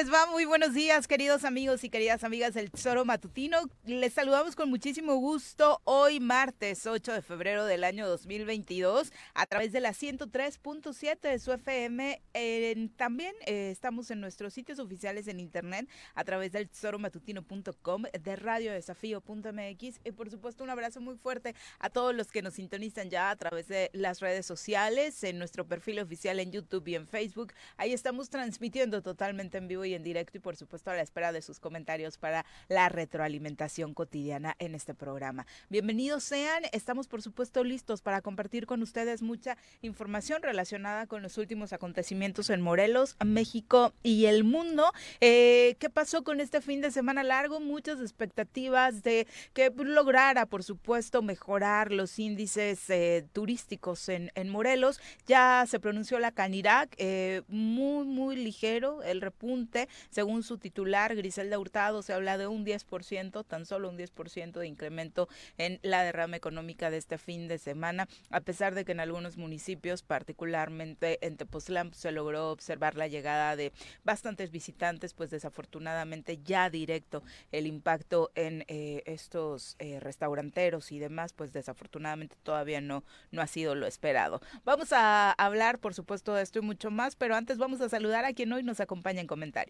les va? Muy buenos días, queridos amigos y queridas amigas del Tesoro Matutino. Les saludamos con muchísimo gusto hoy, martes 8 de febrero del año 2022, a través de la 103.7 de su FM. también eh, estamos en nuestros sitios oficiales en internet, a través del tesoromatutino.com, de radiodesafío.mx. Y por supuesto, un abrazo muy fuerte a todos los que nos sintonizan ya a través de las redes sociales, en nuestro perfil oficial en YouTube y en Facebook. Ahí estamos transmitiendo totalmente en vivo y en directo y por supuesto a la espera de sus comentarios para la retroalimentación cotidiana en este programa. Bienvenidos sean, estamos por supuesto listos para compartir con ustedes mucha información relacionada con los últimos acontecimientos en Morelos, México y el mundo. Eh, ¿Qué pasó con este fin de semana largo? Muchas expectativas de que lograra, por supuesto, mejorar los índices eh, turísticos en, Morelos. Ya se pronunció la Canirac, eh, muy, muy ligero el repunte. Según su titular, Griselda Hurtado, se habla de un 10%, tan solo un 10% de incremento en la derrama económica de este fin de semana, a pesar de que en algunos municipios, particularmente en Tepoztlán, se logró observar la llegada de bastantes visitantes, pues desafortunadamente ya directo el impacto en eh, estos eh, restauranteros y demás, pues desafortunadamente todavía no, no ha sido lo esperado. Vamos a hablar, por supuesto, de esto y mucho más, pero antes vamos a saludar a quien hoy nos acompaña en comentarios.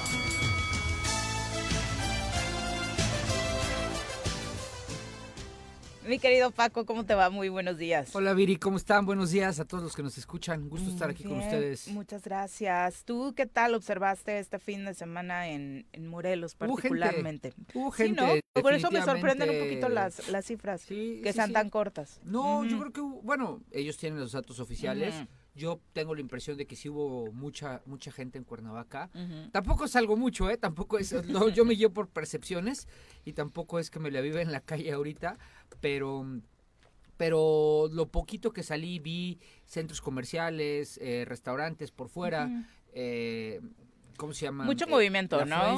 Mi querido Paco, ¿cómo te va? Muy buenos días. Hola Viri, ¿cómo están? Buenos días a todos los que nos escuchan. Gusto estar aquí con ustedes. Muchas gracias. ¿Tú qué tal observaste este fin de semana en, Morelos particularmente? Hubo gente. Por eso me sorprenden un poquito las, las cifras que sean tan cortas. No, yo creo que, bueno, ellos tienen los datos oficiales. Yo tengo la impresión de que sí hubo mucha mucha gente en Cuernavaca. Tampoco es algo mucho, ¿eh? Tampoco es... yo me guío por percepciones y tampoco es que me la viva en la calle ahorita, pero pero lo poquito que salí vi centros comerciales, eh, restaurantes por fuera, eh, ¿cómo se llama? Mucho movimiento, ¿no?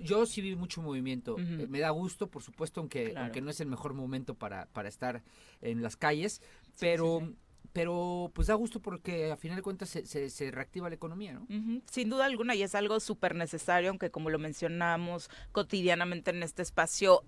Yo sí vi mucho movimiento. Eh, me da gusto, por supuesto, aunque, aunque no es el mejor momento para, para estar en las calles, pero pero pues da gusto porque a final de cuentas se, se, reactiva la economía, ¿no? Sin duda alguna y es algo súper necesario, aunque como lo mencionamos cotidianamente en este espacio,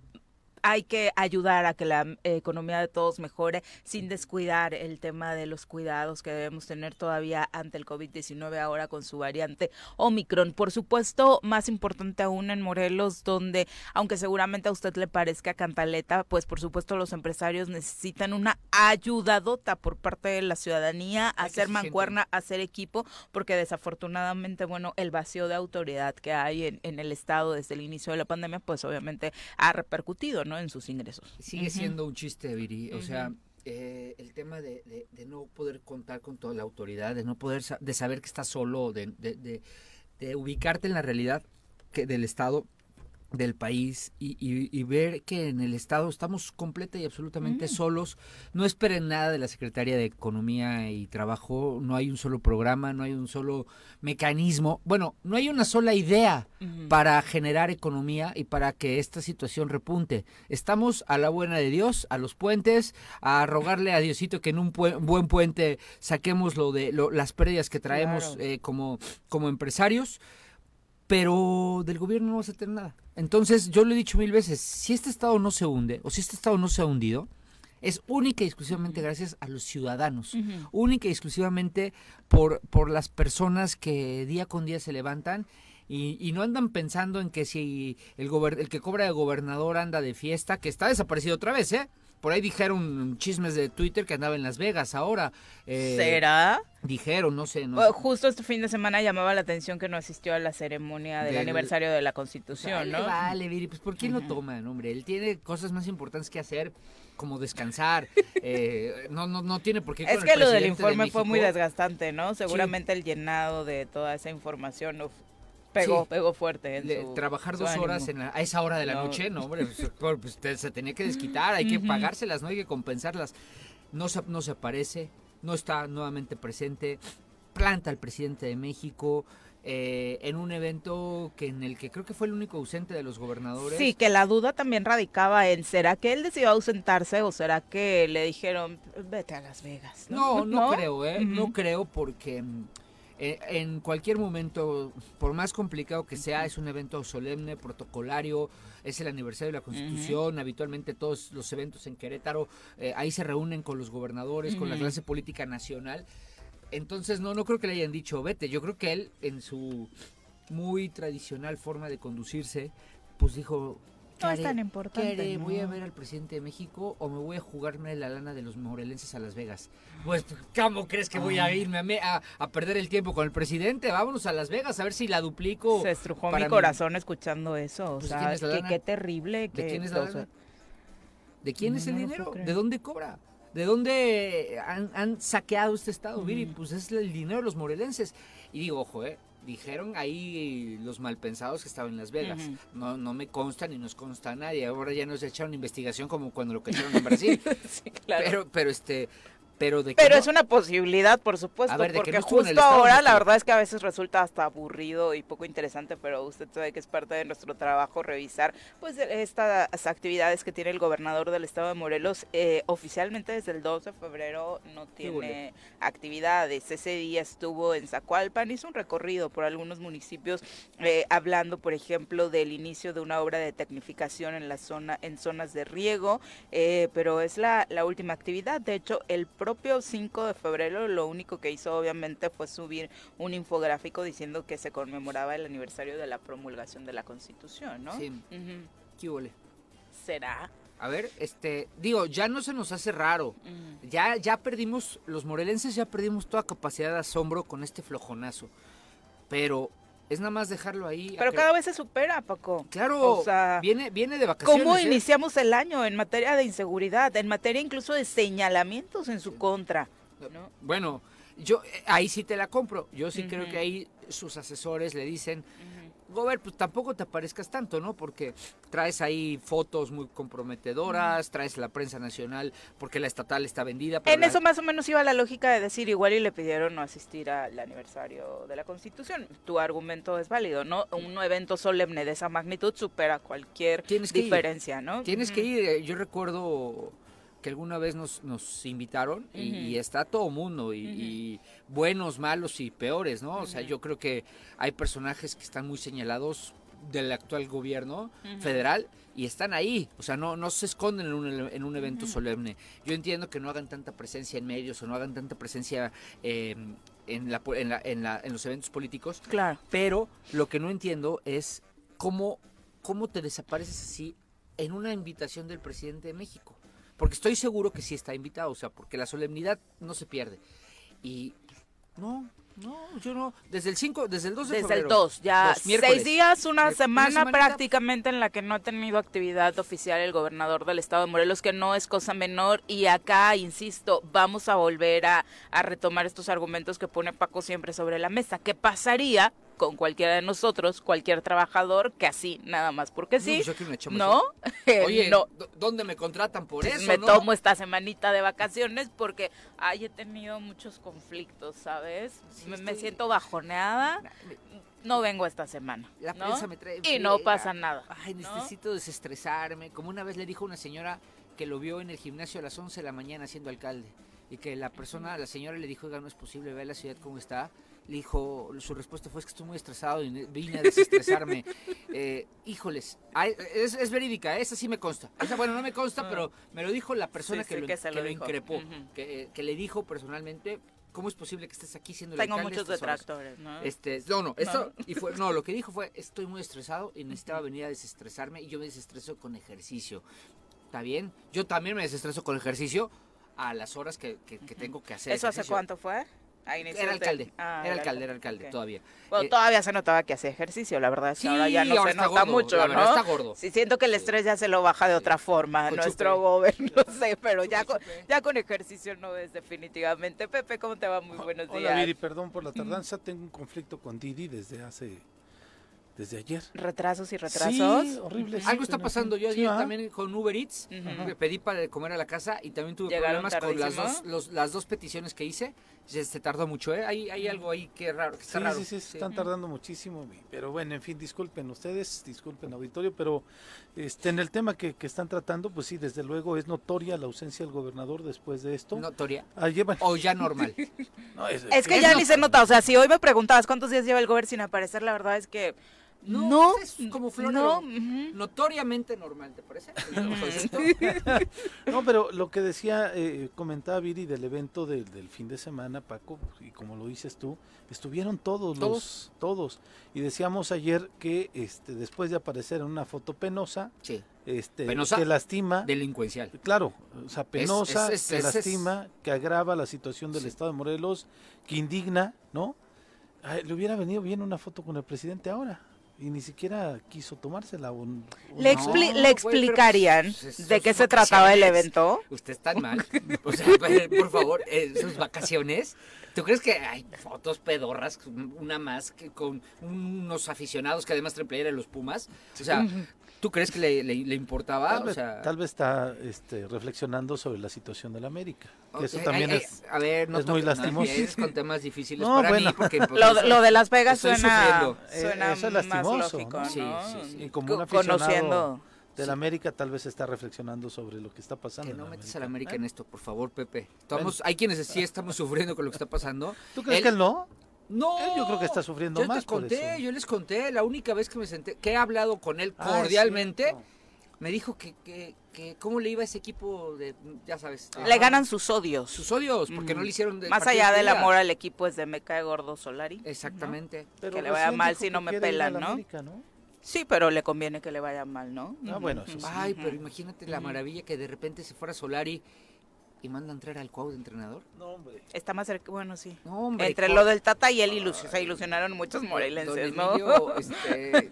hay que ayudar a que la economía de todos mejore sin descuidar el tema de los cuidados que debemos tener todavía ante el COVID-19 ahora con su variante Omicron. Por supuesto, más importante aún en Morelos, donde aunque seguramente a usted le parezca cantaleta, pues por supuesto los empresarios necesitan una ayudadota por parte de la ciudadanía, a hacer mancuerna, a hacer equipo, porque desafortunadamente, bueno, el vacío de autoridad que hay en, en el Estado desde el inicio de la pandemia, pues obviamente ha repercutido, ¿no? En sus ingresos. Sigue siendo un chiste, Viri. O sea, eh, el tema de, no poder contar con toda la autoridad, de no poder, de saber que estás solo, de, de, ubicarte en la realidad que del Estado del país y, ver que en el Estado estamos completa y absolutamente mm. solos. No esperen nada de la Secretaría de Economía y Trabajo, no hay un solo programa, no hay un solo mecanismo, bueno, no hay una sola idea para generar economía y para que esta situación repunte. Estamos a la buena de Dios, a los puentes, a rogarle a Diosito que en un buen puente saquemos lo de las pérdidas que traemos eh, como, como empresarios pero del gobierno no vas a tener nada. Entonces, yo lo he dicho mil veces, si este Estado no se hunde, o si este Estado no se ha hundido, es única y exclusivamente gracias a los ciudadanos, única y exclusivamente por, por las personas que día con día se levantan y, y, no andan pensando en que si el, el que cobra de gobernador anda de fiesta, que está desaparecido otra vez, ¿eh? Por ahí dijeron chismes de Twitter que andaba en Las Vegas ahora. Eh, ¿Será? Dijeron, no sé. Justo este fin de semana llamaba la atención que no asistió a la ceremonia del, aniversario de la Constitución, ¿no? Vale, Viri, pues ¿por qué lo toman, hombre? Él tiene cosas más importantes que hacer como descansar. Eh, no, no, no tiene por qué. Es que lo del informe fue muy desgastante, ¿no? Seguramente el llenado de toda esa información Pegó, pegó fuerte. trabajar dos horas a esa hora de la noche, no, hombre, pues, pues se tenía que desquitar, hay que pagárselas, no hay que compensarlas. No se, no se aparece, no está nuevamente presente, planta al presidente de México, eh, en un evento que en el que creo que fue el único ausente de los gobernadores. Sí, que la duda también radicaba en ¿será que él decidió ausentarse o será que le dijeron vete a Las Vegas? No, no, creo, ¿eh? No creo porque mm, eh, en cualquier momento, por más complicado que sea, es un evento solemne, protocolario, es el aniversario de la Constitución, habitualmente todos los eventos en Querétaro, eh, ahí se reúnen con los gobernadores, con la clase política nacional. Entonces, no, no creo que le hayan dicho vete. Yo creo que él, en su muy tradicional forma de conducirse, pues dijo. No es tan importante. ¿Voy a ver al presidente de México o me voy a jugarme la lana de los morelenses a Las Vegas? Pues, ¿cómo crees que voy a irme a, a, perder el tiempo con el presidente? Vámonos a Las Vegas a ver si la duplico. Se estrujó mi corazón escuchando eso. O pues, sea, qué terrible. ¿De quién es la ¿De quién es el dinero? ¿De dónde cobra? ¿De dónde han, saqueado este estado, Viri? Pues es el dinero de los morelenses. Y digo, ojo, ¿eh? Dijeron ahí los malpensados que estaban en Las Vegas. no, no me consta ni nos consta a nadie. Ahora ya nos echaron investigación como cuando lo cacharon en Brasil. sí, claro. Pero, pero este, pero, de Pero es una posibilidad, por supuesto, porque justo ahora la verdad es que a veces resulta hasta aburrido y poco interesante, pero usted sabe que es parte de nuestro trabajo revisar pues estas actividades que tiene el gobernador del estado de Morelos. Eh, oficialmente desde el 2 de febrero no tiene actividades. Ese día estuvo en Zacualpan, hizo un recorrido por algunos municipios eh, hablando, por ejemplo, del inicio de una obra de tecnificación en la zona, en zonas de riego, eh, pero es la, la última actividad. De hecho, el propio 5 de febrero lo único que hizo obviamente fue subir un infográfico diciendo que se conmemoraba el aniversario de la promulgación de la Constitución, ¿no? Sí. ¿Qué huele? ¿Será? A ver, este, digo, ya no se nos hace raro. Ya ya perdimos los morelenses ya perdimos toda capacidad de asombro con este flojonazo. Pero es nada más dejarlo ahí. Pero cada vez se supera, Paco. Claro, o sea, viene, viene de vacaciones. ¿Cómo ¿eh? iniciamos el año en materia de inseguridad, en materia incluso de señalamientos en su contra? Bueno, yo eh, ahí sí te la compro. Yo sí creo que ahí sus asesores le dicen, Gober, pues tampoco te aparezcas tanto, ¿no? Porque traes ahí fotos muy comprometedoras, traes la prensa nacional porque la estatal está vendida. en eso más o menos iba la lógica de decir igual y le pidieron no asistir al aniversario de la Constitución. Tu argumento es válido, ¿no? Un evento solemne de esa magnitud supera cualquier diferencia, ¿no? Tienes que ir, yo recuerdo que alguna vez nos, nos invitaron y, está todo mundo y, buenos, malos y peores, ¿no? O sea, yo creo que hay personajes que están muy señalados del actual gobierno federal y están ahí, o sea, no, no se esconden en un, en un evento solemne. Yo entiendo que no hagan tanta presencia en medios o no hagan tanta presencia em, en, la, en, la, en, la, en los eventos políticos, claro. pero lo que no entiendo es cómo, cómo te desapareces así en una invitación del presidente de México. Porque estoy seguro que sí está invitado, o sea, porque la solemnidad no se pierde. Y no, no, yo no. Desde el 5, desde el 2 de Desde el 2, ya seis días, una semana prácticamente en la que no ha tenido actividad oficial el gobernador del estado de Morelos, que no es cosa menor. Y acá, insisto, vamos a volver a, a retomar estos argumentos que pone Paco siempre sobre la mesa. ¿Qué pasaría con cualquiera de nosotros, cualquier trabajador, que así, nada más porque sí. No, pues Oye, no. ¿dónde me contratan por eso? Me tomo esta semanita de vacaciones porque ay, he tenido muchos conflictos, ¿sabes? Me, siento bajoneada. No vengo esta semana. La prensa me trae. Y no pasa nada. Ay, necesito desestresarme. Como una vez le dijo una señora que lo vio en el gimnasio a las 11 de la mañana siendo alcalde. Y que la persona, la señora le dijo, oiga, no es posible, ve la ciudad como está le dijo, su respuesta fue es que estoy muy estresado y vine a desestresarme. eh, híjoles, es, verídica, esa sí me consta. Esa, bueno, no me consta, ah. pero me lo dijo la persona que, lo, increpó, que, le dijo personalmente, ¿cómo es posible que estés aquí siendo Tengo muchos detractores, ¿no? Este, no, no, esto, y fue, no, lo que dijo fue, estoy muy estresado y necesitaba venir a desestresarme y yo me desestreso con ejercicio. ¿Está bien? Yo también me desestreso con ejercicio a las horas que, tengo que hacer. ¿Eso hace cuánto fue? Era alcalde, ah, era alcalde, era alcalde, todavía. Bueno, eh, todavía se notaba que hacía ejercicio, la verdad es ahora ya no se nota mucho, la verdad, Está gordo. Sí, siento que el estrés ya se lo baja de otra forma, nuestro gobierno, no sé, pero ya con, ya con ejercicio no es definitivamente. Pepe, ¿cómo te va? Muy buenos días. Hola, Viri, perdón por la tardanza, tengo un conflicto con Didi desde hace desde ayer. Retrasos y retrasos. Sí, horrible. sí, Algo está pasando. Yo sí, ayer también con Uber Eats me pedí para comer a la casa y también tuve Llegaron problemas con las dos, los- las dos peticiones que hice. Se, se tardó mucho, ¿eh? Hay, hay algo ahí que raro, que está Sí, raro. sí, sí, se están tardando muchísimo. Pero bueno, en fin, disculpen ustedes, disculpen auditorio, pero este, en el tema que, que están tratando, pues sí, desde luego es notoria la ausencia del gobernador después de esto. Notoria. Ah, llevan- O ya normal. no, es, Es que Es ya no- ni se nota, o sea, si hoy me preguntabas cuántos días lleva el gober sin aparecer, la verdad es que No, no, es como florero. no, ujú. Notoriamente normal, ¿te parece? No, pero lo que decía, eh, comentaba Viri del evento del, del fin de semana, Paco, y como lo dices tú, estuvieron todos, Todos. los, todos. Y decíamos ayer que este, después de aparecer en una foto penosa, Sí, este, Penosa. que lastima, delincuencial. claro, o sea, penosa, es- que es- es- lastima, que agrava la situación del Sí. Estado de Morelos, que indigna, ¿no? Ay, le hubiera venido bien una foto con el presidente ahora. Y ni siquiera quiso tomársela. o- o ¿Le, expli- ¿Le explicarían pues, es- de qué se trataba el evento? Usted está mal. O sea, por favor, eh, sus vacaciones. ¿Tú crees que hay fotos pedorras, una más, que con unos aficionados que además traen playera de los Pumas? O sea, ¿tú crees que le, le- le importaba? Tal O vez, sea, tal vez está este, reflexionando sobre la situación de la América. Que eso ay, también ay, es... A ver, no es muy lastimoso. empieces con temas difíciles No, para bueno. mí, porque... pues, Lo, lo de Las Vegas suena, sufriendo. Eh, suena eso es más lastimoso, lógico, ¿no? Sí, sí, sí. Y como Co- un aficionado Conociendo. de la América tal vez está reflexionando sobre lo que está pasando. Que en no metas a la América en ¿Eh? esto, por favor, Pepe. Estamos, hay quienes sí estamos sufriendo con lo que está pasando. ¿Tú crees Él- que él no? No. Él yo creo que está sufriendo yo más te por conté, eso. yo les conté, la única vez que me senté, que he hablado con él Ah, cordialmente, me dijo que, que, que cómo le iba a ese equipo de, ya sabes. de- Le ganan sus odios. sus odios, porque no Ujú. le hicieron de Más allá de del amor al equipo es de me cae gordo Solari. Exactamente. Que le vaya mal si no me pelan, la ¿no? América, ¿no? Sí, pero le conviene que le vaya mal, ¿no? Ah, bueno, eso sí. Ay, pero imagínate la maravilla que de repente se fuera Solari y manda a entrar al Cuau de entrenador. No, hombre. Está más cerca, bueno, sí. No, hombre. Entre lo del Tata y él ilus- se ilusionaron muchos morelenses, Don ¿no? Emilio, este,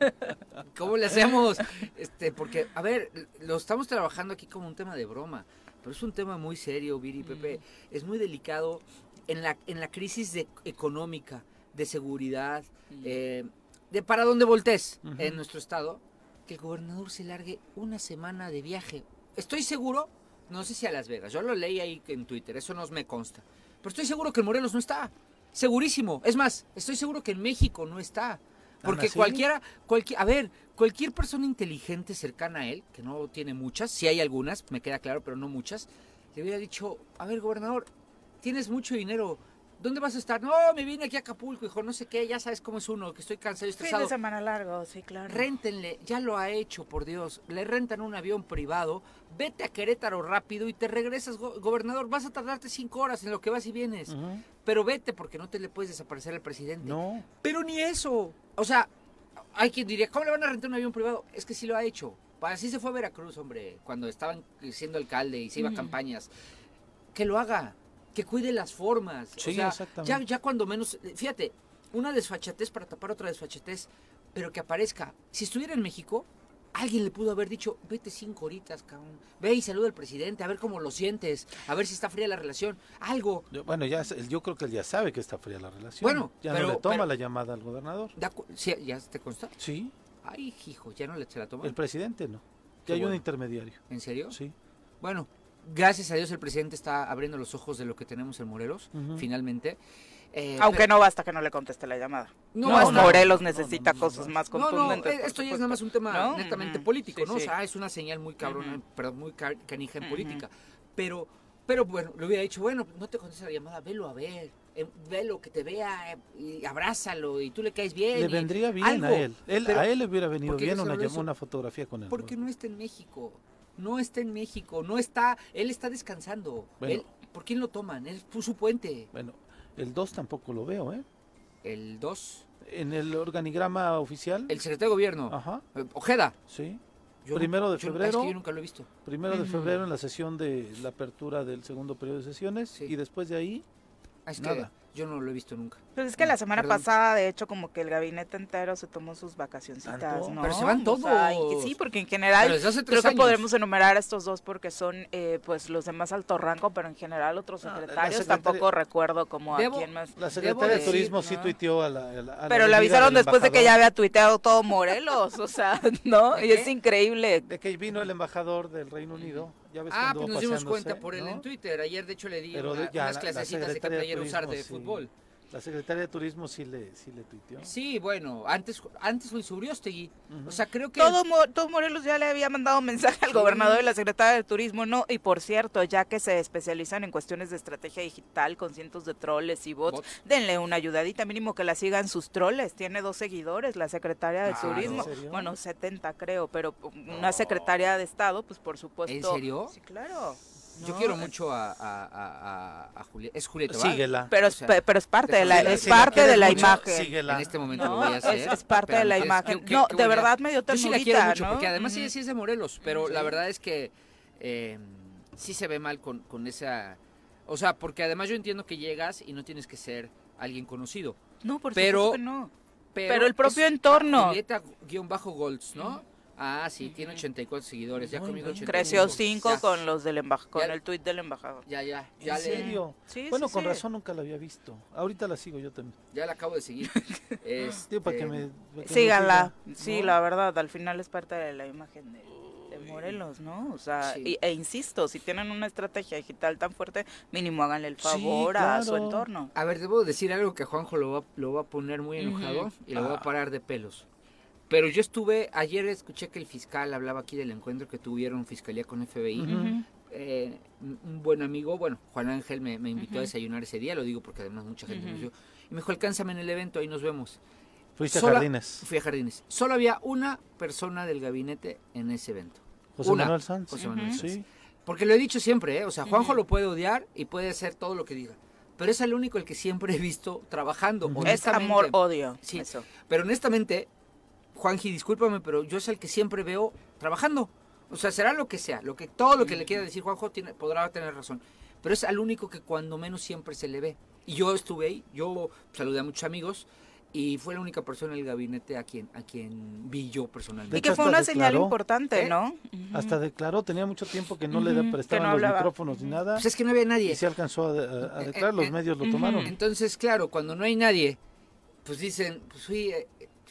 ¿Cómo le hacemos? Este, porque, a ver, lo estamos trabajando aquí como un tema de broma, pero es un tema muy serio, Viri Pepe. Es muy delicado en la, en la crisis de, económica, de seguridad, eh, de para dónde voltees en nuestro estado, que el gobernador se largue una semana de viaje. Estoy seguro, no sé si a Las Vegas, yo lo leí ahí en Twitter, eso no me consta, pero estoy seguro que en Morelos no está. Segurísimo. Es más, estoy seguro que en México no está. Porque cualquiera, cualquier, a ver, cualquier persona inteligente cercana a él, que no tiene muchas, sí hay algunas, me queda claro, pero no muchas, le hubiera dicho, a ver, gobernador, tienes mucho dinero, ¿dónde vas a estar? No, me vine aquí a Acapulco, hijo, no sé qué, ya sabes cómo es uno, que estoy cansado y Fin estresado. de semana largo, sí, claro. Réntenle, ya lo ha hecho, por Dios. Le rentan un avión privado, vete a Querétaro rápido y te regresas, go- gobernador. Vas a tardarte cinco horas en lo que vas y vienes. Pero vete porque no te le puedes desaparecer al presidente. No. Pero ni eso. O sea, hay quien diría, ¿cómo le van a rentar un avión privado? Es que sí lo ha hecho. Así se fue a Veracruz, hombre, cuando estaban siendo alcalde y se iba a campañas. Que lo haga, que cuide las formas. Sí, o sea, exactamente. Ya, ya cuando menos, fíjate, una desfachatez para tapar otra desfachatez, pero que aparezca. Si estuviera en México, alguien le pudo haber dicho, vete cinco horitas, cabrón. Ve y saluda al presidente, a ver cómo lo sientes, a ver si está fría la relación. Algo. Yo- bueno, ya, yo creo que él ya sabe que está fría la relación. Bueno, ya pero- no le toma pero- la llamada al gobernador. Sí, ¿Ya te consta? Sí, Ay, hijo, ya no le se la toma. el presidente no. Que hay un intermediario. ¿En serio? Sí. Bueno, gracias a Dios el presidente está abriendo los ojos de lo que tenemos en Morelos, finalmente. Eh, Aunque pero- no basta que no le conteste la llamada. No, No, no, Morelos necesita no, no, cosas más No, no, contundentes. esto ya es nada más un tema ¿No? netamente político, Sí, ¿no? sí. O sea, es una señal muy cabrona, Ujú. perdón, muy ca- canija en política. Pero, pero bueno, le hubiera dicho, bueno, no te contesta la llamada, velo a ver, eh, velo, que te vea, eh, y abrázalo, y tú le caes bien. Le vendría bien algo. a él. él Pero- a él le hubiera venido ¿por qué bien una, una fotografía con él. Porque no está en México. No está en México, no está, él está descansando. Bueno. Él- ¿Por quién lo toman? Es su puente. Bueno, el 2 tampoco lo veo, ¿eh? El 2, En el organigrama oficial. el secretario de gobierno, Ajá, eh, Ojeda. sí. Yo Primero de yo- es febrero. que yo nunca lo he visto. Primero de Ujú. febrero en la sesión de la apertura del segundo periodo de sesiones Sí. y después de ahí Ah, Es Nada. que Yo no lo he visto nunca. Pues es que la semana Perdón. pasada, de hecho, como que el gabinete entero se tomó sus vacacioncitas, ¿Tanto? ¿no? Pero se van O sea, y todos. sí, porque en general Pero desde hace creo tres que años. podremos enumerar a estos dos porque son eh, pues los de más alto rango, pero en general otros No, la secretarios secretaria- tampoco recuerdo como Debo- a quién más. La secretaria de Turismo sí ¿no? tuiteó a la, a la- a la Pero le avisaron después de que embajador, ya había tuiteado todo Morelos, o sea, ¿no? ¿De Y es increíble. De que vino el embajador del Reino Unido. Ya ves que Ah, pues nos dimos cuenta por él ¿no? en Twitter. Ayer, de hecho, le di Pero una- de- ya unas la- la clasecitas de secretaria de playera usar de sí. La secretaria de Turismo sí le, sí le tuiteó. Sí, bueno, antes, antes Luis Uriostegui. Ujú. O sea, creo que... Todo, todo Morelos ya le había mandado mensaje al Sí. gobernador y la secretaria de Turismo, ¿no? Y por cierto, ya que se especializan en cuestiones de estrategia digital con cientos de troles y bots, Bots. denle una ayudadita, mínimo que la sigan sus troles. Tiene dos seguidores, la secretaria de Ah, Turismo. ¿en serio? Bueno, 70 creo, pero una secretaria de Estado, pues por supuesto. ¿En serio? Sí, claro. Yo quiero mucho a, a, a, a, a Julieta. Es Julieta, ¿va? Síguela. Pero, O sea, pero es parte de la, síguela, es parte de ¿Quieres la mucho? imagen. Síguela. En este momento No, lo voy a hacer. es- es parte de la imagen. qué- qué- No, qué de verdad me dio Yo sí la ternurita, quiero mucho, ¿no? porque además ella sí es de Morelos, pero Sí. la verdad es que eh, sí se ve mal con, con esa... O sea, porque además yo entiendo que llegas y no tienes que ser alguien conocido. No, por Pero- supuesto que no. Pero, Pero el propio entorno. Julieta-Golds, ¿no? Ah, sí, tiene 84 seguidores, ya conmigo bien. 85. Creció 5 Ya, con los del embaj con Ya. el tuit del embajador. Ya, ya, ¿En ya le, serio? Sí, bueno, sí, con sí. razón nunca la había visto. Ahorita la sigo yo también. ya la acabo de seguir. Sí, para que Este, me, para que me Síganla. Sí, ¿no? la verdad, al final es parte de la imagen de, de Morelos, ¿no? O sea, Sí. y- e insisto, si tienen una estrategia digital tan fuerte, mínimo háganle el Sí, favor a su entorno. A ver, debo decir algo que Juanjo lo va, lo va a poner muy enojado y lo va Ah. a parar de pelos. Pero yo estuve, ayer escuché que el fiscal hablaba aquí del encuentro que tuvieron Fiscalía con FBI. Eh, un buen amigo, bueno, Juan Ángel me, me invitó a desayunar ese día, lo digo porque además mucha gente Ujú. nos vio. Y me dijo, alcánzame en el evento, ahí nos vemos. Fuiste Sola- a Jardines. Fui a Jardines. Solo había una persona del gabinete en ese evento. José una. Manuel Sanz. José Manuel. Sanz. Sí. Porque lo he dicho siempre, ¿eh? O sea, Juanjo lo puede odiar y puede hacer todo lo que diga. Pero es el único el que siempre he visto trabajando. Es honestamente. amor-odio. Sí. Eso. Pero honestamente, Juanji, discúlpame, pero yo es el que siempre veo trabajando. O sea, será lo que sea, lo que todo lo que le quiera decir Juanjo tiene, podrá tener razón. Pero es al único que cuando menos siempre se le ve. Y yo estuve ahí, yo saludé a muchos amigos y fue la única persona en el gabinete a quien a quien vi yo personalmente. Y que fue una señal importante, ¿eh? ¿no? Hasta declaró, tenía mucho tiempo que no le Ujú, que prestaban no los micrófonos ni nada. Pues es que no había nadie. Y se alcanzó a, Eh, declarar, los eh, medios lo tomaron. Entonces, claro, cuando no hay nadie, pues dicen, pues sí.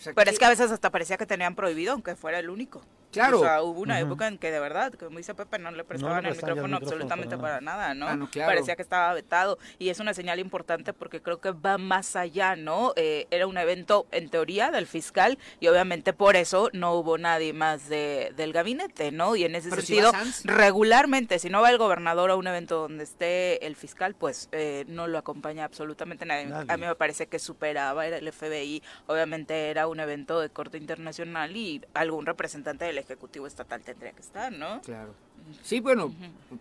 Pero es que a veces hasta parecía que tenían prohibido, aunque fuera el único. Claro. O sea, hubo una época en que de verdad, como dice Pepe, no le prestaban el micrófono absolutamente para nada, ¿no? Ah, no, claro. Parecía que estaba vetado. Y es una señal importante porque creo que va más allá, ¿no? Eh, era un evento, en teoría, del fiscal y obviamente por eso no hubo nadie más de, del gabinete, ¿no? Y en ese Pero sentido, regularmente, si no va el gobernador a un evento donde esté el fiscal, pues eh, no lo acompaña absolutamente nadie. Nadie. A mí me parece que superaba, era el FBI, obviamente era un evento de corte internacional y algún representante del Ejecutivo Estatal tendría que estar, ¿no? Claro. Sí, bueno,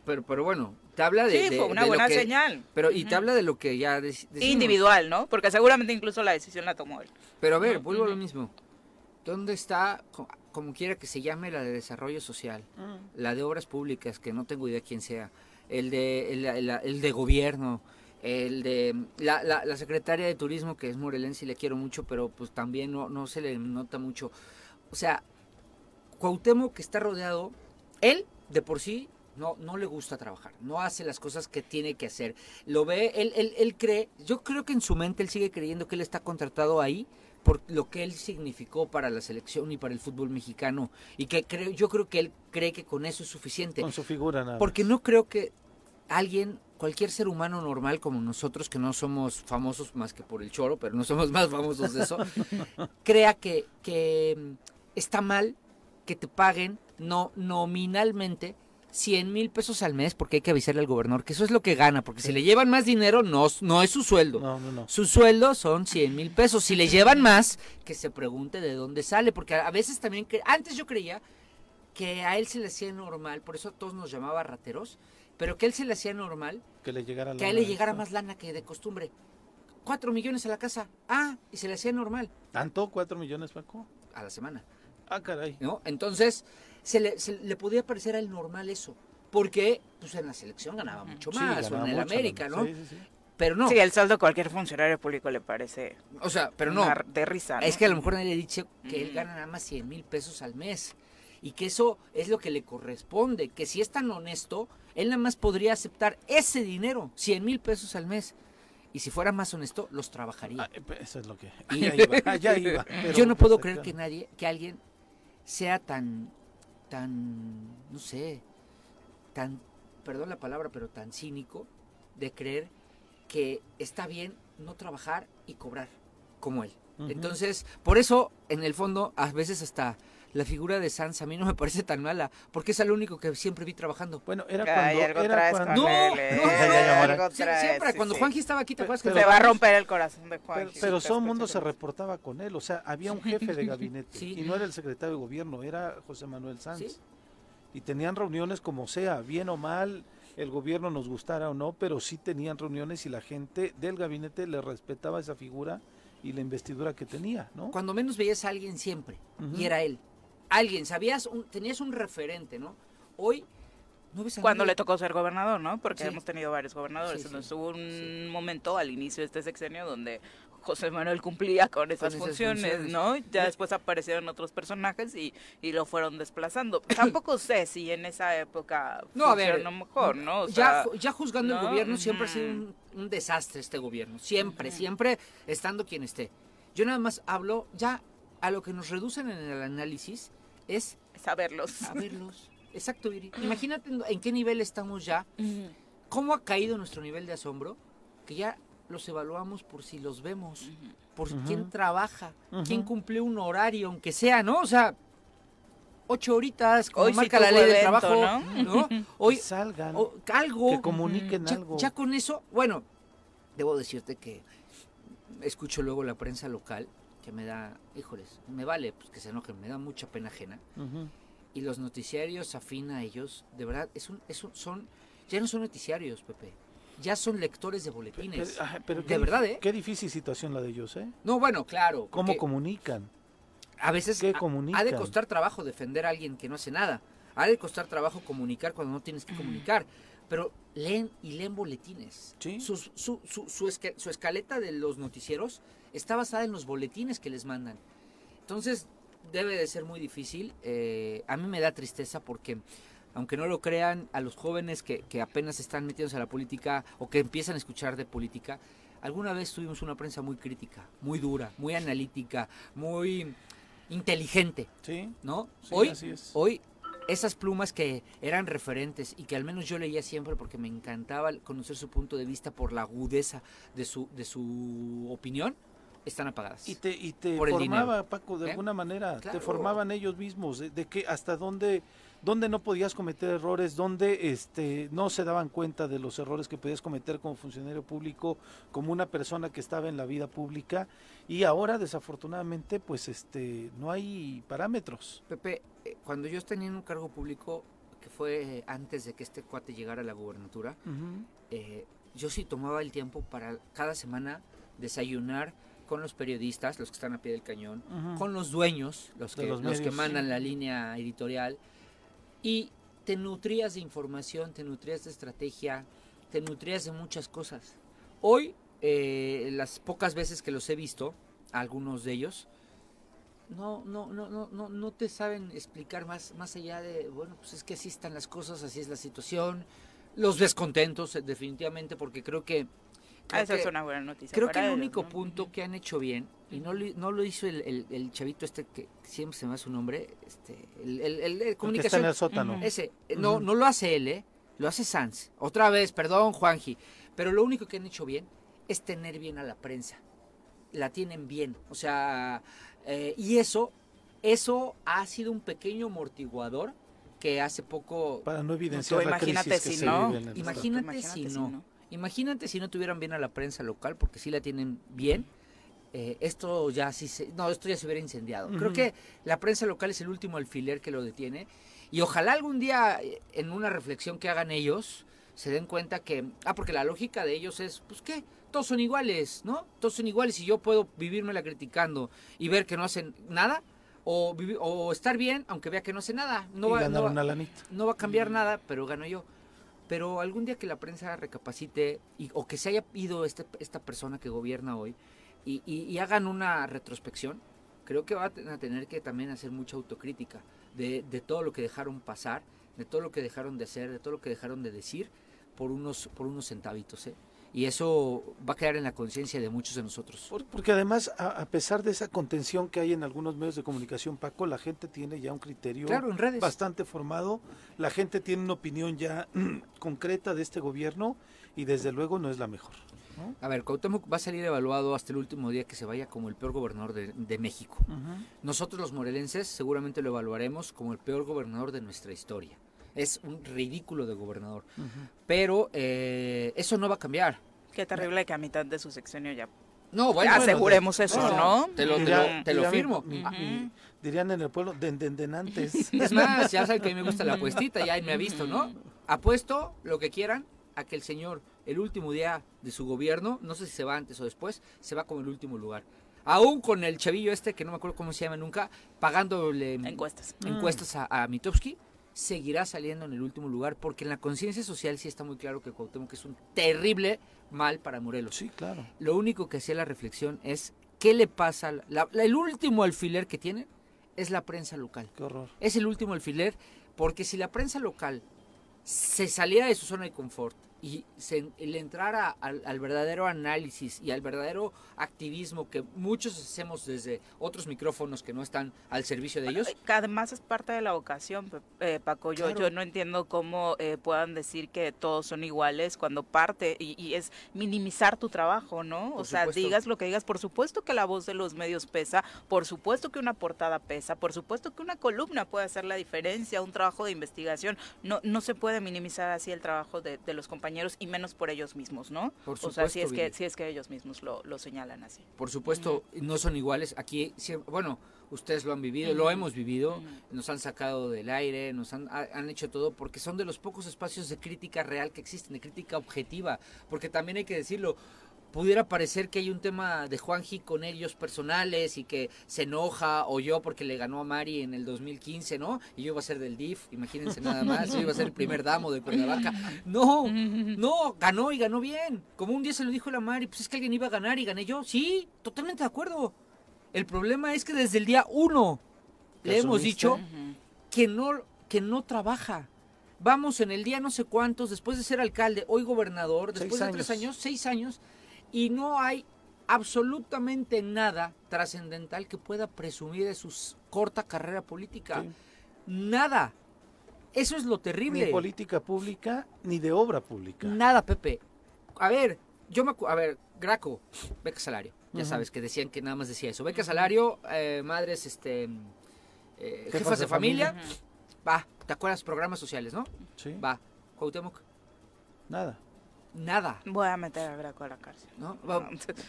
pero, pero bueno, te habla de... Sí, de- fue una de buena que- señal. Pero, y te habla de lo que ya dec-. Individual, ¿no? Porque seguramente incluso la decisión la tomó él. Pero a ver, vuelvo a lo mismo. ¿Dónde está, co- como quiera que se llame, la de desarrollo social? La de obras públicas, que no tengo idea quién sea. El de, el, el- el de gobierno. El de la, la, la secretaria de turismo, que es morelense y le quiero mucho, pero pues también no, no se le nota mucho. O sea, Cuauhtémoc que está rodeado, él de por sí no, no le gusta trabajar, no hace las cosas que tiene que hacer. Lo ve, él, él, él cree, yo creo que en su mente él sigue creyendo que él está contratado ahí por lo que él significó para la selección y para el fútbol mexicano. Y que creo, yo creo que él cree que con eso es suficiente. Con su figura nada. Porque no creo que alguien, cualquier ser humano normal como nosotros, que no somos famosos más que por el choro, pero no somos más famosos de eso, crea que, que mm, está mal que te paguen no nominalmente 100 mil pesos al mes porque hay que avisarle al gobernador que eso es lo que gana, porque si le llevan más dinero no, no es su sueldo. No, no, no. Su sueldo son 100 mil pesos. Si le llevan más, que se pregunte de dónde sale. Porque a veces también, cre- antes yo creía que a él se le hacía normal, por eso a todos nos llamaba rateros, pero que a él se le hacía normal Que le llegara que a él le llegara más lana que de costumbre. Cuatro millones a la casa. Ah, y se le hacía normal ¿Tanto? ¿Cuatro millones, Paco? a la semana. Ah, caray. ¿no? Entonces, se le, se le podía parecer a él normal eso. Porque pues en la selección ganaba mucho Sí, más, o en el mucho, América. ¿no? Sí, sí, sí. pero no. Sí, el sueldo a cualquier funcionario público le parece O sea, pero no. de risa. ¿no? Es que a lo mejor nadie le ha dicho que él Mm. gana nada más 100 mil pesos al mes. Y que eso es lo que le corresponde. Que si es tan honesto, él nada más podría aceptar ese dinero, 100 mil pesos al mes. Y si fuera más honesto, los trabajaría. Ah, eh, eso es lo que. Y- Allá iba, allá iba, pero, Yo no puedo pues, creer que nadie, que alguien sea tan, tan, no sé, tan, perdón la palabra, pero tan cínico de creer que está bien no trabajar y cobrar como él. Entonces, por eso, en el fondo, a veces hasta la figura de Sanz a mí no me parece tan mala, porque es el único que siempre vi trabajando. Bueno, era Ay, cuando. algo era traes cuando- con No, él, no, ¿eh? no, no, Algo Sie- traes, siempre, sí, cuando sí. Juanji estaba aquí, ¿te acuerdas que Se va a romper el corazón de Juan. Pero, pero todo el mundo se reportaba con él, o sea, había un jefe de gabinete Sí. y no era el secretario de gobierno, era José Manuel Sanz. Sí. Y tenían reuniones como sea, bien o mal, el gobierno nos gustara o no, pero sí tenían reuniones y la gente del gabinete le respetaba esa figura y la investidura que tenía, ¿no? Cuando menos veías a alguien siempre, y era él. Alguien, sabías, un- tenías un referente, ¿no? Hoy no ves a Cuando nadie. le tocó ser gobernador, ¿no? Porque Sí. hemos tenido varios gobernadores. Sí, Entonces hubo un momento al inicio de este sexenio donde José Manuel cumplía con esas, esas funciones, funciones. ¿no? Ya después aparecieron otros personajes y, y lo fueron desplazando. Tampoco sé si en esa época No, a ver, mejor, ¿no? O ya, sea, ju- ya juzgando el ¿no? gobierno, siempre ha sido un, un desastre este gobierno. Siempre, siempre estando quien esté. Yo nada más hablo, ya a lo que nos reducen en el análisis es saberlos. a verlos. Exacto, Viri. Imagínate en- qué nivel estamos ya. ¿Cómo ha caído nuestro nivel de asombro? Que ya los evaluamos por si los vemos, por quién trabaja, quién cumple un horario, aunque sea, ¿no? O sea, ocho horitas, como Hoy sí marca la ley del trabajo, ¿no? ¿no? Que Hoy, salgan, o- algo. que comuniquen ya, algo. ya con eso, bueno, debo decirte que escucho luego la prensa local que me da, híjoles, me vale pues, que se enojen, me da mucha pena ajena. Y los noticiarios afín a ellos, de verdad, es un, es un- son, ya no son noticiarios, Pepe, ya son lectores de boletines. Pero, ajá, pero de qué verdad, ¿eh? Qué difícil situación la de ellos, ¿eh? No, bueno, claro. ¿Cómo comunican? a veces qué ha- ha de comunican? costar trabajo defender a alguien que no hace nada. Ha de costar trabajo comunicar cuando no tienes que comunicar. Pero leen y leen boletines. Sí. Su, su, su, su escaleta de los noticieros está basada en los boletines que les mandan. Entonces, debe de ser muy difícil. Eh, a mí me da tristeza porque, aunque no lo crean, a los jóvenes que, que apenas están metidos a la política o que empiezan a escuchar de política, alguna vez tuvimos una prensa muy crítica, muy dura, muy analítica, muy inteligente, Sí. ¿no? Sí, hoy, así es. hoy esas plumas que eran referentes y que al menos yo leía siempre porque me encantaba conocer su punto de vista por la agudeza de su, de su opinión, están apagadas. Y te, y te formaba, Paco, de ¿Eh? alguna manera, te formaban ellos mismos, de, de que hasta dónde, dónde no podías cometer errores, dónde este, no se daban cuenta de los errores que podías cometer como funcionario público, como una persona que estaba en la vida pública, y ahora desafortunadamente pues este no hay parámetros. Pepe, eh, cuando yo tenía en un cargo público, que fue eh, antes de que este cuate llegara a la gubernatura, eh, yo sí tomaba el tiempo para cada semana desayunar con los periodistas, los que están a pie del cañón, con los dueños, los que, los los que medios, mandan sí. la línea editorial, y te nutrías de información, te nutrías de estrategia, te nutrías de muchas cosas. Hoy, eh, las pocas veces que los he visto, algunos de ellos, no, no, no, no, no, no te saben explicar más, más allá de, bueno, pues es que así están las cosas, así es la situación, los descontentos, eh, definitivamente, porque creo que... creo Esa que- es una buena noticia. Creo que el ellos, único ¿no? punto que han hecho bien, y no lo, no lo hizo el, el- el chavito este que siempre se me va su nombre, este, el, el, El que está en comunicación, el sótano. Ese, eh, no, no lo hace él, ¿eh? lo hace Sanz. Otra vez, perdón Juanji, pero lo único que han hecho bien es tener bien a la prensa. La tienen bien, o sea, eh, y eso, eso ha sido un pequeño amortiguador que hace poco Para no evidenciar Tú la imagínate crisis que si se no. vive en el estado. Imagínate si no. Imagínate si no tuvieran bien a la prensa local, porque si la tienen bien, eh, esto ya sí se, no, esto ya se hubiera incendiado. Creo que la prensa local es el último alfiler que lo detiene y ojalá algún día eh, en una reflexión que hagan ellos se den cuenta que, ah, porque la lógica de ellos es, pues qué, todos son iguales, ¿no? Todos son iguales y yo puedo vivírmela criticando y ver que no hacen nada o, estar bien aunque vea que no hace nada. No y va, no va- una lanita. no va a cambiar nada, pero gano yo. Pero algún día que la prensa recapacite y, o que se haya ido este, esta persona que gobierna hoy y, hagan una retrospección, creo que van a tener que también hacer mucha autocrítica de, de todo lo que dejaron pasar, de todo lo que dejaron de hacer, de todo lo que dejaron de decir por unos, por unos centavitos. ¿eh? Y eso va a quedar en la conciencia de muchos de nosotros. Por- Porque además, a, pesar de esa contención que hay en algunos medios de comunicación, Paco, la gente tiene ya un criterio Claro, en redes. bastante formado, la gente tiene una opinión ya concreta de este gobierno y desde luego no es la mejor. ¿no? A ver, Cuauhtémoc va a salir evaluado hasta el último día que se vaya como el peor gobernador de, de México. Nosotros los morelenses seguramente lo evaluaremos como el peor gobernador de nuestra historia. Es un ridículo de gobernador. Pero eh, eso no va a cambiar. Qué terrible que a mitad de su sexenio ya No, bueno, aseguremos eso, ¿no? Te lo, te Diría- lo- te lo diría mi- firmo. mi- dirían en el pueblo, de, de- de antes. Es más, ya saben que a mí me gusta la apuestita, ya me ha visto, ¿no? Apuesto lo que quieran a que el señor, el último día de su gobierno, no sé si se va antes o después, se va como el último lugar. Aún con el chavillo este, que no me acuerdo cómo se llama nunca, pagándole Encuestas. encuestas a, a Mitofsky, seguirá saliendo en el último lugar, porque en la conciencia social sí está muy claro que Cuauhtémoc es un terrible mal para Morelos. Sí, claro. Lo único que hacía la reflexión es qué le pasa, la- la- el último alfiler que tiene es la prensa local. Qué horror. Es el último alfiler, porque si la prensa local se saliera de su zona de confort y se le entrara al, al verdadero análisis y al verdadero activismo que muchos hacemos desde otros micrófonos que no están al servicio de ellos, Que además es parte de la vocación, eh, Paco. Yo, Claro. yo no entiendo cómo eh, puedan decir que todos son iguales cuando parte y, y es minimizar tu trabajo, ¿no? Por o sea, supuesto. digas lo que digas. Por supuesto que la voz de los medios pesa, por supuesto que una portada pesa, por supuesto que una columna puede hacer la diferencia, un trabajo de investigación. No, no se puede minimizar así el trabajo de, de los compañeros y menos por ellos mismos, ¿no? Por o sea, si supuesto, es que si es que ellos mismos lo, lo señalan así. por supuesto, no son iguales. Aquí, bueno, ustedes lo han vivido, lo Ujú. hemos vivido, Ujú. nos han sacado del aire, nos han, ha- han hecho todo, porque son de los pocos espacios de crítica real que existen, de crítica objetiva. Porque también hay que decirlo, pudiera parecer que hay un tema de Juanji con ellos personales y que se enoja, o yo porque le ganó a Mari en el 2015, ¿no? Y yo iba a ser del DIF, imagínense nada más, yo iba a ser el primer damo de Cuernavaca. No, no, ganó y ganó bien. Como un día se lo dijo la Mari, pues es que alguien iba a ganar y gané yo. Sí, totalmente de acuerdo. El problema es que desde el día uno ¿Que le hemos asumiste? dicho que no, que no trabaja. Vamos en el día no sé cuántos, después de ser alcalde, hoy gobernador, después de tres años, seis años, y no hay absolutamente nada trascendental que pueda presumir de su corta carrera política. Sí. Nada. Eso es lo terrible. Ni política pública, ni de obra pública. Nada, Pepe. A ver, yo me a ver, Graco, beca salario. Ya sabes que decían que nada más decía eso. Beca salario, eh, madres, este, eh, jefas, Jefas de, familia. Va, ¿te acuerdas? Programas sociales, ¿no? Sí, Va, Cuauhtémoc, nada. Nada, Voy a meter a Graco a la cárcel. ¿no?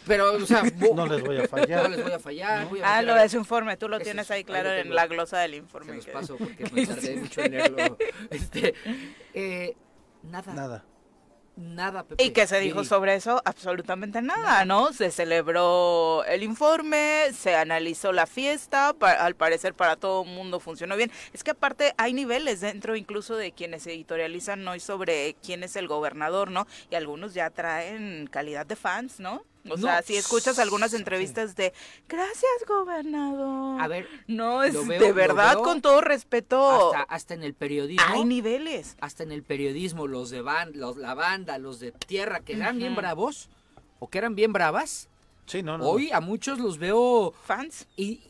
Pero, o sea, No les voy a no fallar. les voy a fallar. voy a Ah, lo de su informe, tú lo Ese tienes es- ahí claro en la glosa del Se informe. los que- paso porque me tardé mucho en leerlo. Este, eh, nada, nada, Nada. Pepe. ¿Y qué se dijo sobre eso? Absolutamente nada, ¿no? Se celebró el informe, se analizó la fiesta, al parecer para todo el mundo funcionó bien. Es que aparte hay niveles dentro incluso de quienes editorializan hoy sobre quién es el gobernador, ¿no? Y algunos ya traen calidad de fans, ¿no? O No, sea, si escuchas algunas sí. entrevistas de, gracias gobernador. A ver, no, es veo- de verdad, con todo respeto. hasta, hasta en el periodismo. Hay niveles. hasta en el periodismo, los de ban- los, la banda, los de tierra, que eran bien bravos o que eran bien bravas, Sí, no, no. hoy a muchos los veo Fans. y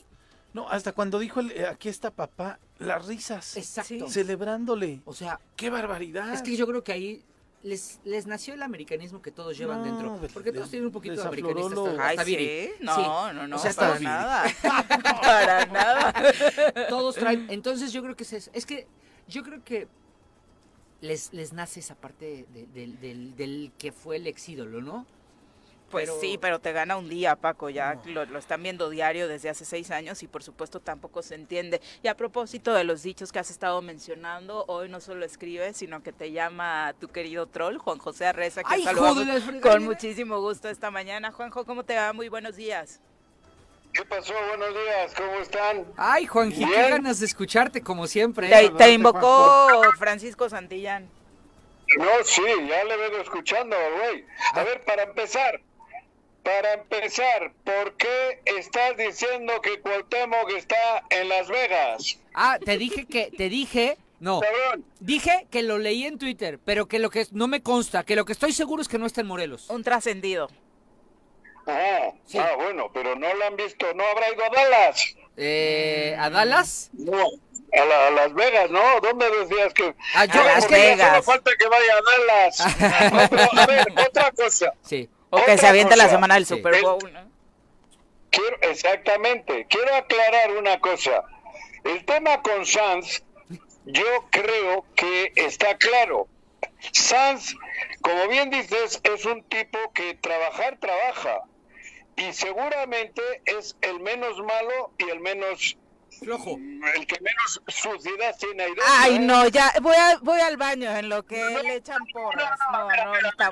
No, hasta cuando dijo el, eh, aquí está papá, las risas. exacto. Celebrándole. O sea, ¡Qué barbaridad! es que yo creo que ahí les, les nació el americanismo que todos llevan No, dentro. les- Porque todos les- tienen un poquito de les americanista. Hasta, lo- Ay, hasta Viri. sí. Sí. No, no, no, O sea, para nada. para nada. Todos traen. Entonces yo creo que es eso. Es que yo creo que les, les nace esa parte de- del, del- del que fue el ex ídolo, ¿no? Pues Pero- sí, pero te gana un día, Paco. Ya No. lo, lo están viendo diario desde hace seis años y por supuesto tampoco se entiende. Y a propósito de los dichos que has estado mencionando, hoy no solo escribes, sino que te llama tu querido troll, Juan José Arreza, que con muchísimo gusto esta mañana. Juanjo, ¿cómo te va? Muy buenos días. ¿Qué pasó? Buenos días, ¿cómo están? Ay, Juanji, qué ganas de escucharte como siempre. Te, ¿eh? te invocó Francisco Santillán. No, sí, ya le vengo escuchando, güey. A Ah. ver, para empezar, para empezar, ¿por qué estás diciendo que Cuauhtémoc está en Las Vegas? Ah, te dije que, te dije, no, Cabrón, dije que lo leí en Twitter, pero que lo que no me consta, que lo que estoy seguro es que no está en Morelos. Un trascendido. ah, Sí. ah, bueno, pero no lo han visto, ¿no habrá ido a Dallas? Eh, ¿A Dallas? No, a, la- a Las Vegas, ¿no? ¿Dónde decías que...? Ah, yo- No, a Las porque ya Vegas. solo falta que vaya a Dallas. No, pero, a ver, otra cosa. Sí. O que se aviente la semana del Sí. Super Bowl. ¿no? Quiero, exactamente. Quiero aclarar una cosa. El tema con Sanz, yo creo que está claro. Sanz, como bien dices, es un tipo que trabajar trabaja. Y seguramente es el menos malo y el menos Flojo. el que menos suciedad tiene ahí dentro, Ay, ¿eh? no, ya voy, a, voy al baño en lo que le echan porras. No, no, está...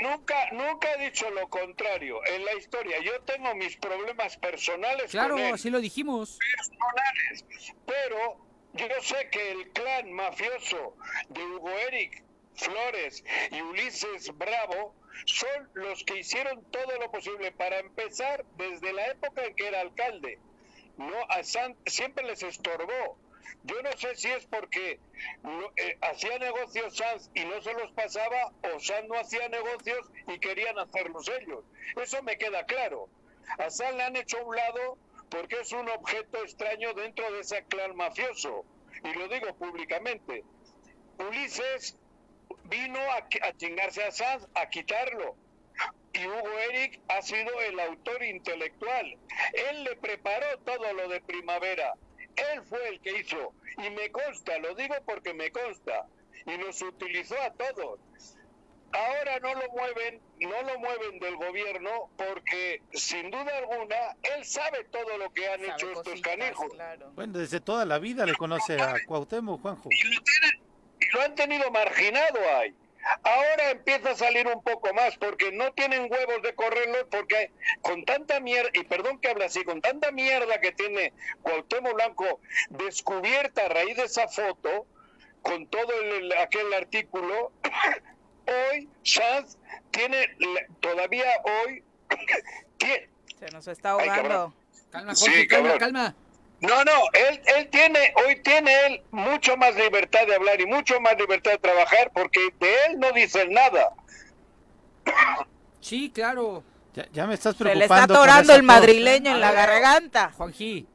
Nunca, nunca he dicho lo contrario. En la historia, yo tengo mis problemas personales Claro, con él. así lo dijimos. personales. Pero yo sé que el clan mafioso de Hugo Eric Flores y Ulises Bravo son los que hicieron todo lo posible para empezar desde la época en que era alcalde. No, a San- siempre les estorbó. Yo no sé si es porque eh, hacía negocios Sanz y no se los pasaba o Sanz no hacía negocios y querían hacerlos ellos. Eso me queda claro. A Sanz le han hecho a un lado porque es un objeto extraño dentro de ese clan mafioso. Y lo digo públicamente. Ulises vino a, a chingarse a Sanz, a quitarlo. Y Hugo Eric ha sido el autor intelectual. Él le preparó todo lo de primavera. Él fue el que hizo. Y me consta, lo digo porque me consta. Y nos utilizó a todos. Ahora no lo mueven, no lo mueven del gobierno porque sin duda alguna él sabe todo lo que han sabe hecho estos canijos. claro. Bueno, desde toda la vida le conoce a Cuauhtémoc, Juanjo. y lo, tienen- y lo han tenido marginado ahí. Ahora empieza a salir un poco más porque no tienen huevos de correrlo porque con tanta mierda, y perdón que hable así, con tanta mierda que tiene Cuauhtémoc Blanco descubierta a raíz de esa foto, con todo el- el- aquel artículo, hoy Sanz tiene, todavía hoy, tiene, Se nos está ahogando. Calma, Sí, calma, cabrón. calma. No, no, él, él tiene, hoy tiene él mucho más libertad de hablar y mucho más libertad de trabajar porque de él no dicen nada. Sí, claro. Ya, ya me estás Se le preocupando. está atorando el madrileño en la garganta. Juanji.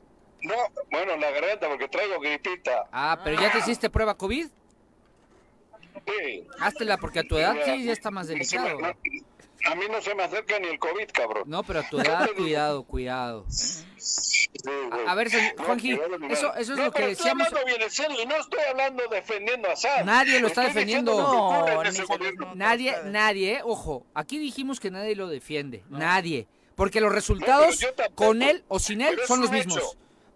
No, bueno, la garganta porque traigo gripita. Ah, pero ya te hiciste prueba COVID. Sí. Háztela porque a tu edad sí ya está más delicado. no- a mí no se me acerca ni el COVID, cabrón. No, pero a tu edad, cuidado, cuidado. Sí. A, a ver, señor- No, Juanji, cuidado. eso, eso es No, lo que decíamos. Estoy hablando bien en serio y no estoy hablando defendiendo a. Nadie lo está Estoy defendiendo. No. Nadie, nadie, eh, ojo, aquí dijimos que nadie lo defiende, nadie, porque los resultados con él o sin él son los mismos. hecho.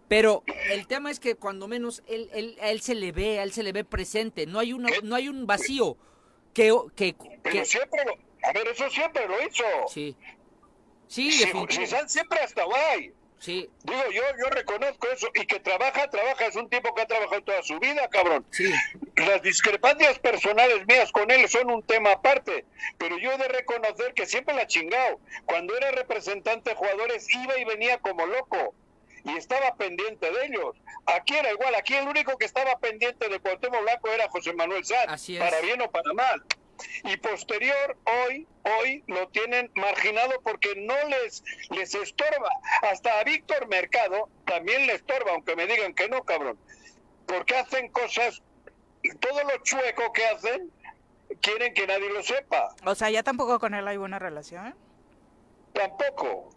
Pero el tema es que cuando menos él, él, a él se le ve, a él se le ve presente, no hay una, no hay un vacío que, que, Pero que- siempre lo... A ver, eso siempre lo hizo. sí, sí, si Sanz siempre ha estado ahí. sí, Digo, yo, yo reconozco eso. Y que trabaja, trabaja. Es un tipo que ha trabajado toda su vida, cabrón. sí, Las discrepancias personales mías con él son un tema aparte, pero yo he de reconocer que siempre la ha chingado. Cuando era representante de jugadores iba y venía como loco y estaba pendiente de ellos. Aquí era igual, aquí el único que estaba pendiente de Cuauhtémoc Blanco era José Manuel Sanz, Así es. para bien o para mal. Y posterior, hoy, hoy lo tienen marginado porque no les, les estorba. Hasta a Víctor Mercado también le estorba, aunque me digan que no, cabrón. Porque hacen cosas todo lo chueco que hacen quieren que nadie lo sepa. O sea, ya tampoco con él hay buena relación. Tampoco.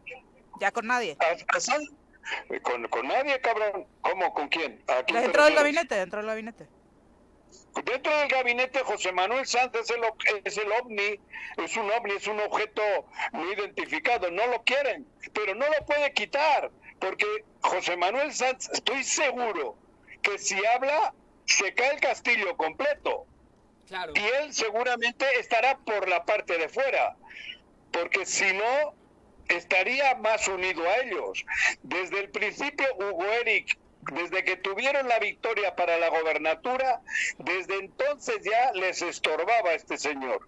Ya con nadie. A- a Sanz- con, con nadie, cabrón. ¿Cómo? ¿Con quién? ¿A quién te Dentro del refieres? gabinete, dentro del gabinete. Dentro del gabinete, José Manuel Sanz es el, o- es el ovni, es un ovni, es un objeto no identificado. No lo quieren, pero no lo puede quitar, porque José Manuel Sanz, estoy seguro que si habla, se cae el castillo completo. claro. y él seguramente estará por la parte de fuera, porque si no, estaría más unido a ellos. Desde el principio, Hugo Eric desde que tuvieron la victoria para la gobernatura, desde entonces ya les estorbaba este señor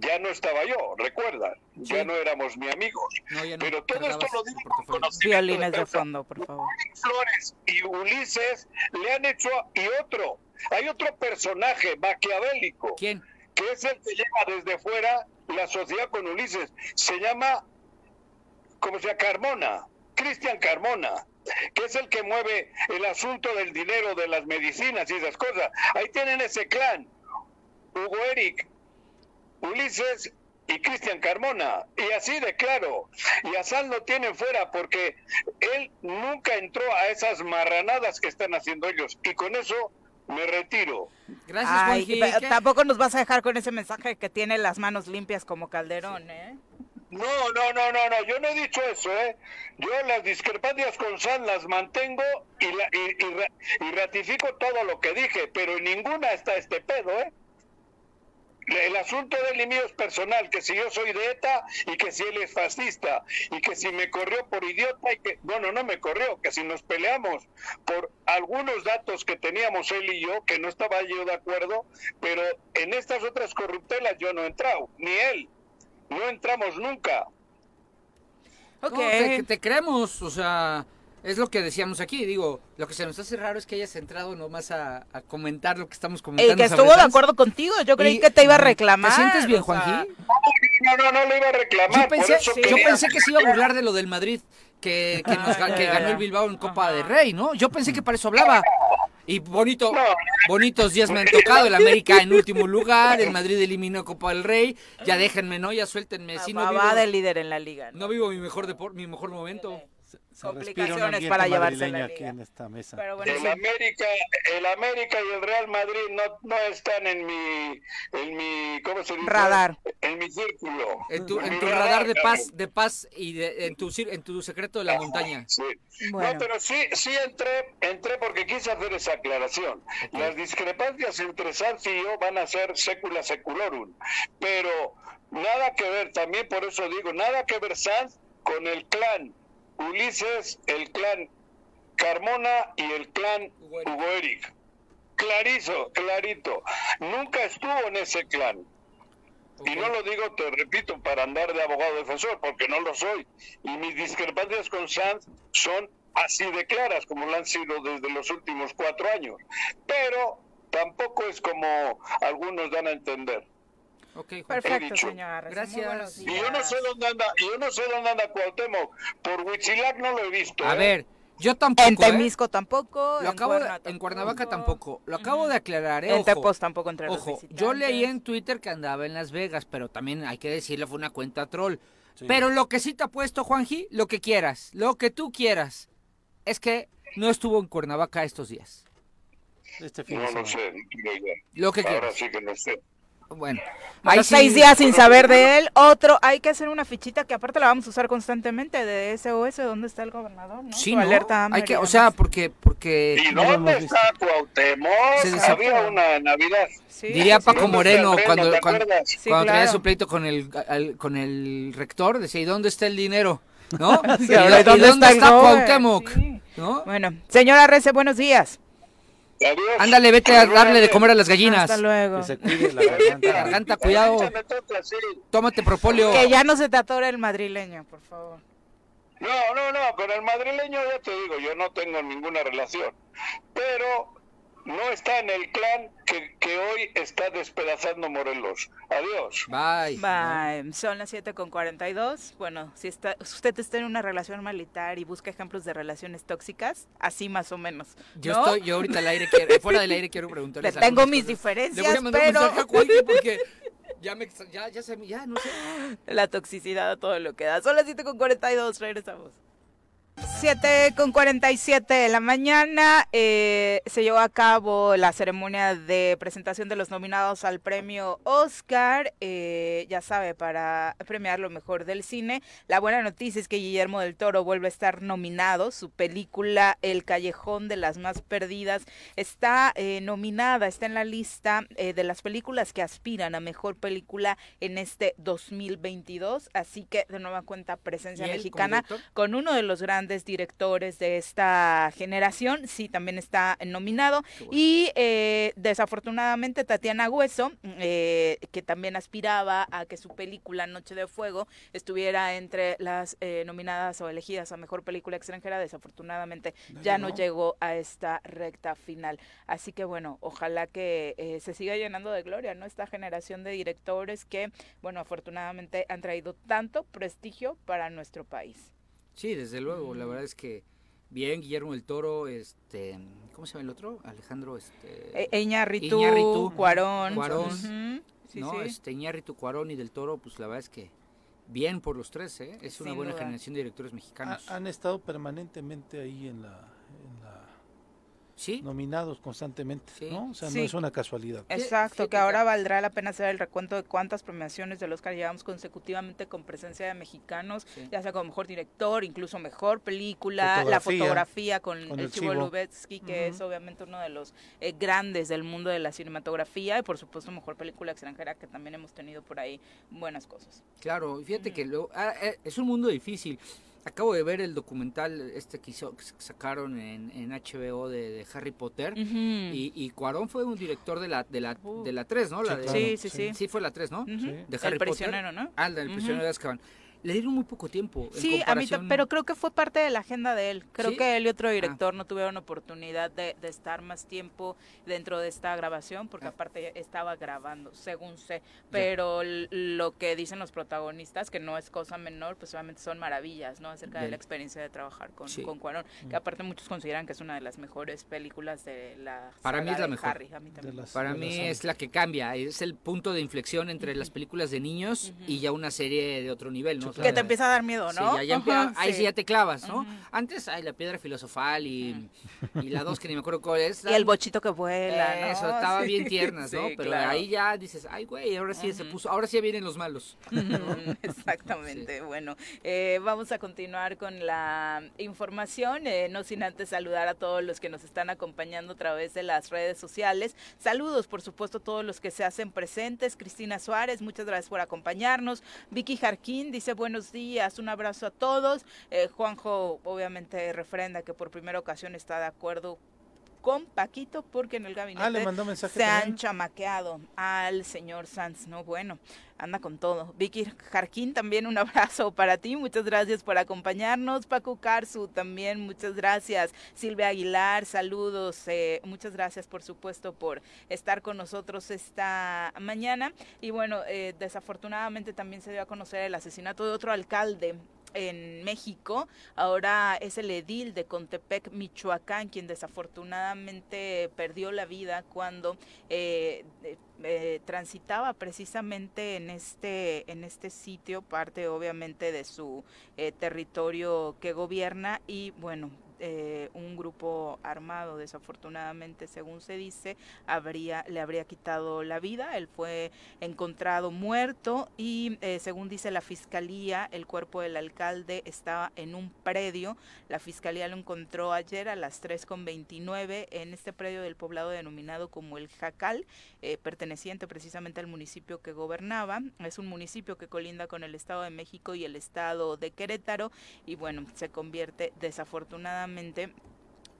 ya no estaba yo, recuerda, ya no éramos ni amigos. Pero todo esto lo digo con Violines de fondo, por favor. Flores y Ulises le han hecho, y otro, hay otro personaje maquiavélico. ¿Quién? Que es el que lleva desde fuera la sociedad con Ulises. Se llama, ¿cómo se llama? Carmona, Cristian Carmona que es el que mueve el asunto del dinero de las medicinas y esas cosas. Ahí tienen ese clan. Hugo Eric, Ulises y Cristian Carmona. Y así de claro. Y a Sal lo tienen fuera porque él nunca entró a esas marranadas que están haciendo ellos. Y con eso me retiro. Gracias, Tampoco nos vas a dejar con ese mensaje que tiene las manos limpias como Calderón, ¿eh? No, no, no, no, no, yo no he dicho eso, ¿eh? Yo las discrepancias con Sal las mantengo y, y, y ratifico todo lo que dije, pero en ninguna está este pedo, ¿eh? el asunto del mío es personal, que si yo soy de ETA y que si él es fascista y que si me corrió por idiota y que, bueno, no me corrió, que si nos peleamos por algunos datos que teníamos él y yo, que no estaba yo de acuerdo, pero en estas otras corruptelas yo no he entrado, ni él, no entramos nunca. Ok, te, te creemos, o sea es lo que decíamos aquí, digo, lo que se nos hace raro es que hayas entrado nomás a, a comentar lo que estamos comentando. Y que estuvo de acuerdo contigo, yo creí que te iba a reclamar. ¿Te sientes bien, Juanji? No, no, no, lo iba a reclamar. Yo pensé, yo pensé que se iba a burlar de lo del Madrid, que, que, nos, que ganó el Bilbao en Copa de Rey, ¿no? Yo pensé que para eso hablaba. Y bonito, bonitos días me han tocado. El América en último lugar, el Madrid eliminó Copa del Rey. Ya déjenme, ¿no? Ya suéltenme. Si no vivo, de líder en la liga. ¿no? vivo mi mejor, depor, mi mejor momento complicaciones para llevarse la aquí en esta mesa. el América, el América y el Real Madrid no, no están en mi, en mi, ¿cómo se dice? Radar. En mi círculo. En tu, en tu radar, de paz, de paz y de, en tu en tu secreto de la montaña. Sí. No, pero sí, sí entré, entré porque quise hacer esa aclaración. Las discrepancias entre Sanz y yo van a ser secula seculorum, pero nada que ver, también por eso digo, nada que ver Sanz con el clan Ulises, el clan Carmona y el clan Hugo Eric. Clarizo, clarito. Nunca estuvo en ese clan. Y no lo digo, te repito, para andar de abogado defensor, porque no lo soy. Y mis discrepancias con Sanz son así de claras, como lo han sido desde los últimos cuatro años. Pero tampoco es como algunos dan a entender. Perfecto, señora. Gracias. Y yo no sé dónde anda, yo no sé dónde anda Cuauhtémoc. Por Huitzilac no lo he visto. A ¿eh? ver, yo tampoco. En ¿eh? Temisco tampoco. Lo acabo en, Cuernavaca tampoco. Lo acabo de aclarar, ¿eh? En Tepos tampoco entre Ojo, yo leí en Twitter que andaba en Las Vegas, pero también hay que decirlo, fue una cuenta troll. Pero lo que sí te ha puesto, Juanji, lo que quieras, lo que tú quieras, es que no estuvo en Cuernavaca estos días. Este no, no sé. Lo que Ahora quieras. sí que no sé. Bueno, hay seis días sin saber de él. Otro, hay que hacer una fichita que aparte la vamos a usar constantemente de SOS, ¿dónde está el gobernador? ¿no? Sí, ¿no? hay que, o sea, porque, porque. ¿Y dónde está Cuauhtémoc? Se Había una Navidad. Diría Paco Moreno cuando, cuando, cuando traía su pleito con el, con el rector, decía, ¿y dónde está el dinero? ¿No? ¿Y, dónde, está, está Cuauhtémoc? ¿No? Bueno, señora Rece, buenos días. Ándale, vete a darle de comer a las gallinas. Hasta luego. Que se cuide la garganta. garganta, cuidado. Tómate propóleo. Que ya no se te atore el madrileño, por favor. No, no, no, con el madrileño ya te digo, yo no tengo ninguna relación. Pero no está en el clan que, que, hoy está despedazando Morelos. Adiós. Bye. Bye. Son las 7 con 42. Bueno, si está, usted está en una relación militar y busca ejemplos de relaciones tóxicas, así más o menos. Yo estoy, yo ahorita al aire quiero, fuera del aire quiero preguntarle. tengo mis diferencias, Le voy a mandar pero... un mensaje a porque ya me, ya, ya, se, ya no sé. La toxicidad a todo lo que da. Son las 7 con 42, regresamos. 7 con 47 de la mañana eh, se llevó a cabo la ceremonia de presentación de los nominados al premio Oscar, eh, ya sabe, para premiar lo mejor del cine. La buena noticia es que Guillermo del Toro vuelve a estar nominado. Su película El Callejón de las Más Perdidas está eh, nominada, está en la lista de las películas que aspiran a mejor película en este 2022. Así que de nueva cuenta presencia mexicana con uno de los grandes directores de esta generación, sí, también está nominado. Y eh, desafortunadamente Tatiana Hueso, eh, que también aspiraba a que su película Noche de Fuego estuviera entre las eh, nominadas o elegidas a Mejor Película Extranjera, desafortunadamente ya no llegó a esta recta final. Así que bueno, ojalá que se siga llenando de gloria, ¿no? Esta generación de directores que, bueno, afortunadamente han traído tanto prestigio para nuestro país. Sí, desde luego, la verdad es que bien, Guillermo del Toro, este, ¿cómo se llama el otro? Alejandro, este... E Iñárritu, Cuarón. Cuarón, ¿no? Este, Iñárritu, Cuarón y del Toro, pues la verdad es que bien por los tres, ¿eh? Es una buena generación de directores mexicanos. han estado permanentemente ahí en la nominados constantemente, ¿no? O sea, no es una casualidad. Exacto, que ahora valdrá la pena hacer el recuento de cuántas premiaciones del Oscar llevamos consecutivamente con presencia de mexicanos, ya sea como mejor director, incluso mejor película, la fotografía con, el, Chivo Lubetsky, que es obviamente uno de los eh, grandes del mundo de la cinematografía, y por supuesto mejor película extranjera, que también hemos tenido por ahí buenas cosas. Claro, fíjate que lo, ah, eh, es un mundo difícil. Acabo de ver el documental este que, hizo, sacaron en, en HBO de, Harry Potter y, y, Cuarón fue un director de la de la, de la 3, ¿no? La sí, sí, sí, sí, fue la 3, ¿no? De Harry el prisionero, ¿no? Ah, del prisionero de Azkaban le dieron muy poco tiempo. Sí, a mí, pero creo que fue parte de la agenda de él. Creo que él y otro ah. director no tuvieron oportunidad de, estar más tiempo dentro de esta grabación, porque ah. aparte estaba grabando, según sé. Pero lo que dicen los protagonistas, que no es cosa menor, pues obviamente son maravillas, ¿no? Acerca de la experiencia de trabajar con, con Cuarón, que mm. aparte muchos consideran que es una de las mejores películas de la Para mí es la mejor. Para mí es la que cambia, es el punto de inflexión entre las películas de niños y ya una serie de otro nivel, ¿no? Que te empieza a dar miedo, ¿no? ahí sí. ya te clavas, ¿no? Antes hay la piedra filosofal y, y la dos que ni me acuerdo cuál es. Y el bochito que vuela, Eso, estaba bien tiernas, ¿no? Pero ahí ya dices, ay, güey, ahora sí se puso, ahora sí vienen los malos. Exactamente, bueno. Eh, vamos a continuar con la información, eh, no sin antes saludar a todos los que nos están acompañando a través de las redes sociales. Saludos, por supuesto, a todos los que se hacen presentes. Cristina Suárez, muchas gracias por acompañarnos. Vicky Jarquín dice, buenos días, un abrazo a todos. Eh, Juanjo obviamente refrenda que por primera ocasión está de acuerdo con Paquito porque en el gabinete ah, se han chamaqueado al señor Sanz, ¿no? Bueno, anda con todo. Vicky Jarquín, también un abrazo para ti, muchas gracias por acompañarnos. Paco Carzu, también muchas gracias. Silvia Aguilar, saludos, eh, muchas gracias por supuesto por estar con nosotros esta mañana. Y bueno, eh, desafortunadamente también se dio a conocer el asesinato de otro alcalde en México. Ahora es el edil de Contepec, Michoacán, quien desafortunadamente perdió la vida cuando eh, eh, transitaba precisamente en este, en este sitio, parte obviamente de su eh, territorio que gobierna y bueno, eh, un grupo armado, desafortunadamente, según se dice, le habría quitado la vida. Él fue encontrado muerto y, eh, según dice la fiscalía, el cuerpo del alcalde estaba en un predio. La fiscalía lo encontró ayer a las 3.29 en este predio del poblado denominado como el Jacal, eh, perteneciente precisamente al municipio que gobernaba. Es un municipio que colinda con el Estado de México y el Estado de Querétaro y bueno, se convierte desafortunadamente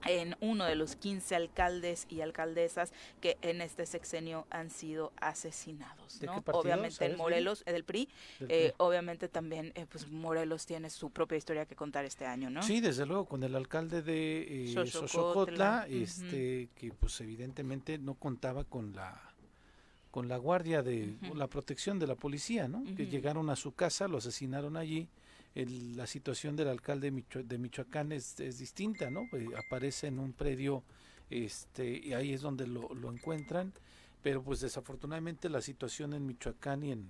en uno de los 15 alcaldes y alcaldesas que en este sexenio han sido asesinados. Obviamente en Morelos, del PRI, eh, obviamente también eh, pues Morelos tiene su propia historia que contar este año, ¿no? Sí, desde luego, con el alcalde de eh, este, que pues evidentemente no contaba con la con la guardia de la protección de la policía, ¿no? Que llegaron a su casa, lo asesinaron allí la situación del alcalde de Michoacán es, distinta, ¿no? Eh, aparece en un predio este, y ahí es donde lo, lo, encuentran, pero pues desafortunadamente la situación en Michoacán y en,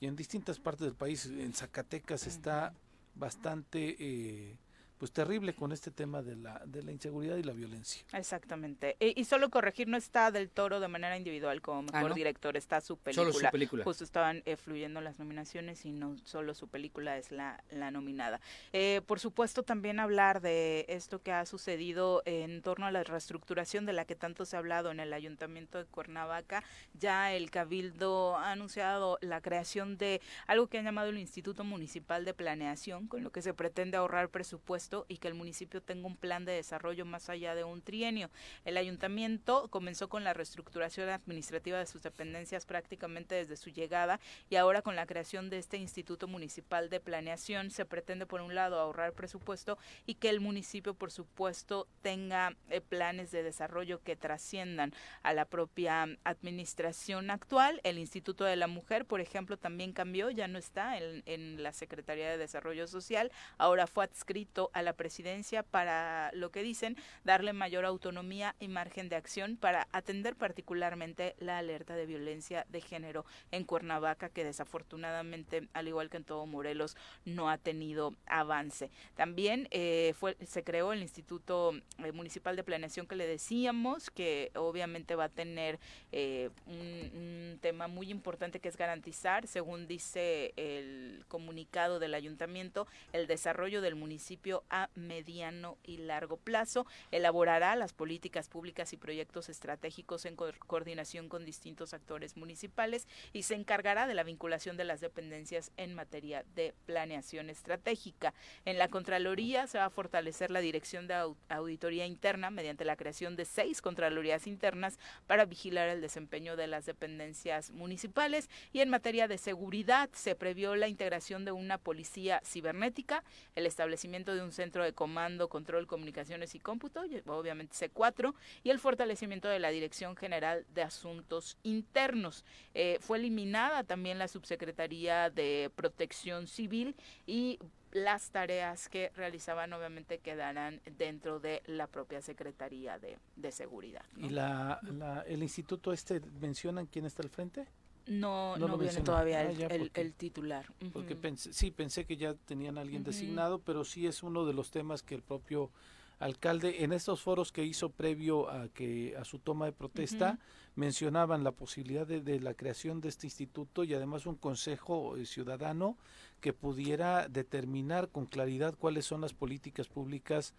y en distintas partes del país, en Zacatecas está bastante eh, pues terrible con este tema de la, de la inseguridad y la violencia. Exactamente. Y, solo corregir, no está del toro de manera individual como ah, mejor director, está su película. Solo su película. Justo estaban eh, fluyendo las nominaciones y no solo su película es la, la nominada. Eh, por supuesto, también hablar de esto que ha sucedido en torno a la reestructuración de la que tanto se ha hablado en el Ayuntamiento de Cuernavaca. Ya el Cabildo ha anunciado la creación de algo que han llamado el Instituto Municipal de Planeación, con lo que se pretende ahorrar presupuesto y que el municipio tenga un plan de desarrollo más allá de un trienio. El ayuntamiento comenzó con la reestructuración administrativa de sus dependencias prácticamente desde su llegada y ahora con la creación de este Instituto Municipal de Planeación se pretende por un lado ahorrar presupuesto y que el municipio por supuesto tenga eh, planes de desarrollo que trasciendan a la propia administración actual. El Instituto de la Mujer, por ejemplo, también cambió, ya no está en, en la Secretaría de Desarrollo Social, ahora fue adscrito a la presidencia para lo que dicen darle mayor autonomía y margen de acción para atender particularmente la alerta de violencia de género en Cuernavaca, que desafortunadamente, al igual que en todo Morelos, no ha tenido avance. También eh, fue, se creó el Instituto eh, Municipal de Planeación que le decíamos, que obviamente va a tener eh, un, un tema muy importante que es garantizar, según dice el comunicado del ayuntamiento, el desarrollo del municipio a mediano y largo plazo, elaborará las políticas públicas y proyectos estratégicos en co coordinación con distintos actores municipales y se encargará de la vinculación de las dependencias en materia de planeación estratégica. En la Contraloría se va a fortalecer la dirección de auditoría interna mediante la creación de seis Contralorías internas para vigilar el desempeño de las dependencias municipales y en materia de seguridad se previó la integración de una policía cibernética, el establecimiento de un centro de comando, control, comunicaciones y cómputo, obviamente C4, y el fortalecimiento de la Dirección General de Asuntos Internos. Eh, fue eliminada también la Subsecretaría de Protección Civil y las tareas que realizaban obviamente quedarán dentro de la propia Secretaría de, Seguridad. ¿Y la, la, el instituto este mencionan quién está al frente? No, no, no viene todavía el, ah, el, el, titular. Uh -huh. Porque pensé, sí, pensé que ya tenían a alguien uh -huh. designado, pero sí es uno de los temas que el propio alcalde en estos foros que hizo previo a que a su toma de protesta uh -huh. mencionaban la posibilidad de, de, la creación de este instituto y además un consejo eh, ciudadano que pudiera determinar con claridad cuáles son las políticas públicas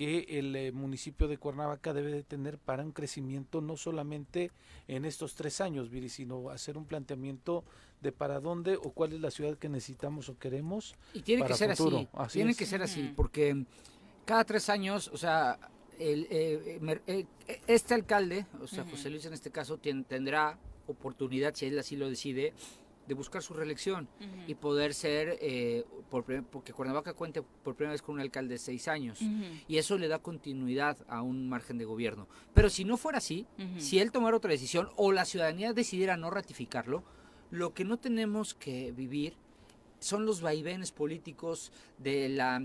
que el eh, municipio de Cuernavaca debe de tener para un crecimiento no solamente en estos tres años, Viri, sino hacer un planteamiento de para dónde o cuál es la ciudad que necesitamos o queremos. Y tiene que ser futuro. así, así tiene es. que ser así, porque cada tres años, o sea, el, eh, eh, este alcalde, o sea, uh -huh. José Luis en este caso, ten, tendrá oportunidad, si él así lo decide, de buscar su reelección uh -huh. y poder ser, eh, por, porque Cuernavaca cuenta por primera vez con un alcalde de seis años uh -huh. y eso le da continuidad a un margen de gobierno. Pero si no fuera así, uh -huh. si él tomara otra decisión o la ciudadanía decidiera no ratificarlo, lo que no tenemos que vivir son los vaivenes políticos de la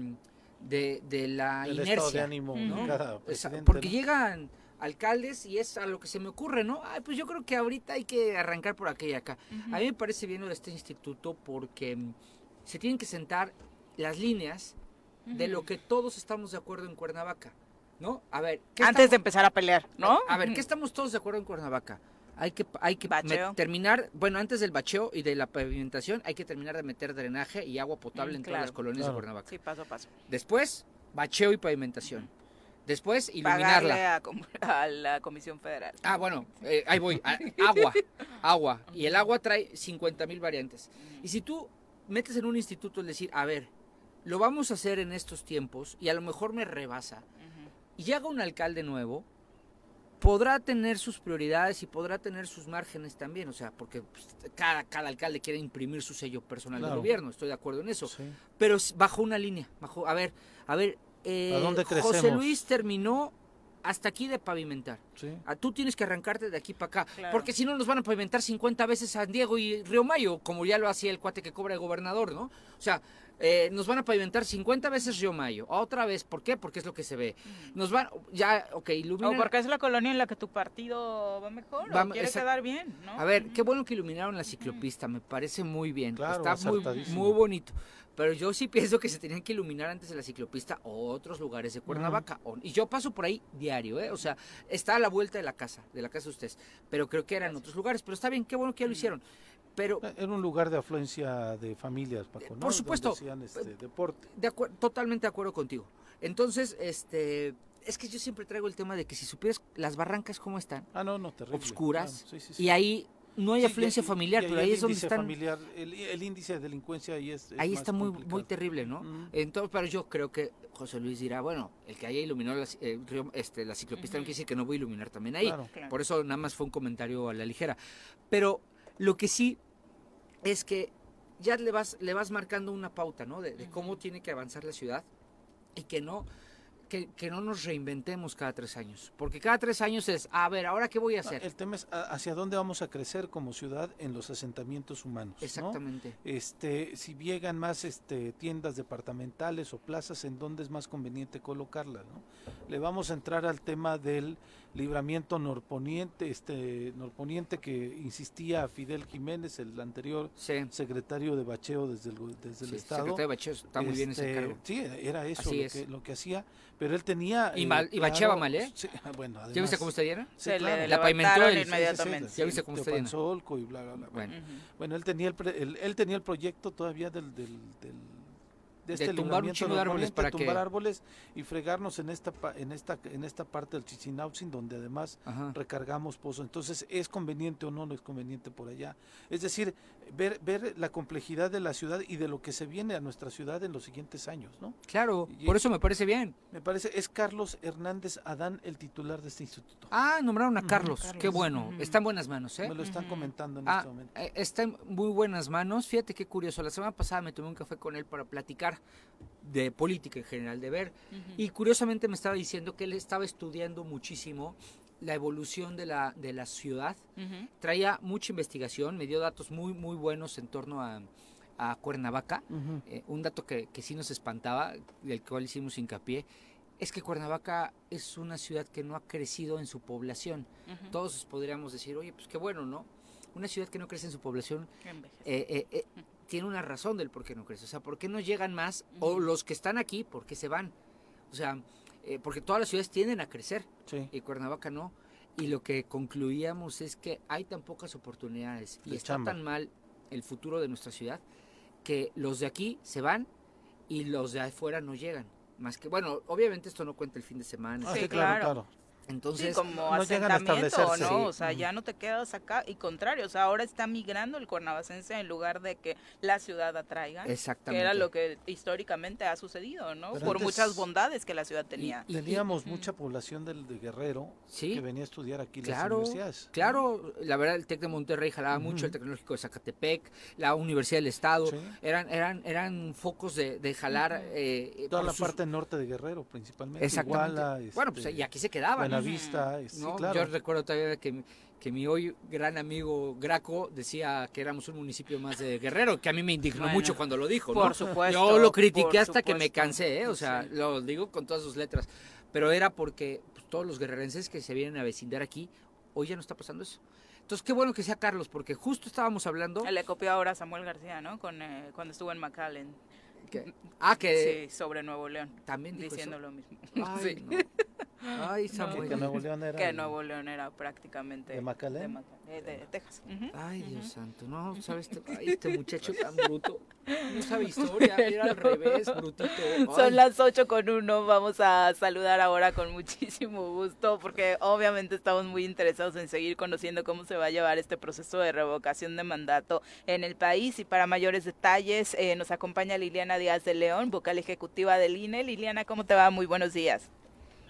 de, de la El inercia. Estado de ánimo ¿no? cada Porque ¿no? llegan alcaldes y es a lo que se me ocurre, ¿no? Ay, pues yo creo que ahorita hay que arrancar por aquella acá. Uh -huh. A mí me parece bien lo de este instituto porque mm, se tienen que sentar las líneas uh -huh. de lo que todos estamos de acuerdo en Cuernavaca, ¿no? A ver, antes estamos? de empezar a pelear, ¿no? A, a ver, ¿qué estamos todos de acuerdo en Cuernavaca? Hay que, hay que terminar, bueno, antes del bacheo y de la pavimentación, hay que terminar de meter drenaje y agua potable mm, en claro, todas las colonias claro. de Cuernavaca. Sí, paso a paso. Después, bacheo y pavimentación. Después, iluminarla. A, a, la Comisión Federal. Ah, bueno, eh, ahí voy. Agua, agua. Y el agua trae 50 mil variantes. Y si tú metes en un instituto el decir, a ver, lo vamos a hacer en estos tiempos y a lo mejor me rebasa, uh -huh. y llega un alcalde nuevo, podrá tener sus prioridades y podrá tener sus márgenes también, o sea, porque pues, cada, cada alcalde quiere imprimir su sello personal claro. de gobierno, estoy de acuerdo en eso, sí. pero bajo una línea, bajo, a ver, a ver, eh, ¿A dónde José Luis terminó hasta aquí de pavimentar. Sí. Ah, tú tienes que arrancarte de aquí para acá. Claro. Porque si no nos van a pavimentar 50 veces San Diego y Río Mayo, como ya lo hacía el cuate que cobra el gobernador, ¿no? O sea, eh, nos van a pavimentar 50 veces Río Mayo. Otra vez, ¿por qué? Porque es lo que se ve. Nos van, ya, ok, iluminan. O porque es la colonia en la que tu partido va mejor, va, o quiere esa... quedar bien, ¿no? A ver, qué bueno que iluminaron la ciclopista, me parece muy bien. Claro, Está muy, muy bonito. Pero yo sí pienso que se tenían que iluminar antes de la ciclopista otros lugares de Cuernavaca. Uh -huh. Y yo paso por ahí diario, ¿eh? O sea, está a la vuelta de la casa, de la casa de ustedes. Pero creo que eran Gracias. otros lugares. Pero está bien, qué bueno que ya lo hicieron. Pero, era un lugar de afluencia de familias, Paco, ¿no? Por supuesto. Decían, este, deporte. De totalmente de acuerdo contigo. Entonces, este es que yo siempre traigo el tema de que si supieras las barrancas cómo están. Ah, no, no, terrible. Obscuras. Sí, sí, sí. Y ahí no hay sí, afluencia y, familiar, y, y, pero ahí es donde están. el, el, índice de delincuencia ahí es. es ahí está muy, muy terrible, ¿no? Uh -huh. Entonces, pero yo creo que José Luis dirá, bueno, el que haya iluminado la, eh, río- este, la ciclopista no quiere decir que no voy a iluminar también ahí. Claro. Claro. Por eso nada más fue un comentario a la ligera. Pero lo que sí es que ya le vas, le vas marcando una pauta, ¿no? De, de cómo tiene que avanzar la ciudad y que no, que, que no nos reinventemos cada tres años. Porque cada tres años es, a ver, ¿ahora qué voy a hacer? El tema es hacia dónde vamos a crecer como ciudad en los asentamientos humanos. ¿no? Exactamente. Este, si llegan más este, tiendas departamentales o plazas, ¿en dónde es más conveniente colocarlas? ¿no? Le vamos a entrar al tema del libramiento norponiente, este, norponiente que insistía Fidel Jiménez, el anterior Sí. secretario de bacheo desde el, desde el Estado. secretario de Bacheo está muy bien ese Este, cargo. Sí, era eso Así lo es. que, lo que hacía, pero él tenía... Y mal- y bacheaba mal, ¿eh? Sí, bueno, ¿Ya viste además- cómo está llena? sí, Se claro. le La pavimentó levantaron él, sí, sí, sí, inmediatamente. ¿Ya viste cómo está llena? Y bla, bla, bla. Bueno. Bueno, él tenía el, pre- el- él tenía el proyecto todavía del, del, del- de este tumbar un de árboles para que- tumbar árboles y fregarnos en esta pa- en esta en esta parte del Chichinautzin donde además ajá. recargamos pozos. Entonces, ¿es conveniente o no no es conveniente por allá? Es decir, ver ver la complejidad de la ciudad y de lo que se viene a nuestra ciudad en los siguientes años, ¿no? Claro, Y- por eso me parece bien. Me parece es Carlos Hernández Adán el titular de este instituto. Ah, nombraron a Carlos. Qué bueno. Ujú. Está en buenas manos, ¿eh? Me lo están comentando en Ah, este momento. eh, está en muy buenas manos. Fíjate qué curioso. La semana pasada me tomé un café con él para platicar de política en general, de ver. Y curiosamente me estaba diciendo que él estaba estudiando muchísimo la evolución de la, de la ciudad. Traía mucha investigación, me dio datos muy, muy buenos en torno a, a Cuernavaca. Eh, un dato que, que sí nos espantaba, del cual hicimos hincapié, es que Cuernavaca es una ciudad que no ha crecido en su población. Todos podríamos decir, oye, pues qué bueno, ¿no? Una ciudad que no crece en su población eh, eh, eh, tiene una razón del por qué no crece. O sea, ¿por qué no llegan más? O los que están aquí, ¿por qué se van? O sea, eh, porque todas las ciudades tienden a crecer Sí. y Cuernavaca no. Y lo que concluíamos es que hay tan pocas oportunidades y está tan mal el futuro de nuestra ciudad que los de aquí se van y los de afuera no llegan. Más que, bueno, obviamente esto no cuenta el fin de semana. Ah, Sí, sí, claro, claro. claro. Entonces, sí, como no llegan a establecerse. ¿no? Sí. O sea, ya no te quedas acá. Y contrario, o sea, ahora está migrando el cuernavacense en lugar de que la ciudad atraiga. Que exactamente. era lo que históricamente ha sucedido, ¿no? Pero Por antes- muchas bondades que la ciudad tenía. Y- y- Teníamos mucha población del, de Guerrero Sí. que venía a estudiar aquí las Claro, universidades. claro, la verdad el TEC de Monterrey jalaba mucho, el Tecnológico de Zacatepec, la Universidad del Estado, Sí. eran, eran, eran focos de, de jalar eh, Toda por la sus- parte norte de Guerrero, principalmente. Exactamente. Iguala, bueno, pues este, y aquí se quedaban. Buenavista, este, ¿no? sí, claro. Yo recuerdo todavía que, que mi hoy gran amigo Graco decía que éramos un municipio más de Guerrero, que a mí me indignó Bueno, mucho cuando lo dijo, ¿no? Por supuesto. Yo lo critiqué hasta que me supuesto. cansé, ¿eh? o sea, Sí. lo digo con todas sus letras, pero era porque pues, todos los guerrerenses que se vienen a vecindar aquí, hoy ya no está pasando eso. Entonces, qué bueno que sea Carlos, porque justo estábamos hablando... Le copió ahora a Samuel García, ¿no? Con, eh, cuando estuvo en McAllen. que- ah, que Sí, sobre Nuevo León. también dijo Diciendo eso. lo mismo. Ay, Sí. no. Ay, Que, Samuel. que Nuevo León era Que Nuevo León era prácticamente ¿De McAllen? de, Maca- eh, de Texas. Ay, Dios santo, no, ¿sabes? Este, ay, este muchacho tan bruto. No sabe historia, era al revés, brutito. Ay. Son las 8 con uno. Vamos a saludar ahora con muchísimo gusto porque obviamente estamos muy interesados en seguir conociendo cómo se va a llevar este proceso de revocación de mandato en el país. Y para mayores detalles eh, nos acompaña Liliana Díaz de León, vocal ejecutiva del INE. Liliana, ¿cómo te va? Muy buenos días.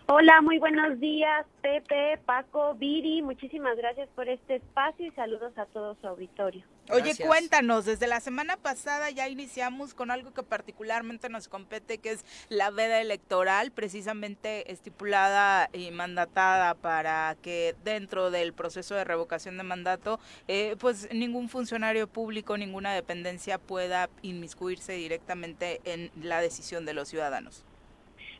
Hola, muy buenos días, Pepe, Paco, Viri. Muchísimas gracias por este espacio y saludos a todo su auditorio. Oye, Gracias. cuéntanos, desde la semana pasada ya iniciamos con algo que particularmente nos compete, que es la veda electoral, precisamente estipulada y mandatada para que dentro del proceso de revocación de mandato, eh, pues ningún funcionario público, ninguna dependencia pueda inmiscuirse directamente en la decisión de los ciudadanos.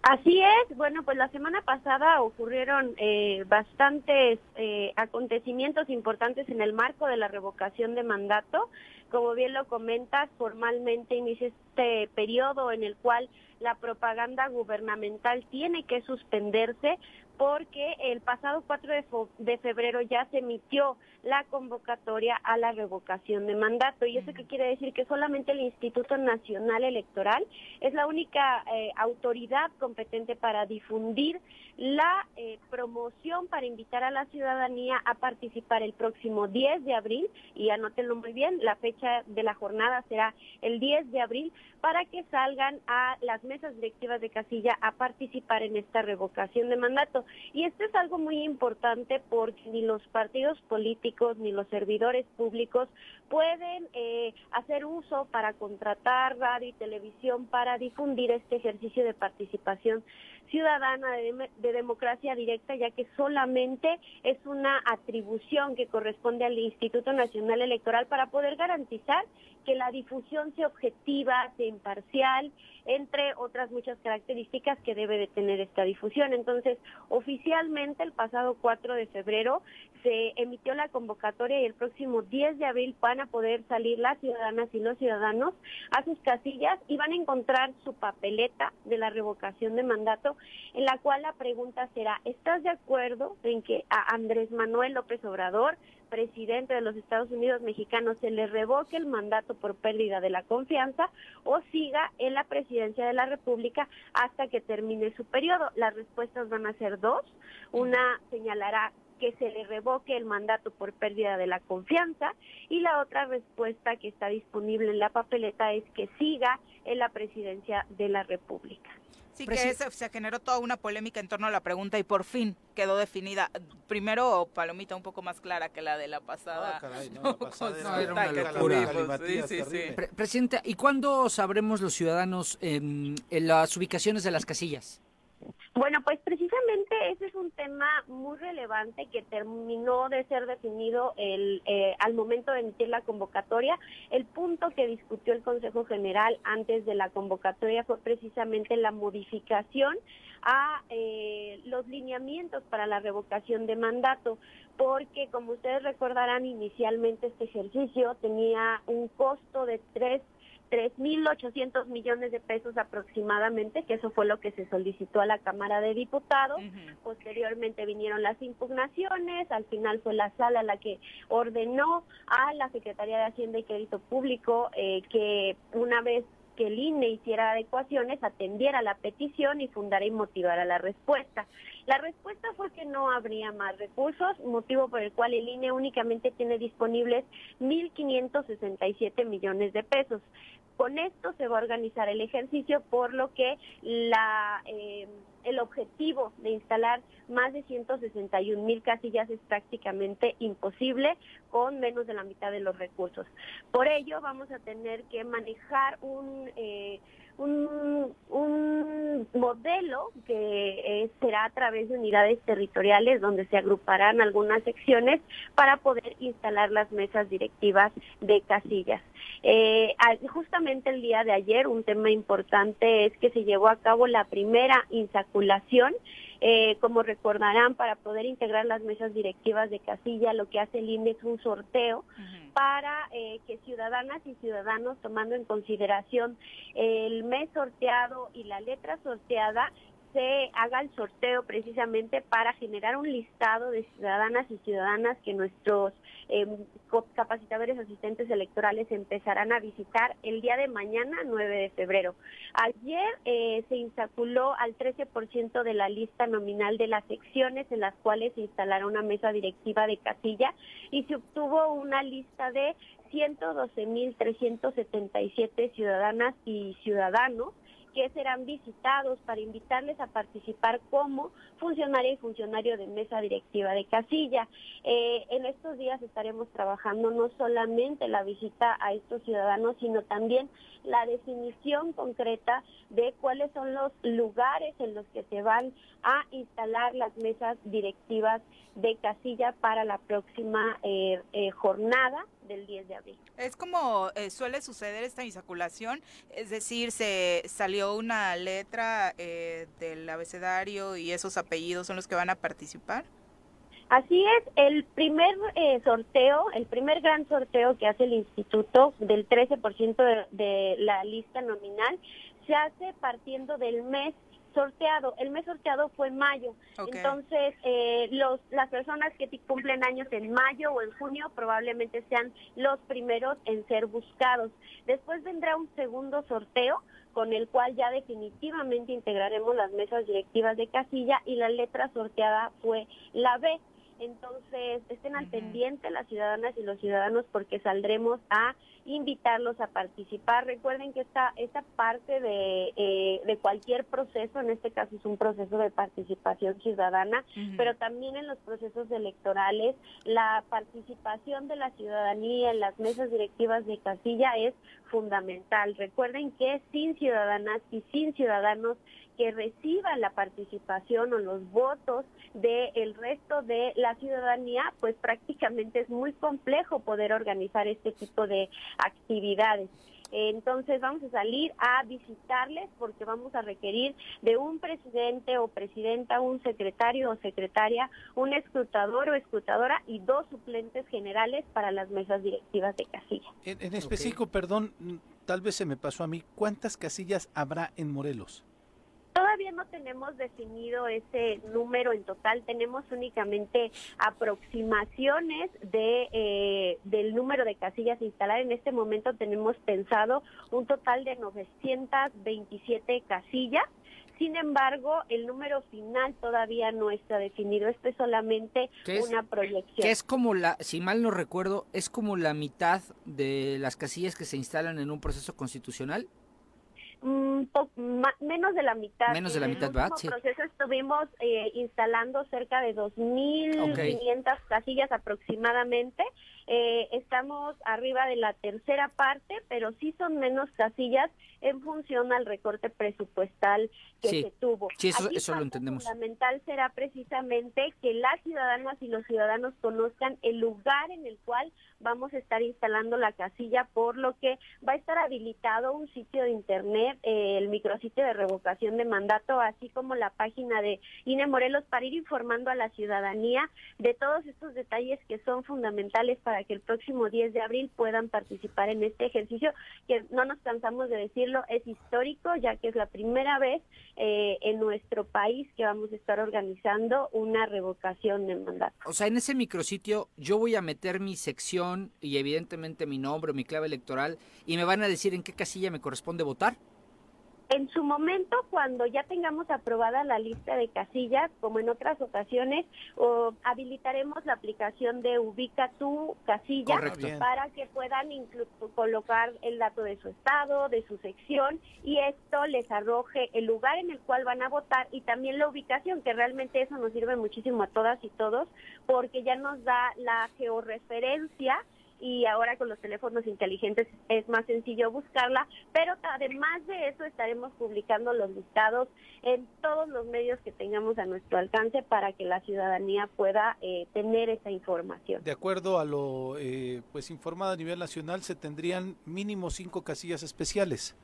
Así es, bueno, pues la semana pasada ocurrieron eh, bastantes eh, acontecimientos importantes en el marco de la revocación de mandato. Como bien lo comentas, formalmente inicia este periodo en el cual la propaganda gubernamental tiene que suspenderse porque el pasado 4 de, febrero ya se emitió la convocatoria a la revocación de mandato. ¿Y eso qué quiere decir? Que solamente el Instituto Nacional Electoral es la única eh, autoridad competente para difundir la eh, promoción para invitar a la ciudadanía a participar el próximo 10 de abril, y anótenlo muy bien, la fecha de la jornada será el 10 de abril, para que salgan a las mesas directivas de casilla a participar en esta revocación de mandato. Y esto es algo muy importante porque ni los partidos políticos ni los servidores públicos pueden eh, hacer uso para contratar radio y televisión para difundir este ejercicio de participación ciudadana de, de, democracia directa, ya que solamente es una atribución que corresponde al Instituto Nacional Electoral para poder garantizar que la difusión sea objetiva, sea imparcial, entre otras muchas características que debe de tener esta difusión. Entonces, oficialmente el pasado 4 de febrero se emitió la convocatoria y el próximo 10 de abril van a poder salir las ciudadanas y los ciudadanos a sus casillas y van a encontrar su papeleta de la revocación de mandato en la cual la pregunta será, ¿estás de acuerdo en que a Andrés Manuel López Obrador presidente de los Estados Unidos mexicanos se le revoque el mandato por pérdida de la confianza o siga en la presidencia de la República hasta que termine su periodo. Las respuestas van a ser dos. Una señalará que se le revoque el mandato por pérdida de la confianza y la otra respuesta que está disponible en la papeleta es que siga en la presidencia de la República. Sí, que se generó toda una polémica en torno a la pregunta y por fin quedó definida. Primero, palomita un poco más clara que la de la pasada. Presidenta, ¿y cuándo sabremos los ciudadanos en las ubicaciones de las casillas? Bueno, pues precisamente ese es un tema muy relevante que terminó de ser definido el, eh, al momento de emitir la convocatoria. El punto que discutió el Consejo General antes de la convocatoria fue precisamente la modificación a eh, los lineamientos para la revocación de mandato, porque como ustedes recordarán, inicialmente este ejercicio tenía un costo de tres 3.800 millones de pesos aproximadamente, que eso fue lo que se solicitó a la Cámara de Diputados. Posteriormente vinieron las impugnaciones, al final fue la sala la que ordenó a la Secretaría de Hacienda y Crédito Público eh, que una vez que el INE hiciera adecuaciones, atendiera la petición y fundara y motivara la respuesta. La respuesta fue que no habría más recursos, motivo por el cual el INE únicamente tiene disponibles 1.567 millones de pesos. Con esto se va a organizar el ejercicio, por lo que eh, el objetivo de instalar más de 161 mil casillas es prácticamente imposible con menos de la mitad de los recursos. Por ello, vamos a tener que manejar un... Eh, un, modelo que eh, será a través de unidades territoriales donde se agruparán algunas secciones para poder instalar las mesas directivas de casillas. Eh, justamente el día de ayer un tema importante es que se llevó a cabo la primera insaculación eh, como recordarán, para poder integrar las mesas directivas de casilla, lo que hace el INE es un sorteo para eh, que ciudadanas y ciudadanos, tomando en consideración el mes sorteado y la letra sorteada, se haga el sorteo precisamente para generar un listado de ciudadanas y ciudadanas que nuestros eh, capacitadores asistentes electorales empezarán a visitar el día de mañana, 9 de febrero. Ayer eh, se insaculó al 13% de la lista nominal de las secciones en las cuales se instalará una mesa directiva de casilla y se obtuvo una lista de 112.377 ciudadanas y ciudadanos que serán visitados para invitarles a participar como funcionaria y funcionario de mesa directiva de casilla. Eh, en estos días estaremos trabajando no solamente la visita a estos ciudadanos, sino también la definición concreta de cuáles son los lugares en los que se van a instalar las mesas directivas de casilla para la próxima eh, eh, jornada del 10 de abril. Es como eh, suele suceder esta insaculación, es decir, se salió una letra del abecedario y esos apellidos son los que van a participar. Así es, el primer sorteo, el primer gran sorteo que hace el instituto del 13% de, de la lista nominal se hace partiendo del mes sorteado. El mes sorteado fue mayo. Entonces, eh, los, las personas que cumplen años en mayo o en junio probablemente sean los primeros en ser buscados. Después vendrá un segundo sorteo con el cual ya definitivamente integraremos las mesas directivas de casilla y la letra sorteada fue la B. Entonces, estén al pendiente las ciudadanas y los ciudadanos porque saldremos a invitarlos a participar. Recuerden que esta, esta parte de, eh, de cualquier proceso, en este caso es un proceso de participación ciudadana, pero también en los procesos electorales, la participación de la ciudadanía en las mesas directivas de casilla es fundamental. Recuerden que sin ciudadanas y sin ciudadanos que reciban la participación o los votos del resto de la ciudadanía, pues prácticamente es muy complejo poder organizar este tipo de actividades. Entonces vamos a salir a visitarles porque vamos a requerir de un presidente o presidenta, un secretario o secretaria, un escrutador o escrutadora y dos suplentes generales para las mesas directivas de casilla. En, específico, perdón, tal vez se me pasó a mí, ¿cuántas casillas habrá en Morelos? No tenemos definido ese número en total, tenemos únicamente aproximaciones de eh, del número de casillas instalar. En este momento tenemos pensado un total de 927 casillas. Sin embargo, el número final todavía no está definido. Esto es solamente una proyección. Que es como la, si mal no recuerdo, es como la mitad de las casillas que se instalan en un proceso constitucional. Mm, menos de la mitad. Menos de la mitad. En el proceso estuvimos eh, instalando cerca de 2.500 casillas aproximadamente. Eh, estamos arriba de la tercera parte, pero sí son menos casillas en función al recorte presupuestal que se tuvo. Sí, eso, eso lo entendemos. fundamental será precisamente que las ciudadanas y los ciudadanos conozcan el lugar en el cual vamos a estar instalando la casilla, por lo que va a estar habilitado un sitio de internet, eh, el micrositio de revocación de mandato, así como la página de INE Morelos para ir informando a la ciudadanía de todos estos detalles que son fundamentales para que el próximo 10 de abril puedan participar en este ejercicio, que no nos cansamos de decirlo, es histórico, ya que es la primera vez eh, en nuestro país que vamos a estar organizando una revocación de mandato. O sea, en ese micrositio yo voy a meter mi sección y evidentemente mi nombre mi clave electoral y me van a decir en qué casilla me corresponde votar? En su momento, cuando ya tengamos aprobada la lista de casillas, como en otras ocasiones, habilitaremos la aplicación de Ubica tu casilla para que puedan colocar el dato de su estado, de su sección, y esto les arroje el lugar en el cual van a votar y también la ubicación, que realmente eso nos sirve muchísimo a todas y todos, porque ya nos da la georreferencia y ahora con los teléfonos inteligentes es más sencillo buscarla, pero además de eso estaremos publicando los listados en todos los medios que tengamos a nuestro alcance para que la ciudadanía pueda eh, tener esa información. De acuerdo a lo eh, pues informado a nivel nacional, se tendrían mínimo cinco casillas especiales.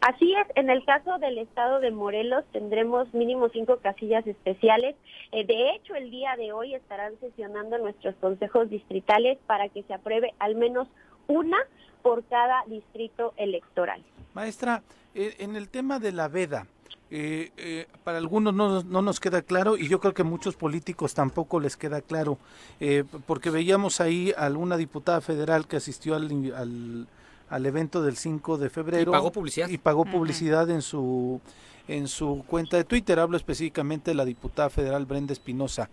Así es, en el caso del estado de Morelos tendremos mínimo cinco casillas especiales. Eh, de hecho, el día de hoy estarán sesionando nuestros consejos distritales para que se apruebe al menos una por cada distrito electoral. Maestra, eh, en el tema de la veda, eh, para algunos no, no, nos queda claro y yo creo que muchos políticos tampoco les queda claro, porque veíamos ahí a alguna diputada federal que asistió al evento del 5 de febrero. Y pagó publicidad. Y pagó publicidad en su en su cuenta de Twitter. Hablo específicamente de la diputada federal Brenda Espinosa.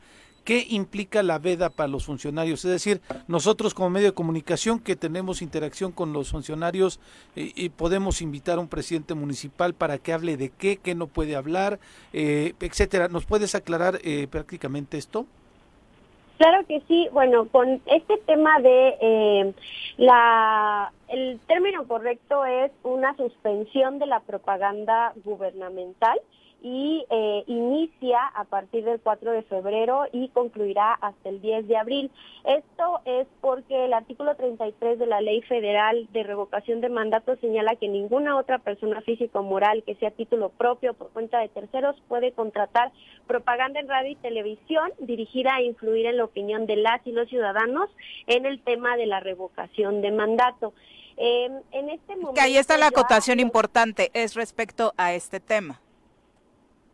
¿Qué implica la veda para los funcionarios? Es decir, nosotros como medio de comunicación que tenemos interacción con los funcionarios eh, y podemos invitar a un presidente municipal para que hable de qué, qué no puede hablar, eh, etcétera. ¿Nos puedes aclarar eh, prácticamente esto? Claro que sí. Bueno, con este tema de eh, la, el término correcto es una suspensión de la propaganda gubernamental y eh, inicia a partir del 4 de febrero y concluirá hasta el 10 de abril. Esto es porque el artículo 33 de la Ley Federal de Revocación de Mandato señala que ninguna otra persona física o moral que sea título propio por cuenta de terceros puede contratar propaganda en radio y televisión dirigida a influir en la opinión de las y los ciudadanos en el tema de la revocación de mandato. Eh, en este momento, que ahí está la acotación importante, es respecto a este tema.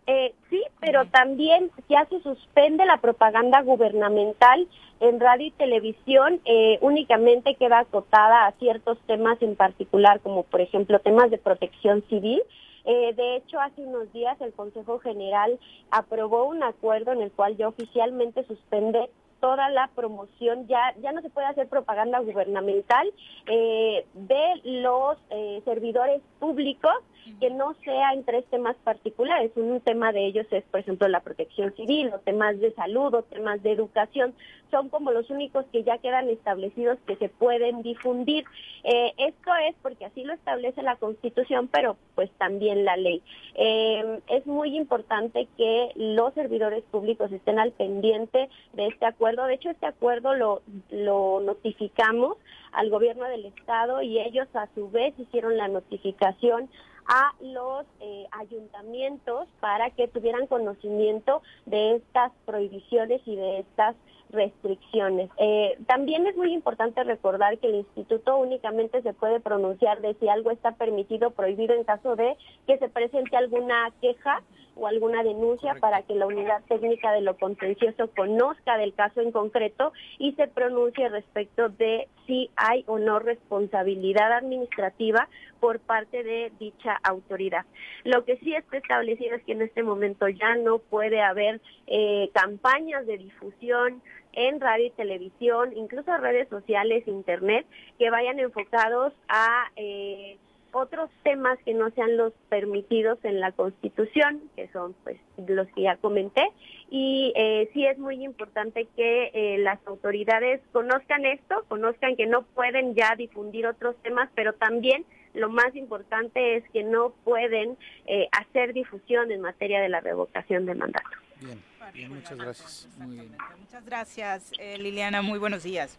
Eh, sí, pero también ya se suspende la propaganda gubernamental en radio y televisión, eh, únicamente queda acotada a ciertos temas en particular, como por ejemplo temas de protección civil. Eh, de hecho, hace unos días el Consejo General aprobó un acuerdo en el cual ya oficialmente suspende toda la promoción, ya, ya no se puede hacer propaganda gubernamental eh, de los eh, servidores públicos que no sea en tres temas particulares. Un tema de ellos es, por ejemplo, la protección civil, o temas de salud, o temas de educación. Son como los únicos que ya quedan establecidos que se pueden difundir. Eh, esto es porque así lo establece la Constitución, pero pues también la ley. Eh, es muy importante que los servidores públicos estén al pendiente de este acuerdo. De hecho, este acuerdo lo, lo notificamos al gobierno del estado y ellos a su vez hicieron la notificación a los eh, ayuntamientos para que tuvieran conocimiento de estas prohibiciones y de estas restricciones. Eh, también es muy importante recordar que el instituto únicamente se puede pronunciar de si algo está permitido o prohibido en caso de que se presente alguna queja o alguna denuncia para que la unidad técnica de lo contencioso conozca del caso en concreto y se pronuncie respecto de si hay o no responsabilidad administrativa por parte de dicha autoridad. Lo que sí está establecido es que en este momento ya no puede haber eh, campañas de difusión en radio y televisión, incluso redes sociales, internet, que vayan enfocados a eh, otros temas que no sean los permitidos en la Constitución, que son pues los que ya comenté, y eh, sí es muy importante que eh, las autoridades conozcan esto, conozcan que no pueden ya difundir otros temas, pero también lo más importante es que no pueden eh, hacer difusión en materia de la revocación del mandato. Bien, bien muchas gracias. Muy bien. Muchas gracias, Liliana. Muy buenos días.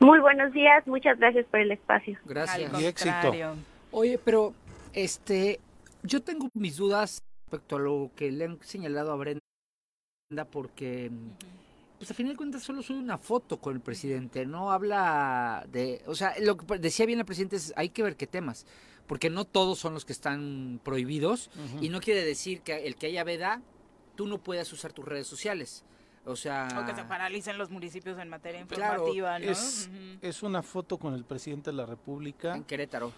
Muy buenos días, muchas gracias por el espacio. Gracias. Y éxito. Oye, pero este, yo tengo mis dudas respecto a lo que le han señalado a Brenda, porque, pues a final de cuentas solo sube una foto con el presidente, no habla de, o sea, lo que decía bien el presidente es, hay que ver qué temas, porque no todos son los que están prohibidos, y no quiere decir que el que haya veda, tú no puedas usar tus redes sociales. O sea... O que se paralicen los municipios en materia informativa, ¿no? Es, es, una foto con el presidente de la República. En Querétaro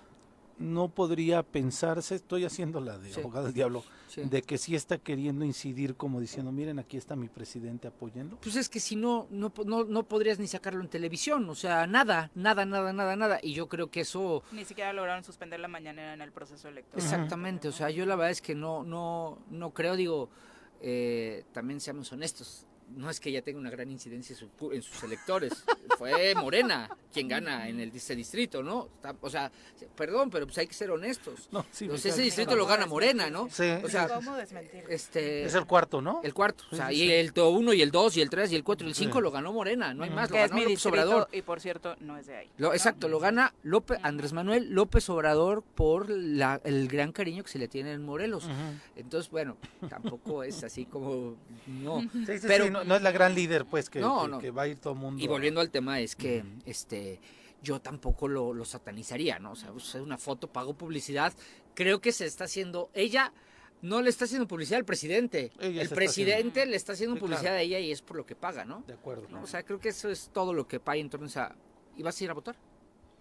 no podría pensarse, estoy haciendo la de abogado del diablo, de que sí está queriendo incidir como diciendo, miren, aquí está mi presidente, apóyenlo. Pues es que si no, no, no, no podrías ni sacarlo en televisión, o sea, nada, nada, nada, nada, nada. Y yo creo que eso... Ni siquiera lograron suspender la mañanera en el proceso electoral. Exactamente, o sea, yo la verdad es que no, no, no creo, digo, eh, también seamos honestos, no es que ella tenga una gran incidencia en, sus electores. Fue Morena quien gana en el, ese distrito, ¿no? o sea, perdón, pero pues hay que ser honestos. No, sí, pues ese distrito lo gana Morena, ¿no? Sí. O sea, ¿Cómo desmentir? Este, es el cuarto, ¿no? El cuarto. O sea, y el 1 y el 2 y el 3 y el 4 y el 5 lo ganó Morena, no hay más. Lo ganó López Obrador. Y por cierto, no es de ahí. exacto, lo gana López, Andrés Manuel López Obrador por la, el gran cariño que se le tiene en Morelos. Entonces, bueno, tampoco es así como. No. pero, no, es la gran líder, pues, que, que, va a ir todo el mundo. Y volviendo al tema, es que este yo tampoco lo, satanizaría, ¿no? O sea, es una foto, pago publicidad. Creo que se está haciendo. Ella no le está haciendo publicidad al presidente. el presidente le está haciendo publicidad a ella y es por lo que paga, ¿no? De acuerdo. O sea, creo que eso es todo lo que paga en torno a. ¿Y vas a ir a votar?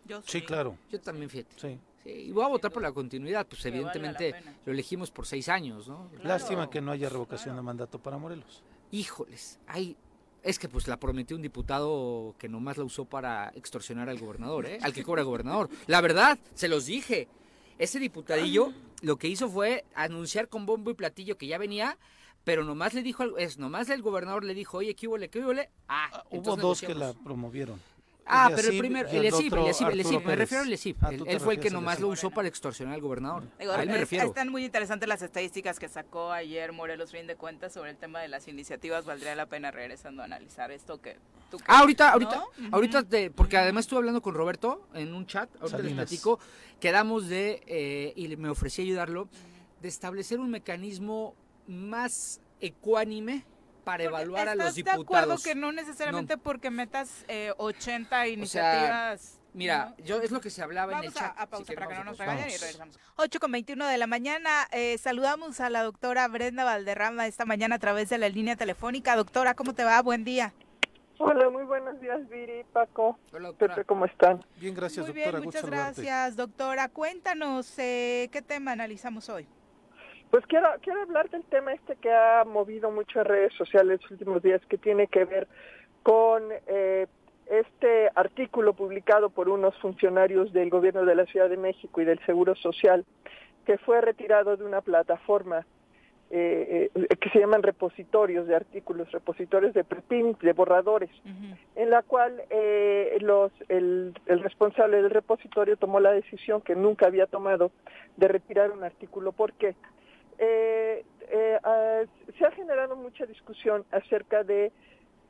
Yo sí. claro. Yo también, fíjate. Sí. y voy a votar por la continuidad, pues evidentemente lo elegimos por seis años, ¿no? Lástima que no haya revocación de mandato para Morelos. Híjoles, hay es que pues la prometió un diputado que nomás la usó para extorsionar al gobernador, ¿eh? Al que cobra gobernador. La verdad, se los dije. Ese diputadillo lo que hizo fue anunciar con bombo y platillo que ya venía, pero nomás le dijo, es nomás el gobernador le dijo, oye, ¿qué hubo? ¿Qué hubo? Ah, ah hubo dos que la promovieron. Ah, pero el primero, el ESIP, el ESIP, el ESIP, me refiero al ESIP. Ah, él, fue el que nomás lo usó para extorsionar al gobernador. a él me refiero. Están muy interesantes las estadísticas que sacó ayer Morelos Fin de Cuentas sobre el tema de las iniciativas. Valdría la pena regresando a analizar esto que tú Ah, ahorita, ahorita, ahorita, porque además estuve hablando con Roberto en un chat, ahorita les platico, quedamos de, eh, y me ofrecí ayudarlo, de establecer un mecanismo más ecuánime para evaluar a los diputados. de acuerdo que no necesariamente porque metas 80 eh, iniciativas Mira, yo es lo que se hablaba en el Vamos a, chat. a pausa si para que no vamos nos regañen y regresamos. 8 con 21 de la mañana. eh, saludamos a la doctora Brenda Valderrama esta mañana a través de la línea telefónica. Doctora, ¿cómo te va? Buen día. Hola, muy buenos días, Viri, Paco, Hola, doctora. Pepe, ¿cómo están? Bien, gracias, Muy doctora. bien, muchas gracias, doctora. Cuéntanos eh, qué tema analizamos hoy. Pues quiero, quiero hablar del tema este que ha movido mucho en redes sociales los últimos días, que tiene que ver con eh, este artículo publicado por unos funcionarios del gobierno de la Ciudad de México y del Seguro Social, que fue retirado de una plataforma eh, eh, que se llaman repositorios de artículos, repositorios de preprints, de borradores. En la cual eh, los, el, el responsable del repositorio tomó la decisión que nunca había tomado de retirar un artículo. ¿Por qué? Eh, eh, ah, se ha generado mucha discusión acerca de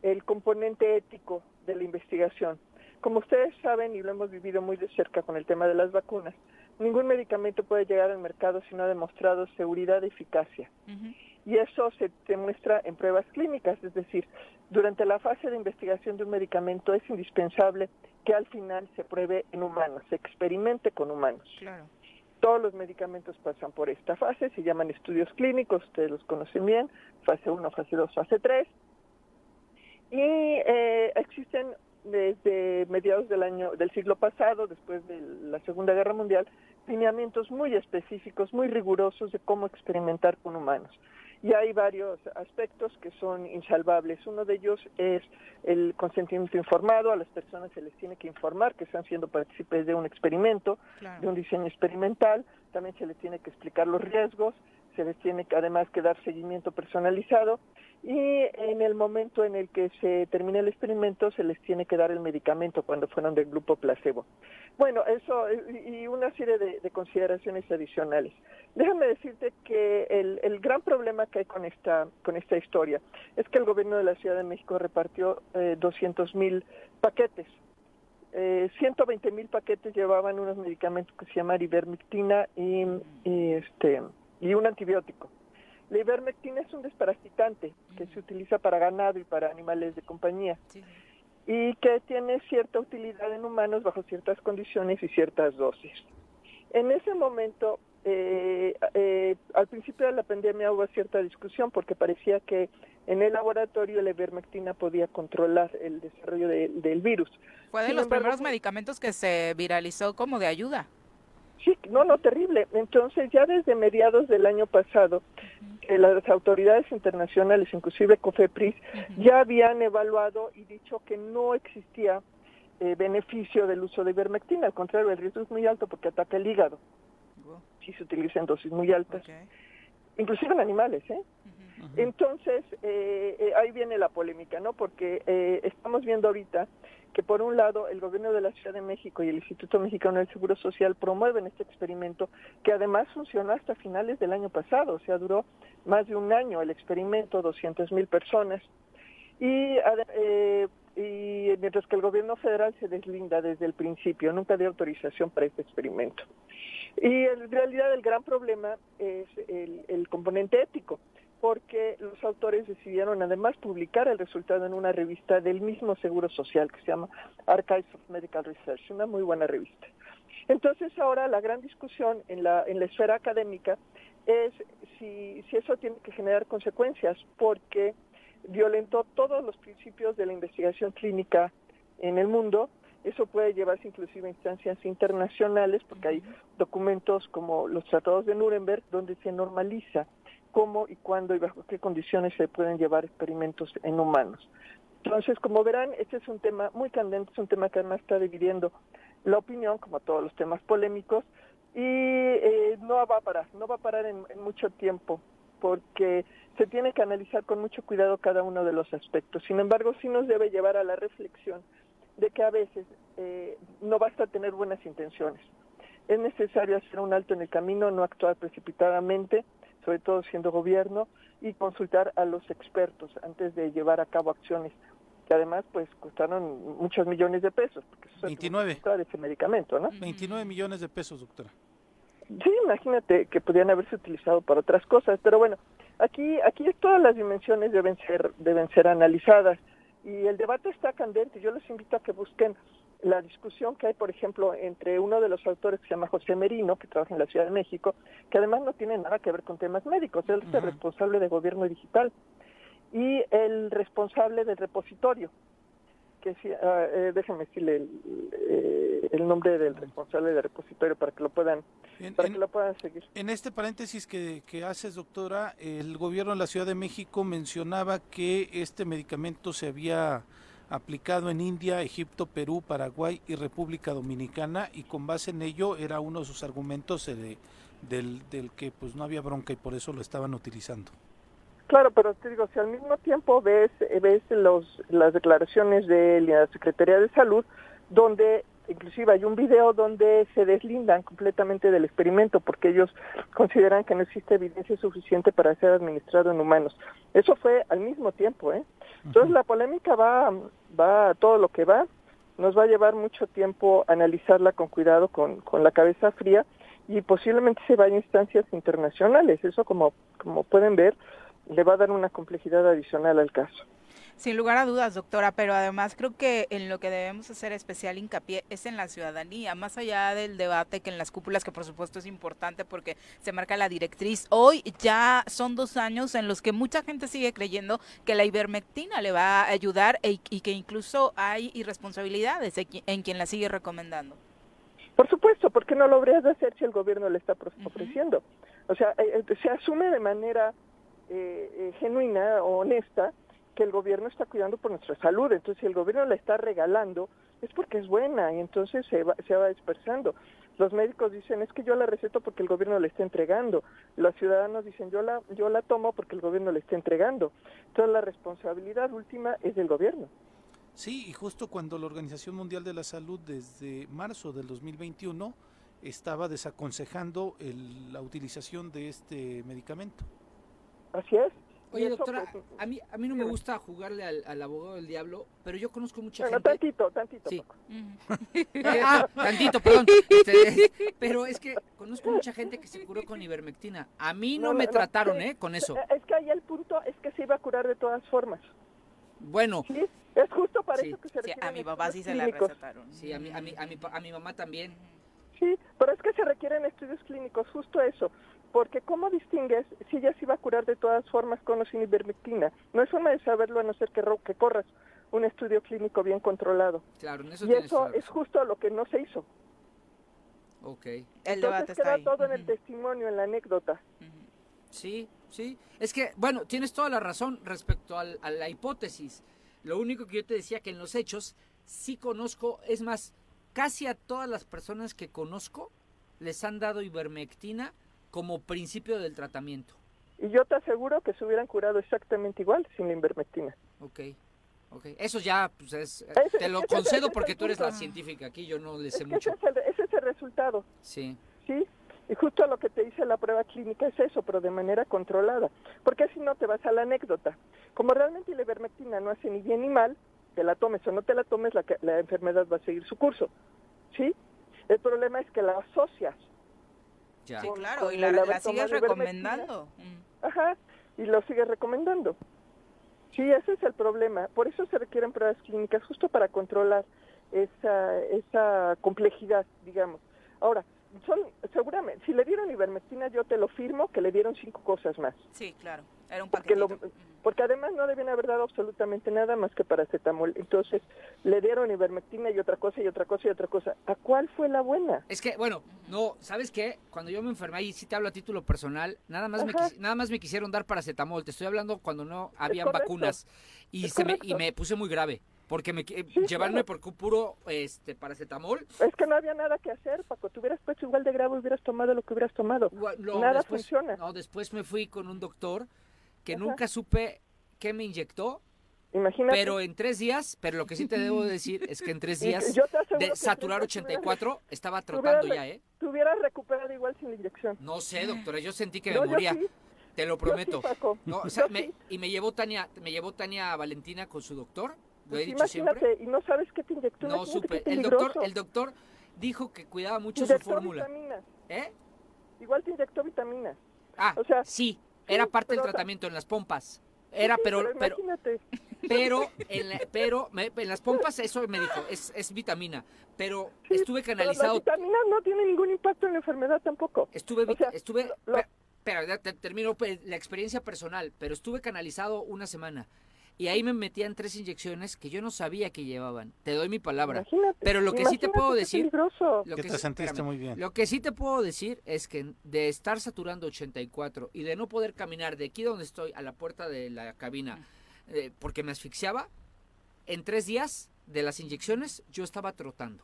el componente ético de la investigación. Como ustedes saben, y lo hemos vivido muy de cerca con el tema de las vacunas, ningún medicamento puede llegar al mercado si no ha demostrado seguridad y eficacia y eso se demuestra en pruebas clínicas, es decir, durante la fase de investigación de un medicamento es indispensable que al final se pruebe en humanos, se experimente con humanos. Claro. Todos los medicamentos pasan por esta fase, se llaman estudios clínicos, ustedes los conocen bien, fase 1, fase 2, fase 3. Y eh, existen desde mediados del año del siglo pasado, después de la Segunda Guerra Mundial, lineamientos muy específicos, muy rigurosos de cómo experimentar con humanos. Y hay varios aspectos que son insalvables. Uno de ellos es el consentimiento informado. A las personas se les tiene que informar que están siendo partícipes de un experimento, de un diseño experimental. También se les tiene que explicar los riesgos. Se les tiene que, además que dar seguimiento personalizado. Y en el momento en el que se termine el experimento, se les tiene que dar el medicamento cuando fueron del grupo placebo. Bueno, eso y una serie de, de consideraciones adicionales. Déjame decirte que el, el gran problema que hay con esta, con esta historia es que el gobierno de la Ciudad de México repartió eh, 200 mil paquetes. Eh, 120 mil paquetes llevaban unos medicamentos que se llaman ivermectina y, y, este, y un antibiótico. La ivermectina es un desparasitante que se utiliza para ganado y para animales de compañía Sí, y que tiene cierta utilidad en humanos bajo ciertas condiciones y ciertas dosis. En ese momento, eh, eh, al principio de la pandemia hubo cierta discusión porque parecía que en el laboratorio la ivermectina podía controlar el desarrollo de- del virus. Fue de Sin los embargo, primeros fue- medicamentos que se viralizó como de ayuda. Sí, no, no, terrible. Entonces, ya desde mediados del año pasado, eh, las autoridades internacionales, inclusive COFEPRIS, ya habían evaluado y dicho que no existía eh, beneficio del uso de ivermectina. Al contrario, el riesgo es muy alto porque ataca el hígado Wow, si se utiliza en dosis muy altas, ok. inclusive en animales. ¿eh? Entonces, eh, eh, ahí viene la polémica, ¿no? Porque eh, estamos viendo ahorita que por un lado el gobierno de la Ciudad de México y el Instituto Mexicano del Seguro Social promueven este experimento que además funcionó hasta finales del año pasado, o sea, duró más de un año el experimento, 200 mil personas. Y, eh, y mientras que el gobierno federal se deslinda desde el principio, nunca dio autorización para este experimento. Y en realidad el gran problema es el, el componente ético, porque los autores decidieron además publicar el resultado en una revista del mismo Seguro Social que se llama Archives of Medical Research, una muy buena revista. Entonces ahora la gran discusión en la, en la esfera académica es si, si eso tiene que generar consecuencias, porque violentó todos los principios de la investigación clínica en el mundo. Eso puede llevarse inclusive a instancias internacionales, porque hay documentos como los tratados de Nuremberg, donde se normaliza cómo y cuándo y bajo qué condiciones se pueden llevar experimentos en humanos. Entonces, como verán, este es un tema muy candente, es un tema que además está dividiendo la opinión, como todos los temas polémicos, y eh, no va a parar, no va a parar en, mucho tiempo, porque se tiene que analizar con mucho cuidado cada uno de los aspectos. Sin embargo, sí nos debe llevar a la reflexión de que a veces eh, no basta tener buenas intenciones. Es necesario hacer un alto en el camino, no actuar precipitadamente, sobre todo siendo gobierno, y consultar a los expertos antes de llevar a cabo acciones que además pues costaron muchos millones de pesos, porque eso se tuvo que 29. comprar ese medicamento, ¿no? 29 millones de pesos, doctora. Sí, imagínate que podrían haberse utilizado para otras cosas, pero bueno, aquí aquí todas las dimensiones deben ser deben ser analizadas y el debate está candente. Yo les invito a que busquen la discusión que hay, por ejemplo, entre uno de los autores que se llama José Merino, que trabaja en la Ciudad de México, que además no tiene nada que ver con temas médicos, él es el responsable de gobierno digital, y el responsable del repositorio, que ah, eh, déjeme decirle el, eh, el, nombre del responsable del repositorio para que lo puedan para que lo puedan seguir. En este paréntesis que, que haces, doctora, el gobierno de la Ciudad de México mencionaba que este medicamento se había aplicado en India, Egipto, Perú, Paraguay y República Dominicana y con base en ello era uno de sus argumentos eh, del, del que pues no había bronca y por eso lo estaban utilizando. Claro, pero te digo, si al mismo tiempo ves, ves los, las declaraciones de la Secretaría de Salud, donde inclusive hay un video donde se deslindan completamente del experimento porque ellos consideran que no existe evidencia suficiente para ser administrado en humanos. Eso fue al mismo tiempo, ¿eh? Entonces la polémica va, va a todo lo que va, nos va a llevar mucho tiempo analizarla con cuidado, con, con la cabeza fría y posiblemente se vaya a instancias internacionales. Eso como, como pueden ver, le va a dar una complejidad adicional al caso. Sin lugar a dudas, doctora, pero además creo que en lo que debemos hacer especial hincapié es en la ciudadanía, más allá del debate que en las cúpulas, que por supuesto es importante porque se marca la directriz. Hoy ya son dos años en los que mucha gente sigue creyendo que la ivermectina le va a ayudar e, y que incluso hay irresponsabilidades en quien la sigue recomendando. Por supuesto, ¿por qué no lo habrías de hacer si el gobierno le está ofreciendo? O sea, eh, eh, se asume de manera eh, eh, genuina o honesta que el gobierno está cuidando por nuestra salud. Entonces, si el gobierno la está regalando, es porque es buena y entonces se va, se va dispersando. Los médicos dicen, es que yo la receto porque el gobierno la está entregando. Los ciudadanos dicen, yo la, yo la tomo porque el gobierno la está entregando. Entonces, la responsabilidad última es del gobierno. Sí, y justo cuando la Organización Mundial de la Salud desde marzo del 2021 estaba desaconsejando el, la utilización de este medicamento. Así es. Oye, doctora, pues, a mí, a mí no me gusta jugarle al, abogado del diablo, pero yo conozco mucha bueno, gente... tantito, tantito. Sí. ah, tantito, perdón. Este, pero es que conozco mucha gente que se curó con ivermectina. A mí no, me trataron, ¿eh? Con eso. Es que ahí el punto es que se iba a curar de todas formas. Bueno. Sí, es justo para eso que se sí, A mi papá sí se la recetaron. Sí, a mi, a, mi, a, mi, a mi mamá también. Sí, pero es que se requieren estudios clínicos, justo eso porque ¿cómo distingues si ella se iba a curar de todas formas con o sin ivermectina? No es forma de saberlo a no ser que, que corras un estudio clínico bien controlado. Claro, eso y eso es justo lo que no se hizo. Ok. El Entonces debate queda está ahí. todo en el testimonio, en la anécdota. Sí, sí. Es que, bueno, tienes toda la razón respecto al, a la hipótesis. Lo único que yo te decía que en los hechos sí conozco, es más, casi a todas las personas que conozco les han dado ivermectina como principio del tratamiento. Y yo te aseguro que se hubieran curado exactamente igual sin la ivermectina. Ok, ok. Eso ya, pues es, Ese- te lo ese- concedo ese es porque tú eres la científica aquí, yo no le Es sé que mucho. ese, es el, ese es el resultado, Sí, ¿sí? Y justo lo que te dice la prueba clínica es eso, pero de manera controlada. Porque si no te vas a la anécdota. Como realmente la ivermectina no hace ni bien ni mal, te la tomes o no te la tomes, la, la enfermedad va a seguir su curso, ¿sí? El problema es que la asocias ya. Sí, con- claro, y la, la sigues recomendando. Mm. Ajá, y lo sigues recomendando. Sí, ese es el problema. Por eso se requieren pruebas clínicas, justo para controlar esa, esa complejidad, digamos. Ahora, son seguramente, si le dieron ivermectina, yo te lo firmo que le dieron cinco cosas más. Sí, claro. Era un Porque, lo- porque además no debían haber dado absolutamente nada más que paracetamol. Entonces, le dieron ivermectina y otra cosa y otra cosa y otra cosa. ¿A cuál fue la buena? Es que, bueno, no, ¿sabes qué? Cuando yo me enfermé, y sí te hablo a título personal, nada más, me, Ajá. nada más me quisieron dar paracetamol. Te estoy hablando cuando no habían vacunas. Y, Es se me, y me puse muy grave. Porque me, Sí, llevarme claro. por puro este, paracetamol. Es que no había nada que hacer, Paco. Te hubieras puesto igual de grave, hubieras tomado lo que hubieras tomado. No, Nada después- funciona. No, después me fui con un doctor que Ajá. nunca supe qué me inyectó, Imagínate. pero en tres días, pero lo que sí te debo decir es que en tres días yo de saturar tres días te hubieras- 84 estaba trotando ya, ¿eh? Te hubieras recuperado igual sin la inyección. No sé, doctora, yo sentí que No, me moría, sí, te lo sí, prometo. Paco. No, o sí. me- y me llevó Tania, me llevó Tania Valentina con su doctor, lo Pues he dicho imagínate, siempre. y no sabes qué te inyectó. No supe. El doctor, el doctor dijo que cuidaba mucho su fórmula. vitaminas. ¿Eh? Igual te inyectó vitaminas. Ah, O sea, sí, era parte del pero, tratamiento en las pompas. Era, pero, pero, pero en, pero en las pompas eso me dijo, es, es vitamina, pero estuve canalizado. Pero la vitamina no tiene ningún impacto en la enfermedad tampoco. Estuve, estuve, espera, termino pues, la experiencia personal, pero estuve canalizado una semana y ahí me metían tres inyecciones que yo no sabía que llevaban. Te doy mi palabra. pero lo que sí te puedo decir, lo que, te sentiste muy bien. Lo que sí te puedo decir es que de estar saturando 84 y de no poder caminar de aquí donde estoy a la puerta de la cabina eh, porque me asfixiaba, en tres días de las inyecciones yo estaba trotando.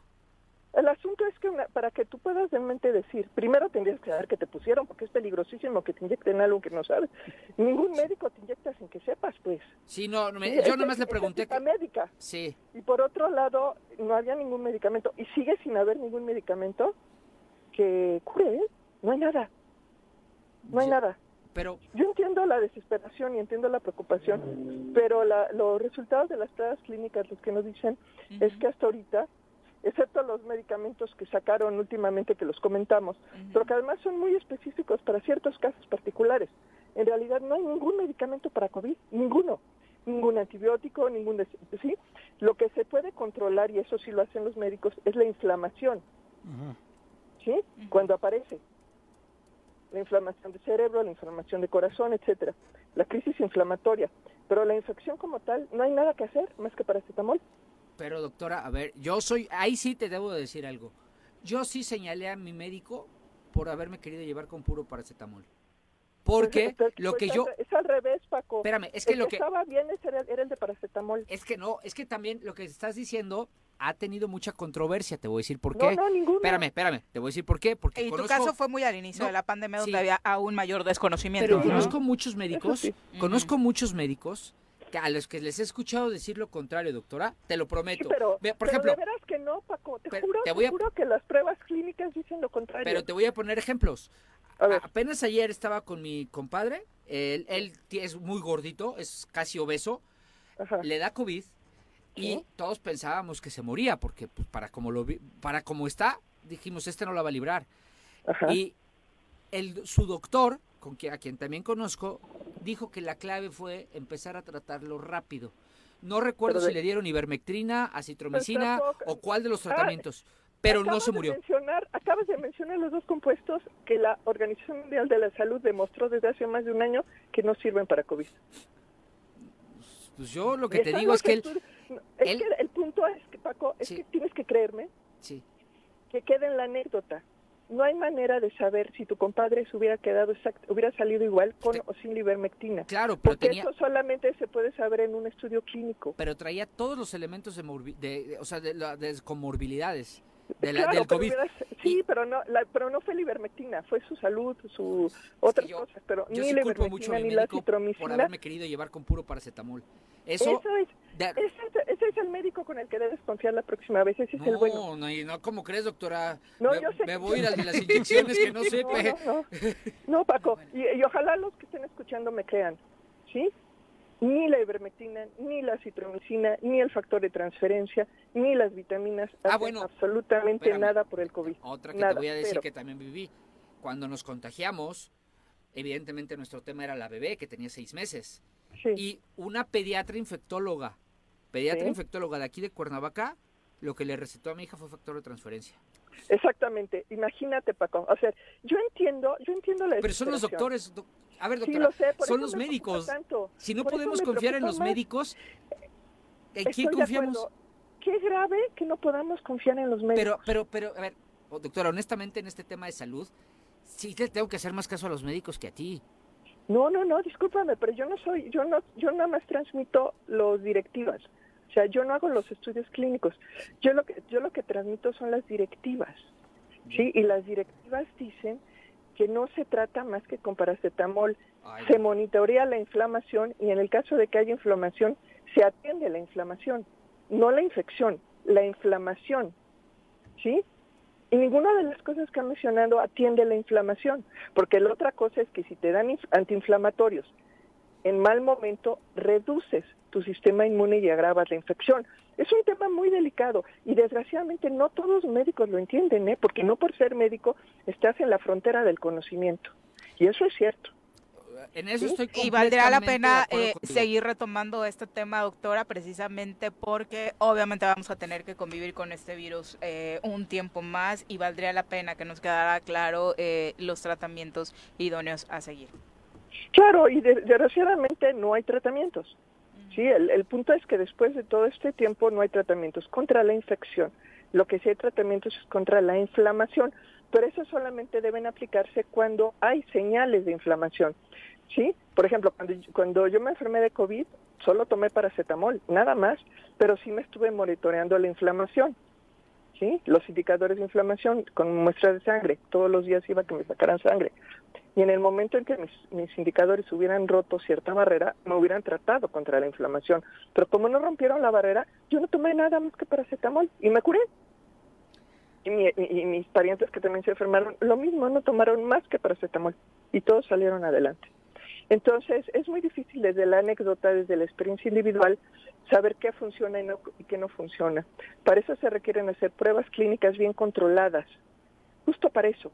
El asunto es que para que tú puedas de mente decir, primero tendrías que saber que te pusieron, porque es peligrosísimo que te inyecten algo que no sabes. Ningún médico te inyecta sin que sepas, pues. Sí, no, yo nomás le pregunté. Es médica. Sí. Y por otro lado, no había ningún medicamento, y sigue sin haber ningún medicamento que cure, ¿eh? No hay nada. No hay nada. Pero... Yo entiendo la desesperación y entiendo la preocupación, pero los resultados de las pruebas clínicas, los que nos dicen, es que hasta ahorita excepto los medicamentos que sacaron últimamente que los comentamos, pero que además son muy específicos para ciertos casos particulares. En realidad no hay ningún medicamento para COVID, ninguno, ningún antibiótico, ningún... ¿sí? Lo que se puede controlar, y eso sí lo hacen los médicos, es la inflamación, ¿sí? Cuando aparece. La inflamación de cerebro, la inflamación de corazón, etcétera. La crisis inflamatoria. Pero la infección como tal, no hay nada que hacer más que paracetamol. Pero doctora, a ver, yo soy, ahí sí te debo decir algo. Yo sí señalé a mi médico por haberme querido llevar con puro paracetamol. Porque pues, lo que pues, yo... Es al revés, Paco. Espérame, es que lo que... Estaba bien era, el de paracetamol. Es que no, es que también lo que estás diciendo ha tenido mucha controversia, te voy a decir por qué. No, no, ninguna. Espérame, espérame, te voy a decir por qué. Porque y tu caso fue muy al inicio de la pandemia donde había aún mayor desconocimiento. Pero conozco muchos médicos, conozco muchos médicos a los que les he escuchado decir lo contrario, doctora, te lo prometo. pero, por ejemplo, de veras que no, Paco, te, juro, te, juro que las pruebas clínicas dicen lo contrario. Pero te voy a poner ejemplos. Apenas ayer estaba con mi compadre, él, él es muy gordito, es casi obeso, le da COVID y todos pensábamos que se moría porque pues, para como lo para como está, dijimos este no la va a librar. Y el, su doctor con quien, a quien también conozco, dijo que la clave fue empezar a tratarlo rápido. No recuerdo si le dieron ivermectrina, acitromicina o cuál de los tratamientos, pero no se murió. mencionar, acabas de mencionar los dos compuestos que la Organización Mundial de la Salud demostró desde hace más de un año que no sirven para COVID. Pues yo lo que te digo es que, él, es que el punto es que, Paco, es que tienes que creerme sí. que quede en la anécdota no hay manera de saber si tu compadre se hubiera quedado hubiera salido igual con o sin ivermectina. Claro, pero porque eso solamente se puede saber en un estudio clínico. Pero traía todos los elementos de, de, o sea, de, de comorbilidades. De la, del COVID. sí, pero no, pero no fue la ivermectina, fue su salud, su otras cosas, pero ni la ivermectina ni la citromicina. Por haberme querido llevar con puro paracetamol. Eso, es, ese, es el médico con el que debes confiar la próxima vez, ese es el bueno. No, no, ¿cómo crees, doctora? No, me, yo sé me voy a ir a las inyecciones que no sé. No, no, Paco, y, y, ojalá los que estén escuchando me crean, ¿sí? Ni la ivermectina, ni la citromicina, ni el factor de transferencia, ni las vitaminas ah, hacen absolutamente nada por el COVID. Otra que te voy a decir que también viví. Cuando nos contagiamos, evidentemente nuestro tema era la bebé, que tenía seis meses. Y una pediatra infectóloga, pediatra infectóloga de aquí de Cuernavaca, lo que le recetó a mi hija fue factor de transferencia. Exactamente, imagínate Paco, o sea, yo entiendo, yo entiendo la Pero son los doctores, a ver doctora, son los médicos. Si no podemos confiar en los médicos, ¿en quién confiamos? Qué grave que no podamos confiar en los médicos. Pero, pero, pero, a ver, oh, doctora, honestamente en este tema de salud, sí te tengo que hacer más caso a los médicos que a ti. No, no, no, discúlpame, pero yo no soy, yo no, yo nada más transmito los directivas. O sea, yo no hago los estudios clínicos. Yo lo que, yo lo que transmito son las directivas. Sí, y las directivas dicen que no se trata más que con paracetamol. Se monitorea la inflamación y en el caso de que haya inflamación, se atiende la inflamación, no la infección, la inflamación. ¿Sí? Y ninguna de las cosas que han mencionado atiende la inflamación, porque la otra cosa es que si te dan antiinflamatorios en mal momento, reduces tu sistema inmune y agravas la infección. Es un tema muy delicado y desgraciadamente no todos los médicos lo entienden, ¿eh? porque no por ser médico estás en la frontera del conocimiento. Y eso es cierto. en eso estoy Y valdría la pena eh, seguir retomando este tema, doctora, precisamente porque obviamente vamos a tener que convivir con este virus eh, un tiempo más y valdría la pena que nos quedara claro eh, los tratamientos idóneos a seguir. Claro, y de- desgraciadamente no hay tratamientos. Sí, el, el punto es que después de todo este tiempo no hay tratamientos contra la infección. Lo que sí hay tratamientos es contra la inflamación, pero eso solamente deben aplicarse cuando hay señales de inflamación. Sí, por ejemplo, cuando, cuando yo me enfermé de COVID, solo tomé paracetamol, nada más, pero sí me estuve monitoreando la inflamación. ¿sí? Los indicadores de inflamación con muestras de sangre. Todos los días iba a que me sacaran sangre. Y en el momento en que mis, mis indicadores hubieran roto cierta barrera, me hubieran tratado contra la inflamación. Pero como no rompieron la barrera, yo no tomé nada más que paracetamol y me curé. Y, mi- y- mis parientes que también se enfermaron, lo mismo, no tomaron más que paracetamol. Y todos salieron adelante. Entonces, es muy difícil desde la anécdota, desde la experiencia individual, saber qué funciona y, no, y qué no funciona. Para eso se requieren hacer pruebas clínicas bien controladas. Justo para eso.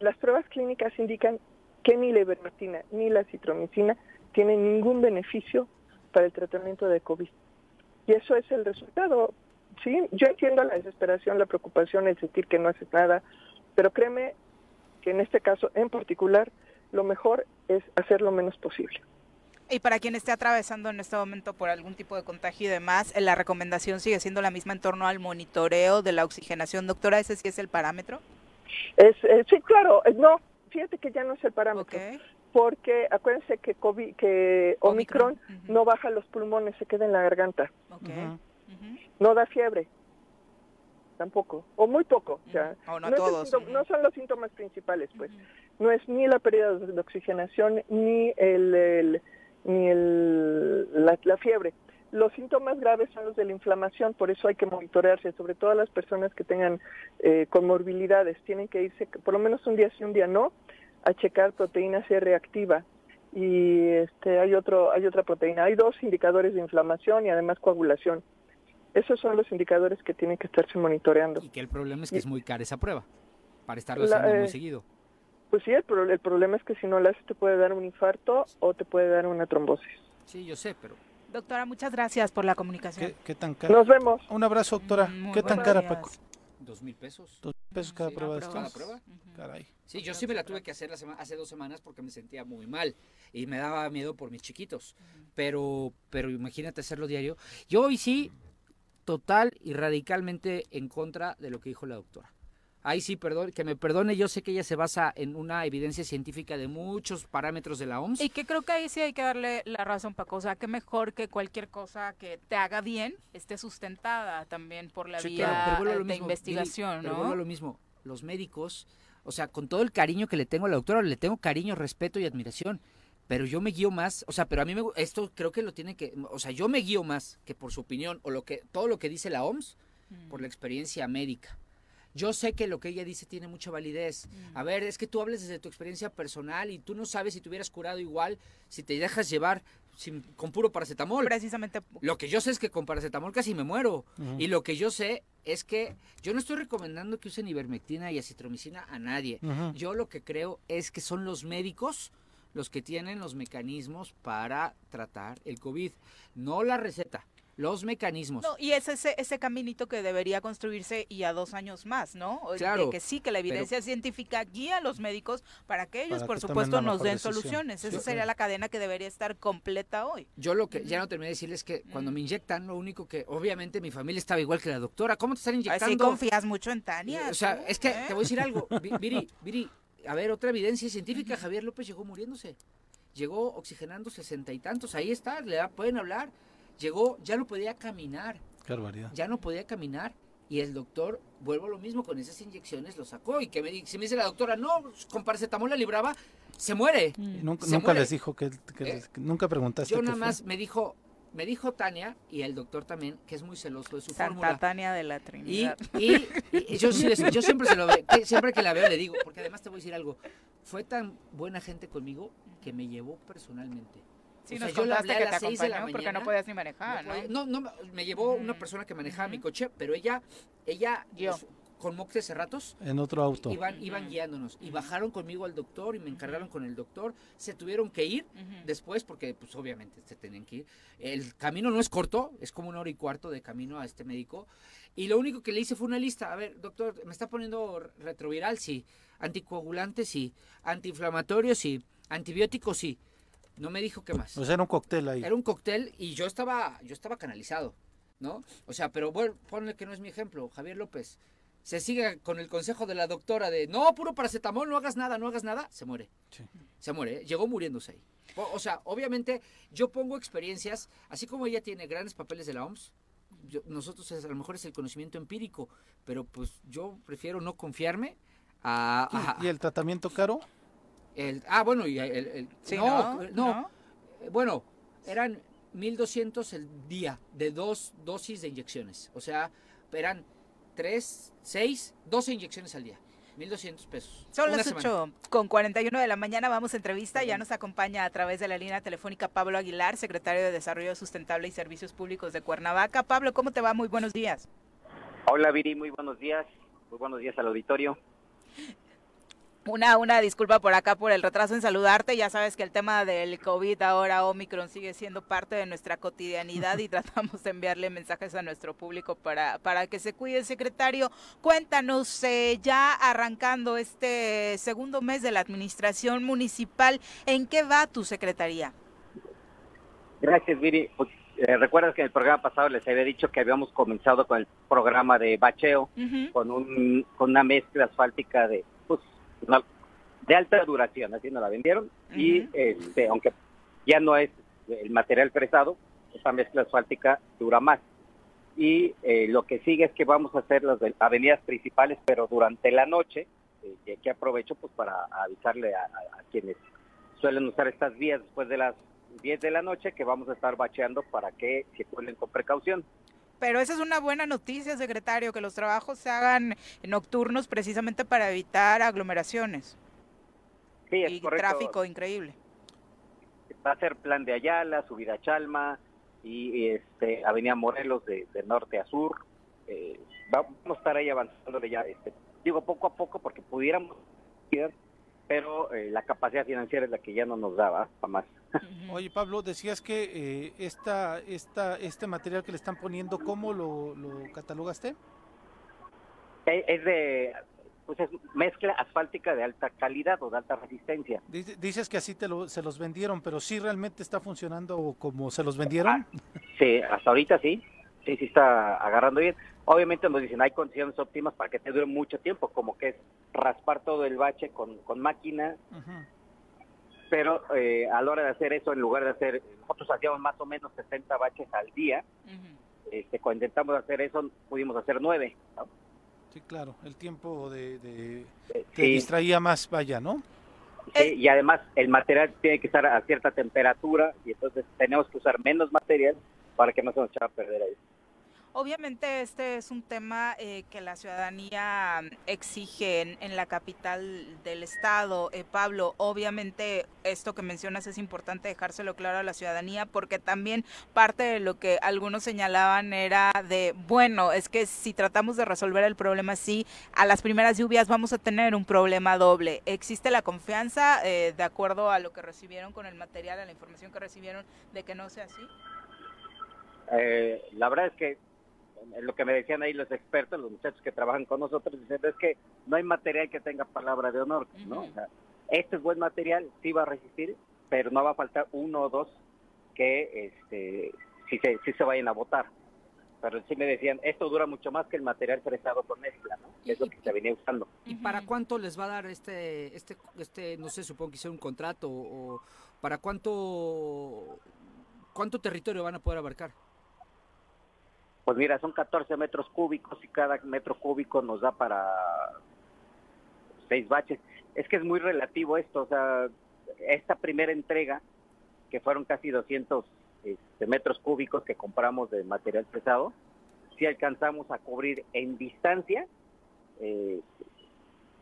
Las pruebas clínicas indican que ni la ivermectina ni la citromicina tienen ningún beneficio para el tratamiento de COVID. Y eso es el resultado. Sí, yo entiendo la desesperación, la preocupación, el sentir que no haces nada, pero créeme que en este caso en particular lo mejor es hacer lo menos posible. Y para quien esté atravesando en este momento por algún tipo de contagio y demás, eh, la recomendación sigue siendo la misma en torno al monitoreo de la oxigenación. Doctora, ¿ese sí es el parámetro? Es, eh, sí, claro, eh, no, fíjate que ya no es el parámetro, porque acuérdense que COVID, que Omicron, no baja los pulmones, se queda en la garganta, no da fiebre, tampoco, o muy poco, o sea, O no es el todos. síntoma- no son los síntomas principales, pues. No es ni la pérdida de de oxigenación ni el, el- ni el, la, la fiebre. Los síntomas graves son los de la inflamación, por eso hay que monitorearse, sobre todo las personas que tengan eh, comorbilidades, tienen que irse por lo menos un día sí, un día no, a checar proteína C reactiva y este hay otro hay otra proteína, hay dos indicadores de inflamación y además coagulación. Esos son los indicadores que tienen que estarse monitoreando. Y que el problema es que es muy cara esa prueba, para estarlo La, haciendo muy eh, seguido. Pues sí, el, pro- el problema es que si no lo haces te puede dar un infarto o te puede dar una trombosis. Sí, yo sé, pero Doctora, muchas gracias por la comunicación. ¿Qué, qué tan cara? Nos vemos. Un abrazo, doctora. Mm, muy ¿Qué tan cara, días. Paco? dos mil pesos. Dos pesos cada Sí, prueba de cada prueba. Caray. Sí, yo sí me la tuve que hacer la sema- hace dos semanas porque me sentía muy mal y me daba miedo por mis chiquitos. Pero, pero imagínate hacerlo diario. Yo hoy sí, total y radicalmente en contra de lo que dijo la doctora. Ahí sí, perdón, que me perdone, yo sé que ella se basa en una evidencia científica de muchos parámetros de la OMS. Y que creo que ahí sí hay que darle la razón, Paco. O sea, que mejor que cualquier cosa que te haga bien esté sustentada también por la Sí, vía claro, pero de mismo, investigación, pero ¿no? vuelvo a lo mismo. Los médicos, o sea, con todo el cariño que le tengo a la doctora, le tengo cariño, respeto y admiración. Pero yo me guío más, o sea, pero a mí me, esto creo que lo tiene que, o sea, yo me guío más que por su opinión o lo que todo lo que dice la OMS Mm. por la experiencia médica. Yo sé que lo que ella dice tiene mucha validez. Mm. A ver, es que tú hables desde tu experiencia personal y tú no sabes si te hubieras curado igual si te dejas llevar sin- con puro paracetamol. Precisamente. Lo que yo sé es que con paracetamol casi me muero. Y lo que yo sé es que yo no estoy recomendando que usen ivermectina y acitromicina a nadie. Yo lo que creo es que son los médicos los que tienen los mecanismos para tratar el COVID. No la receta, los mecanismos. No, y es ese, ese caminito que debería construirse y a dos años más, ¿no? O de Claro, que sí, que la evidencia científica guía a los médicos para que ellos, Para por que supuesto, nos den decisión. soluciones. Esa sería claro. la cadena que debería estar completa hoy. Yo lo que ya no terminé de decirles que cuando me inyectan, lo único que, obviamente, mi familia estaba igual que la doctora. ¿Cómo te están inyectando? Así confías mucho en Tania. O sea, tú, es que ¿eh? te voy a decir algo. Vi- Viri, Viri, a ver, otra evidencia científica. Javier López llegó muriéndose. Llegó oxigenando sesenta y tantos. Ahí está, le da- pueden hablar. Llegó, ya no podía caminar. Qué barbaridad. Ya no podía caminar. Y el doctor, vuelvo a lo mismo, con esas inyecciones lo sacó. Y que me, si me dice la doctora, no, con paracetamol la libraba, se muere. Y nunca Se nunca muere. les dijo que, que ¿Eh? nunca preguntaste. Yo qué nada fue. más me dijo, me dijo Tania y el doctor también, que es muy celoso de su Santa fórmula. Tania de la Y, Trinidad. y- y yo, sí les- yo siempre se lo siempre que la veo le digo, porque además te voy a decir algo, fue tan buena gente conmigo que me llevó personalmente. Sí, O sea, nos yo le contaste hablé a que te las seis de la acompañó porque no podías ni manejar, No ¿no? podía- no, no, me llevó una Ujú, persona que manejaba mi coche, pero ella, ella Yo. pues, con Mox Cerratos. En otro auto. Iban, iban guiándonos y bajaron conmigo al doctor y me encargaron con el doctor. Se tuvieron que ir después porque pues obviamente se tenían que ir. El camino no es corto, es como una hora y cuarto de camino a este médico. Y lo único que le hice fue una lista. A ver, doctor, ¿me está poniendo retroviral? Sí. Anticoagulante, sí. Antiinflamatorio, sí. Antibiótico, sí. No me dijo qué más. O sea, era un cóctel ahí. Era un cóctel y yo estaba, yo estaba canalizado, ¿no? O sea, pero bueno, ponle que no es mi ejemplo, Javier López. Se sigue con el consejo de la doctora de no, puro paracetamol, no hagas nada, no hagas nada, se muere. Se muere, ¿eh? llegó muriéndose ahí. O, sea, obviamente yo pongo experiencias, así como ella tiene grandes papeles de la OMS, nosotros a lo mejor es el conocimiento empírico, pero pues yo prefiero no confiarme a... ¿Y el tratamiento caro? El, ah, bueno, y el, no, no, eh, bueno, eran 1200 el día de dos dosis de inyecciones. O sea, eran tres, seis, 12 inyecciones al día. 1.200 pesos. Son las 8 con 41 de la mañana. Vamos a entrevista. Ya nos acompaña a través de la línea telefónica Pablo Aguilar, secretario de Desarrollo Sustentable y Servicios Públicos de Cuernavaca. Pablo, ¿cómo te va? Muy buenos días. Hola, Viri. Muy buenos días. Muy buenos días al auditorio. Una, una disculpa por acá por el retraso en saludarte. Ya sabes que el tema del COVID ahora Omicron sigue siendo parte de nuestra cotidianidad y tratamos de enviarle mensajes a nuestro público para, para que se cuide. Secretario, cuéntanos, eh, ya arrancando este segundo mes de la administración municipal, ¿en qué va tu secretaría? Gracias, Viri. Pues, eh, Recuerdas que en el programa pasado les había dicho que habíamos comenzado con el programa de bacheo, con, un, con una mezcla asfáltica de de alta duración, así nos la vendieron, y este, aunque ya no es el material fresado, esa mezcla asfáltica dura más. Y eh, lo que sigue es que vamos a hacer las avenidas principales, pero durante la noche, eh, y aquí aprovecho pues para avisarle a, quienes suelen usar estas vías después de las 10 de la noche que vamos a estar bacheando para que circulen con precaución. Pero esa es una buena noticia, secretario, que los trabajos se hagan nocturnos precisamente para evitar aglomeraciones. Sí, y tráfico increíble. Va a ser plan de Ayala, subida a Chalma y, este Avenida Morelos de, norte a sur. Eh, vamos a estar ahí avanzando ya, este, digo poco a poco porque pudiéramos pero eh, la capacidad financiera es la que ya no nos daba, más. Oye, Pablo, decías que eh, esta, esta, este material que le están poniendo, ¿cómo lo, catalogaste? Eh, es de pues es mezcla asfáltica de alta calidad o de alta resistencia. Dices que así te lo, se los vendieron, pero sí realmente está funcionando como se los vendieron. Ah, sí, hasta ahorita sí, sí, sí está agarrando bien. Obviamente nos dicen hay condiciones óptimas para que te dure mucho tiempo, como que es raspar todo el bache con, con máquina. Pero eh, a la hora de hacer eso, en lugar de hacer, nosotros hacíamos más o menos 60 baches al día. este, cuando intentamos hacer eso, pudimos hacer nueve. Sí, claro, el tiempo de, de eh, distraía más, vaya, ¿no? Sí, y además el material tiene que estar a cierta temperatura y entonces tenemos que usar menos material para que no se nos eche a perder ahí. Obviamente este es un tema eh, que la ciudadanía exige en, la capital del estado. Eh, Pablo, obviamente esto que mencionas es importante dejárselo claro a la ciudadanía porque también parte de lo que algunos señalaban era de, bueno, es que si tratamos de resolver el problema así, a las primeras lluvias vamos a tener un problema doble. ¿Existe la confianza eh, de acuerdo a lo que recibieron con el material, a la información que recibieron, de que no sea así? la verdad es que lo que me decían ahí los expertos, los muchachos que trabajan con nosotros, dicen es que no hay material que tenga palabra de honor, ¿no? este es buen material, sí va a resistir, pero no va a faltar uno o dos que este sí se, sí se vayan a votar. Pero sí me decían, esto dura mucho más que el material fresado con mezcla, ¿no? es lo que se venía usando. ¿Y para cuánto les va a dar este, este, este no sé, supongo que sea un contrato o para cuánto, cuánto territorio van a poder abarcar? Pues mira, son 14 metros cúbicos y cada metro cúbico nos da para seis baches. Es que es muy relativo esto, o sea, esta primera entrega, que fueron casi 200 este, metros cúbicos que compramos de material pesado, si alcanzamos a cubrir en distancia, eh,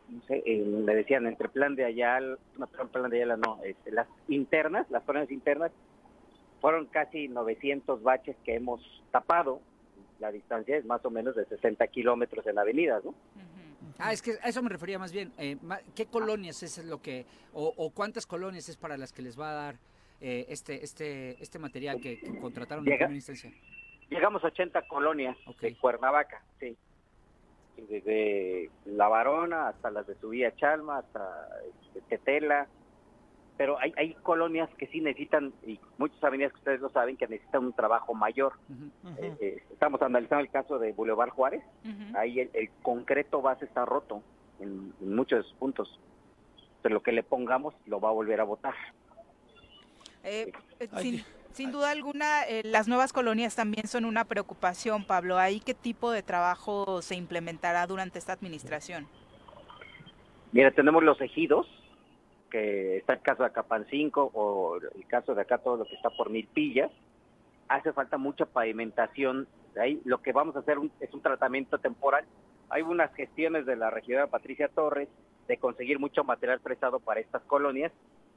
no sé, me decían entre plan de Ayala, no, plan de Ayala no, este, las internas, las zonas internas, fueron casi 900 baches que hemos tapado la distancia es más o menos de 60 kilómetros en avenidas, ¿no? Ah, es que a eso me refería más bien. Eh, ¿Qué colonias es lo que, o, cuántas colonias es para las que les va a dar eh, este, este, este material que, contrataron en primera instancia? Llegamos a 80 colonias de Cuernavaca, sí. Desde La Varona hasta las de Subía Chalma, hasta este, Tetela, pero hay, hay colonias que sí necesitan, y muchas avenidas que ustedes lo saben, que necesitan un trabajo mayor. Eh, eh, estamos analizando el caso de Boulevard Juárez, ahí el, concreto base está roto en, muchos puntos, pero lo que le pongamos lo va a volver a votar. Eh, sin, sin, duda alguna, las nuevas colonias también son una preocupación, Pablo. ¿Ahí qué tipo de trabajo se implementará durante esta administración? Mira, tenemos los ejidos, que está el caso de Acapancinco o el caso de acá todo lo que está por Milpillas, hace falta mucha pavimentación. ahí lo que vamos a hacer es un tratamiento temporal. Hay unas gestiones de la regidora Patricia Torres de conseguir mucho material prestado para estas colonias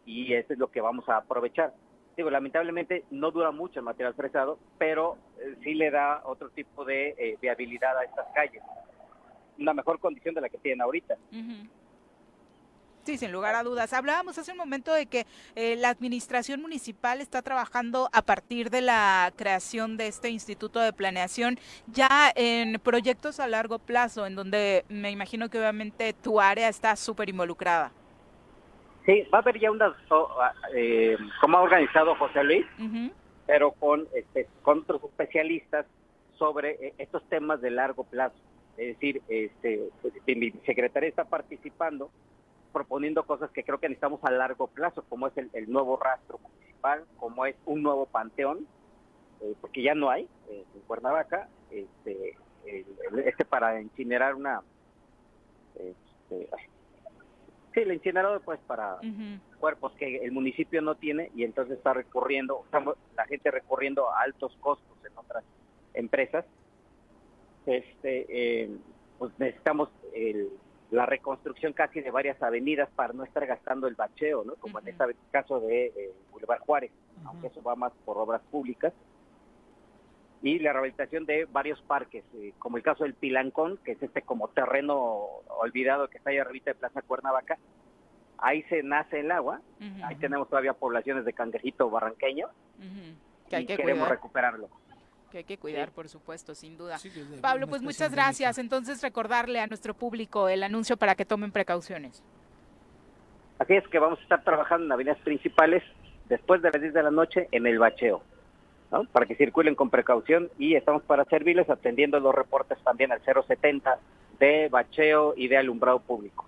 y eso es lo que vamos a aprovechar. Digo, lamentablemente no dura mucho el material prestado, pero eh, sí le da otro tipo de eh, viabilidad a estas calles. Una mejor condición de la que tienen ahorita. Sí, sin lugar a dudas. Hablábamos hace un momento de que eh, la administración municipal está trabajando a partir de la creación de este Instituto de Planeación ya en proyectos a largo plazo, en donde me imagino que obviamente tu área está súper involucrada. Sí, va a haber ya unas, eh, como ha organizado José Luis, pero con, este, con otros especialistas sobre eh, estos temas de largo plazo. Es decir, este, pues, mi secretaria está participando proponiendo cosas que creo que necesitamos a largo plazo, como es el, nuevo rastro municipal, como es un nuevo panteón, eh, porque ya no hay eh, en Cuernavaca, este, este para incinerar una, este, sí, el incinerador pues para cuerpos que el municipio no tiene y entonces está recurriendo, estamos, la gente recurriendo a altos costos en otras empresas, este, eh, pues necesitamos el la reconstrucción casi de varias avenidas para no estar gastando el bacheo, ¿no? Como en este caso de eh, Boulevard Juárez, aunque eso va más por obras públicas. Y la rehabilitación de varios parques, eh, como el caso del Pilancón, que es este como terreno olvidado que está ahí arriba de Plaza Cuernavaca. Ahí se nace el agua, ahí tenemos todavía poblaciones de cangrejito barranqueño, que y queremos recuperarlo que hay que cuidar, por supuesto, sin duda. Pablo, pues muchas gracias. Entonces, recordarle a nuestro público el anuncio para que tomen precauciones. Así es que vamos a estar trabajando en avenidas principales después de las 10 de la noche en el bacheo, ¿no? para que circulen con precaución y estamos para servirles atendiendo los reportes también al 070 de bacheo y de alumbrado público.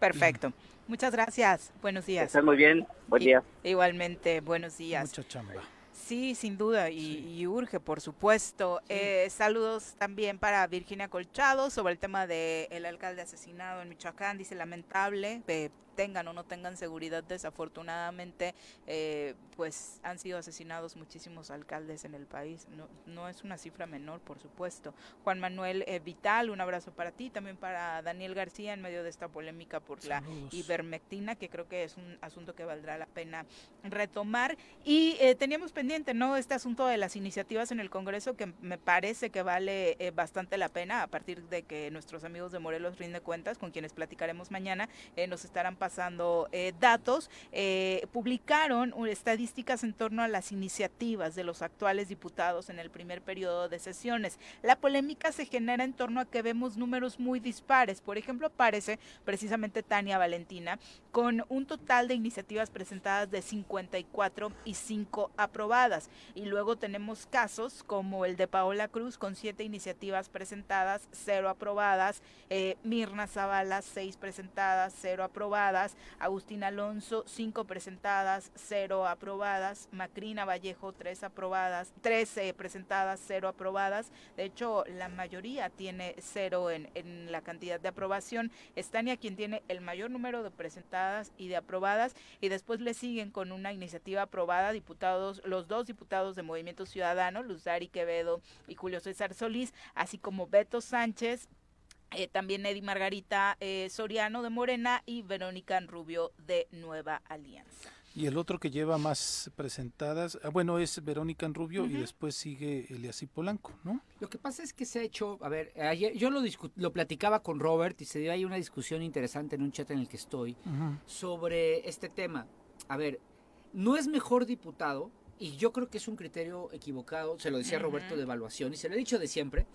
Perfecto. Muchas gracias. Buenos días. Están muy bien. Buen día. Igualmente, buenos días. Mucha chamba. Sí, sin duda, y, urge, por supuesto. Eh, saludos también para Virginia Colchado sobre el tema del el alcalde asesinado en Michoacán, dice lamentable, eh, tengan o no tengan seguridad, desafortunadamente, eh, pues han sido asesinados muchísimos alcaldes en el país. No, no es una cifra menor, por supuesto. Juan Manuel eh, Vital, un abrazo para ti, también para Daniel García en medio de esta polémica por la ivermectina, que creo que es un asunto que valdrá la pena retomar. Y eh, teníamos pendiente, ¿no? Este asunto de las iniciativas en el Congreso que me parece que vale bastante la pena a partir de que nuestros amigos de Morelos rinde cuentas, con quienes platicaremos mañana, nos estarán pasando eh, datos, eh, publicaron estadísticas en torno a las iniciativas de los actuales diputados en el primer periodo de sesiones. La polémica se genera en torno a que vemos números muy dispares. Por ejemplo, aparece precisamente Tania Valentina con un total de iniciativas presentadas de 54 y 5 aprobadas. Y luego tenemos casos como el de Paola Cruz con 7 iniciativas presentadas, 0 aprobadas, eh, Mirna Zavala, 6 presentadas, 0 aprobadas Agustín Alonso, cinco presentadas, cero aprobadas, Macrina Vallejo, tres aprobadas, tres presentadas, cero aprobadas. De hecho, la mayoría tiene cero en, en la cantidad de aprobación. Estania quien tiene el mayor número de presentadas y de aprobadas, y después le siguen con una iniciativa aprobada, diputados, los dos diputados de Movimiento Ciudadano, Luzari Quevedo y Julio César Solís, así como Beto Sánchez, eh, también Eddie Margarita eh, Soriano de Morena y Verónica Rubio de Nueva Alianza. Y el otro que lleva más presentadas, ah, bueno, es Verónica Rubio y después sigue Eliasí Polanco, ¿no? Lo que pasa es que se ha hecho, a ver, ayer yo lo, lo platicaba con Robert y se dio ahí una discusión interesante en un chat en el que estoy sobre este tema. A ver, no es mejor diputado, y yo creo que es un criterio equivocado, se lo decía Roberto de evaluación y se lo he dicho de siempre,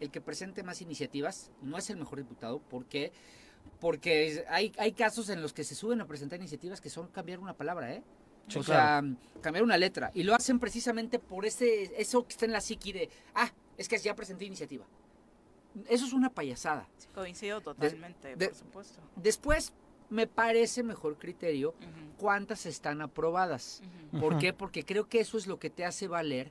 el que presente más iniciativas no es el mejor diputado porque porque hay, hay casos en los que se suben a presentar iniciativas que son cambiar una palabra, ¿eh? o sea, cambiar una letra. Y lo hacen precisamente por ese eso que está en la psiqui de, ah, es que ya presenté iniciativa. Eso es una payasada. coincido totalmente, por supuesto. Después, me parece mejor criterio cuántas están aprobadas. ¿Por qué? Porque creo que eso es lo que te hace valer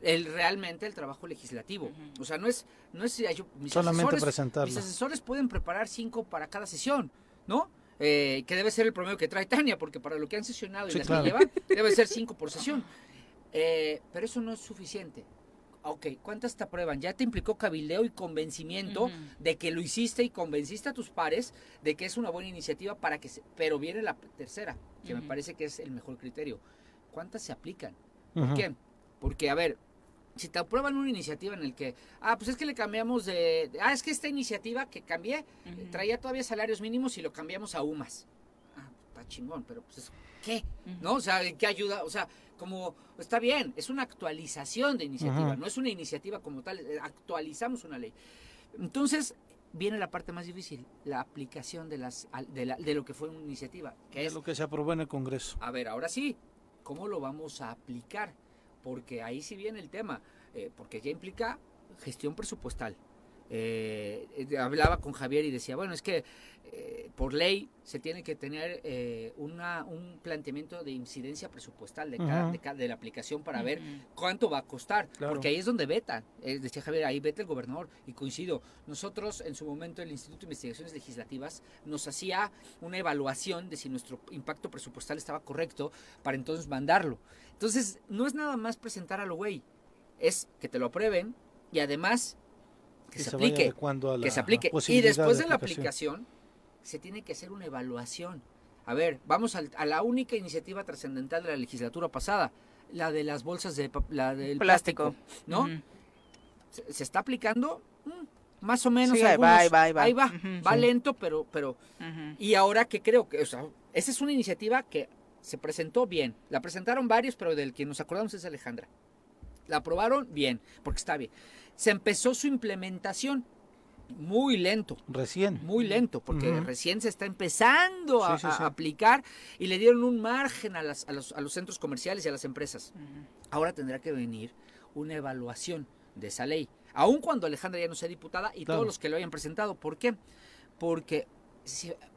el realmente el trabajo legislativo. O sea, no es, no es mis solamente presentarlo. Mis asesores pueden preparar cinco para cada sesión, ¿no? Eh, que debe ser el promedio que trae Tania, porque para lo que han sesionado y las que llevan, debe ser cinco por sesión. Eh, pero eso no es suficiente. Ok, ¿cuántas te aprueban? Ya te implicó cabildeo y convencimiento de que lo hiciste y convenciste a tus pares de que es una buena iniciativa para que se... Pero viene la tercera, que me parece que es el mejor criterio. ¿Cuántas se aplican? ¿Por qué? Porque, a ver, si te aprueban una iniciativa en el que, ah, pues es que le cambiamos de, ah, es que esta iniciativa que cambié traía todavía salarios mínimos y lo cambiamos a UMAS. Ah, está chingón, pero pues, ¿qué? ¿No? O sea, ¿qué ayuda? O sea, como, está bien, es una actualización de iniciativa, no es una iniciativa como tal, eh, actualizamos una ley. Entonces, viene la parte más difícil, la aplicación de, las, de, la, de lo que fue una iniciativa. Que es lo que se aprobó en el Congreso. A ver, ahora sí, ¿cómo lo vamos a aplicar? Porque ahí sí viene el tema, eh, porque ya implica gestión presupuestal. Eh, eh, hablaba con Javier y decía, bueno, es que por ley se tiene que tener una, un planteamiento de incidencia presupuestal de, de, la aplicación para ver cuánto va a costar, porque ahí es donde veta, decía Javier, ahí veta el gobernador, y coincido, nosotros en su momento el Instituto de Investigaciones Legislativas nos hacía una evaluación de si nuestro impacto presupuestal estaba correcto para entonces mandarlo. Entonces, no es nada más presentar a lo güey, es que te lo aprueben y además que, se, aplique, que se aplique. Y después de, la aplicación, se tiene que hacer una evaluación. A ver, vamos a, la única iniciativa trascendental de la legislatura pasada, la de las bolsas de la del plástico, ¿no? se, está aplicando mm, más o menos. ahí va, ahí va, ahí va. va, lento, pero, pero. Y ahora que creo que, o sea, esa es una iniciativa que se presentó bien. La presentaron varios, pero del que nos acordamos es Alejandra. La aprobaron bien, porque está bien. Se empezó su implementación muy lento. Recién. Muy lento, porque recién se está empezando a, aplicar y le dieron un margen a, las, a, los, a los, centros comerciales y a las empresas. Ahora tendrá que venir una evaluación de esa ley. Aun cuando Alejandra ya no sea diputada y todos los que lo hayan presentado. ¿Por qué? Porque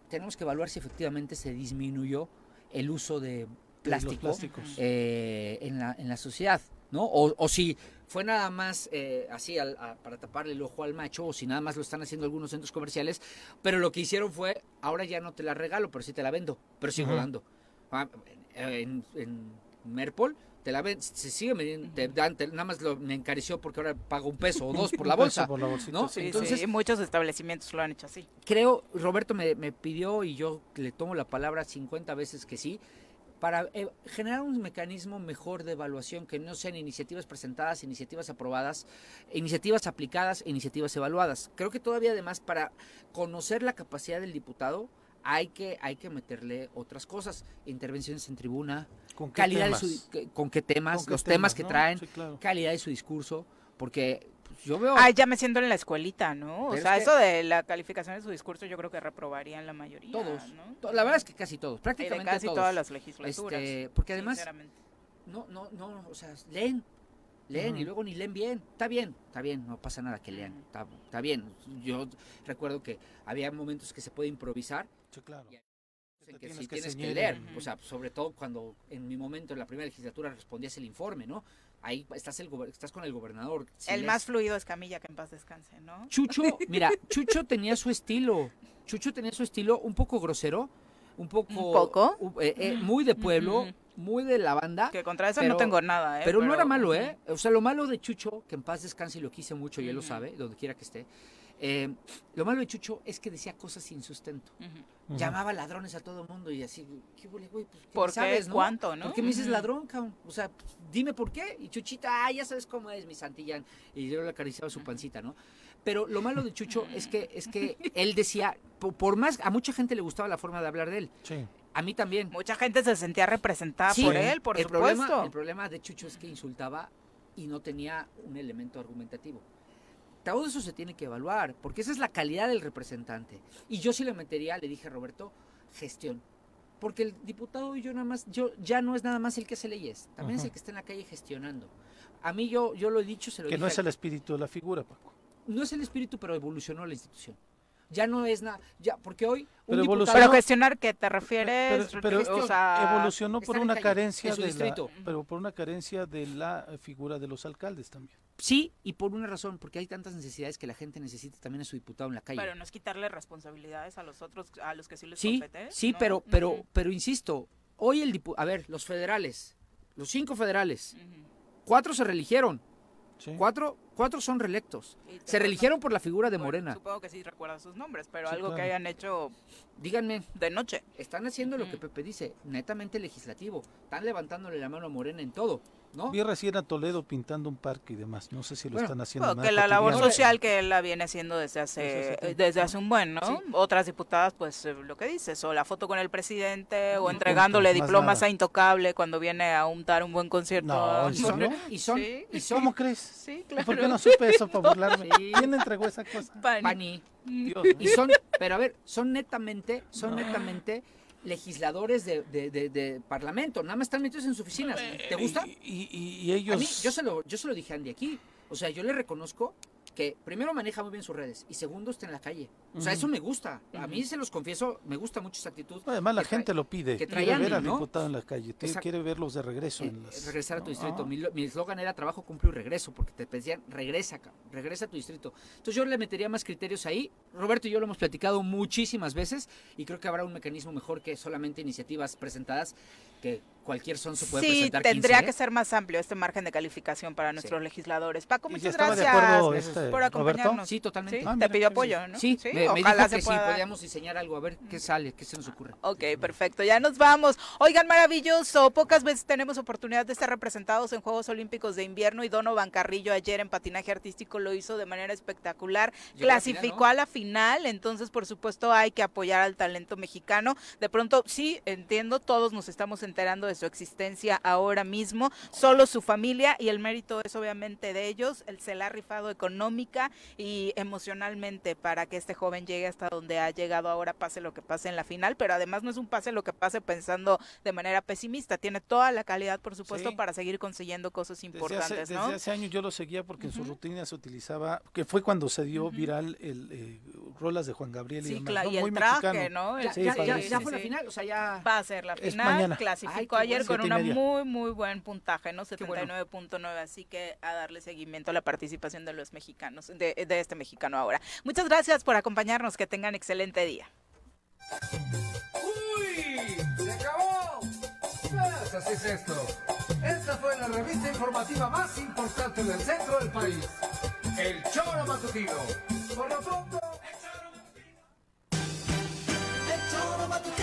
tenemos que evaluar si efectivamente se disminuyó el uso de plástico eh, en, la, en la sociedad, ¿no? O, si fue nada más eh, así para taparle el ojo al macho, o si nada más lo están haciendo algunos centros comerciales, pero lo que hicieron fue, ahora ya no te la regalo, pero sí te la vendo, pero sigo dando. Ah, en, en Merpol te la ven, se sigue midiendo, nada más lo, me encareció porque ahora pago un peso o dos por la bolsa. ¿no? Entonces, muchos establecimientos lo han hecho así. Creo, Roberto me, pidió y yo le tomo la palabra 50 veces que sí, para eh, generar un mecanismo mejor de evaluación, que no sean iniciativas presentadas, iniciativas aprobadas, iniciativas aplicadas, iniciativas evaluadas. Creo que todavía además para conocer la capacidad del diputado, hay que, hay que meterle otras cosas, intervenciones en tribuna, ¿Con qué calidad temas? De con qué temas, los temas, que traen, calidad de su discurso, porque yo veo... Ah, ya me siento en la escuelita, ¿no? o sea, eso de la calificación de su discurso yo creo que reprobarían la mayoría, Todos, la verdad es que casi todos, prácticamente casi todas las legislaturas. Este, porque además, no, no, no, o sea, leen, leen y luego ni leen bien. Está bien, está bien, no pasa nada que lean, está, está bien. Yo recuerdo que había momentos que se puede improvisar. Sí, claro en que sí tienes que leer, o sea, sobre todo cuando en mi momento en la primera legislatura respondías el informe, ¿no? Ahí estás, el, estás con el gobernador. el más fluido es Camilla, que en paz descanse, ¿no? Chucho, mira, Chucho tenía su estilo, Chucho tenía su estilo un poco grosero, un poco... ¿Un poco? Eh, eh, muy de pueblo, muy de la banda. Que contra eso no tengo nada, ¿eh? Pero, no era malo, ¿eh? O sea, lo malo de Chucho, que en paz descanse y lo quise mucho y él lo sabe, donde quiera que esté, Eh, lo malo de Chucho es que decía cosas sin sustento. Llamaba ladrones a todo el mundo y así, ¿qué güey? Pues, ¿Por qué? Sabes, no? ¿Cuánto, no? ¿Por qué me dices ladrón, cabrón? O sea, dime por qué. Y Chuchita, ah, ya sabes cómo es mi Santillán. Y yo le acariciaba su pancita, ¿no? Pero lo malo de Chucho es que, es que él decía, por, más, a mucha gente le gustaba la forma de hablar de él. Sí. A mí también. Mucha gente se sentía representada por él, por el supuesto. Problema, el problema de Chucho es que insultaba y no tenía un elemento argumentativo. Todo eso se tiene que evaluar, porque esa es la calidad del representante. Y yo sí le metería, le dije a Roberto, gestión. Porque el diputado y yo nada más, yo ya no es nada más el que hace leyes, también es el que está en la calle gestionando. A mí yo, yo lo he dicho, se lo Que no es el espíritu de la figura, Paco. No es el espíritu, pero evolucionó la institución ya no es nada, ya, porque hoy un pero, diputado, pero gestionar qué te refieres, pero, evolucionó por una carencia de la, pero por una carencia de la figura de los alcaldes también. Sí, y por una razón, porque hay tantas necesidades que la gente necesita también a su diputado en la calle. Pero no es quitarle responsabilidades a los otros, a los que sí les sí, compete. Sí, pero, pero, pero insisto, hoy el diputado, a ver, los federales, los cinco federales, cuatro se religieron, Cuatro, cuatro son reelectos. Se reeligieron por la figura de Morena. Supongo que sí recuerdan sus nombres, pero algo que hayan hecho. Díganme. De noche. Están haciendo lo que Pepe dice, netamente legislativo. Están levantándole la mano a Morena en todo. ¿no? Vi recién a Toledo pintando un parque y demás. No sé si lo están haciendo. que la labor social que él la viene haciendo desde hace desde hace un buen, ¿no? Otras diputadas, pues eh, lo que dices, o la foto con el presidente, o entregándole diplomas a Intocable cuando viene a untar un buen concierto. No, ¿Y son? ¿Y son? ¿Y ¿Cómo crees? Sí, claro. ¿Por qué no supe eso para burlarme? ¿Quién entregó esa cosa? Pani. Dios, y son, pero a ver, son netamente, son netamente legisladores de, de, parlamento, nada más están metidos en sus oficinas. ¿Te gusta? Y, ellos... yo, se lo, yo se lo dije a Andy aquí. O sea, yo le reconozco que primero maneja muy bien sus redes y segundo está en la calle. O sea, eso me gusta. A mí se los confieso, me gusta mucho esa actitud. Además, la gente lo pide. Que quiere ver al diputado en la calle, quiere verlos de regreso. En las... Regresar a tu distrito. Mi eslogan era trabajo, cumplo y regreso, porque te pedían regresa, regresa a tu distrito. Entonces yo le metería más criterios ahí. Roberto y yo lo hemos platicado muchísimas veces y creo que habrá un mecanismo mejor que solamente iniciativas presentadas que cualquier sonso puede sí, tendría que ser más amplio este margen de calificación para nuestros legisladores. Paco, muchas gracias este, por acompañarnos. Sí, totalmente. Ah, te pidió apoyo, ¿no? Sí, Me, Ojalá dijo que sí, podíamos diseñar algo, a ver qué sale, qué se nos ocurre. Ok, perfecto, ya nos vamos. Oigan, maravilloso, pocas veces tenemos oportunidad de estar representados en Juegos Olímpicos de Invierno y Donovan Carrillo ayer en patinaje artístico lo hizo de manera espectacular, clasificó a la final, entonces por supuesto hay que apoyar al talento mexicano. De pronto, sí, entiendo, todos nos estamos enterando de su existencia ahora mismo, solo su familia y el mérito es obviamente de ellos, él se la ha rifado económica y emocionalmente para que este joven llegue hasta donde ha llegado ahora, pase lo que pase en la final, pero además no es un pase lo que pase pensando de manera pesimista, tiene toda la calidad, por supuesto, para seguir consiguiendo cosas importantes. Desde hace, años yo lo seguía porque en su rutina se utilizaba, que fue cuando se dio viral el eh, rolas de Juan Gabriel y, demás, y el traje, ¿no? ya, fue la final, o sea, ya va a ser la final, Ay, ayer con un muy, muy buen puntaje, ¿no? 79.9, bueno. así que a darle seguimiento a la participación de los mexicanos, de, este mexicano ahora. Muchas gracias por acompañarnos, que tengan excelente día. ¡Uy! ¡Se acabó! Pues así es esto. Esta fue la revista informativa más importante del centro del país. El Choro Matutino. Por lo pronto... El Choro Matutino. El Choro Matutino.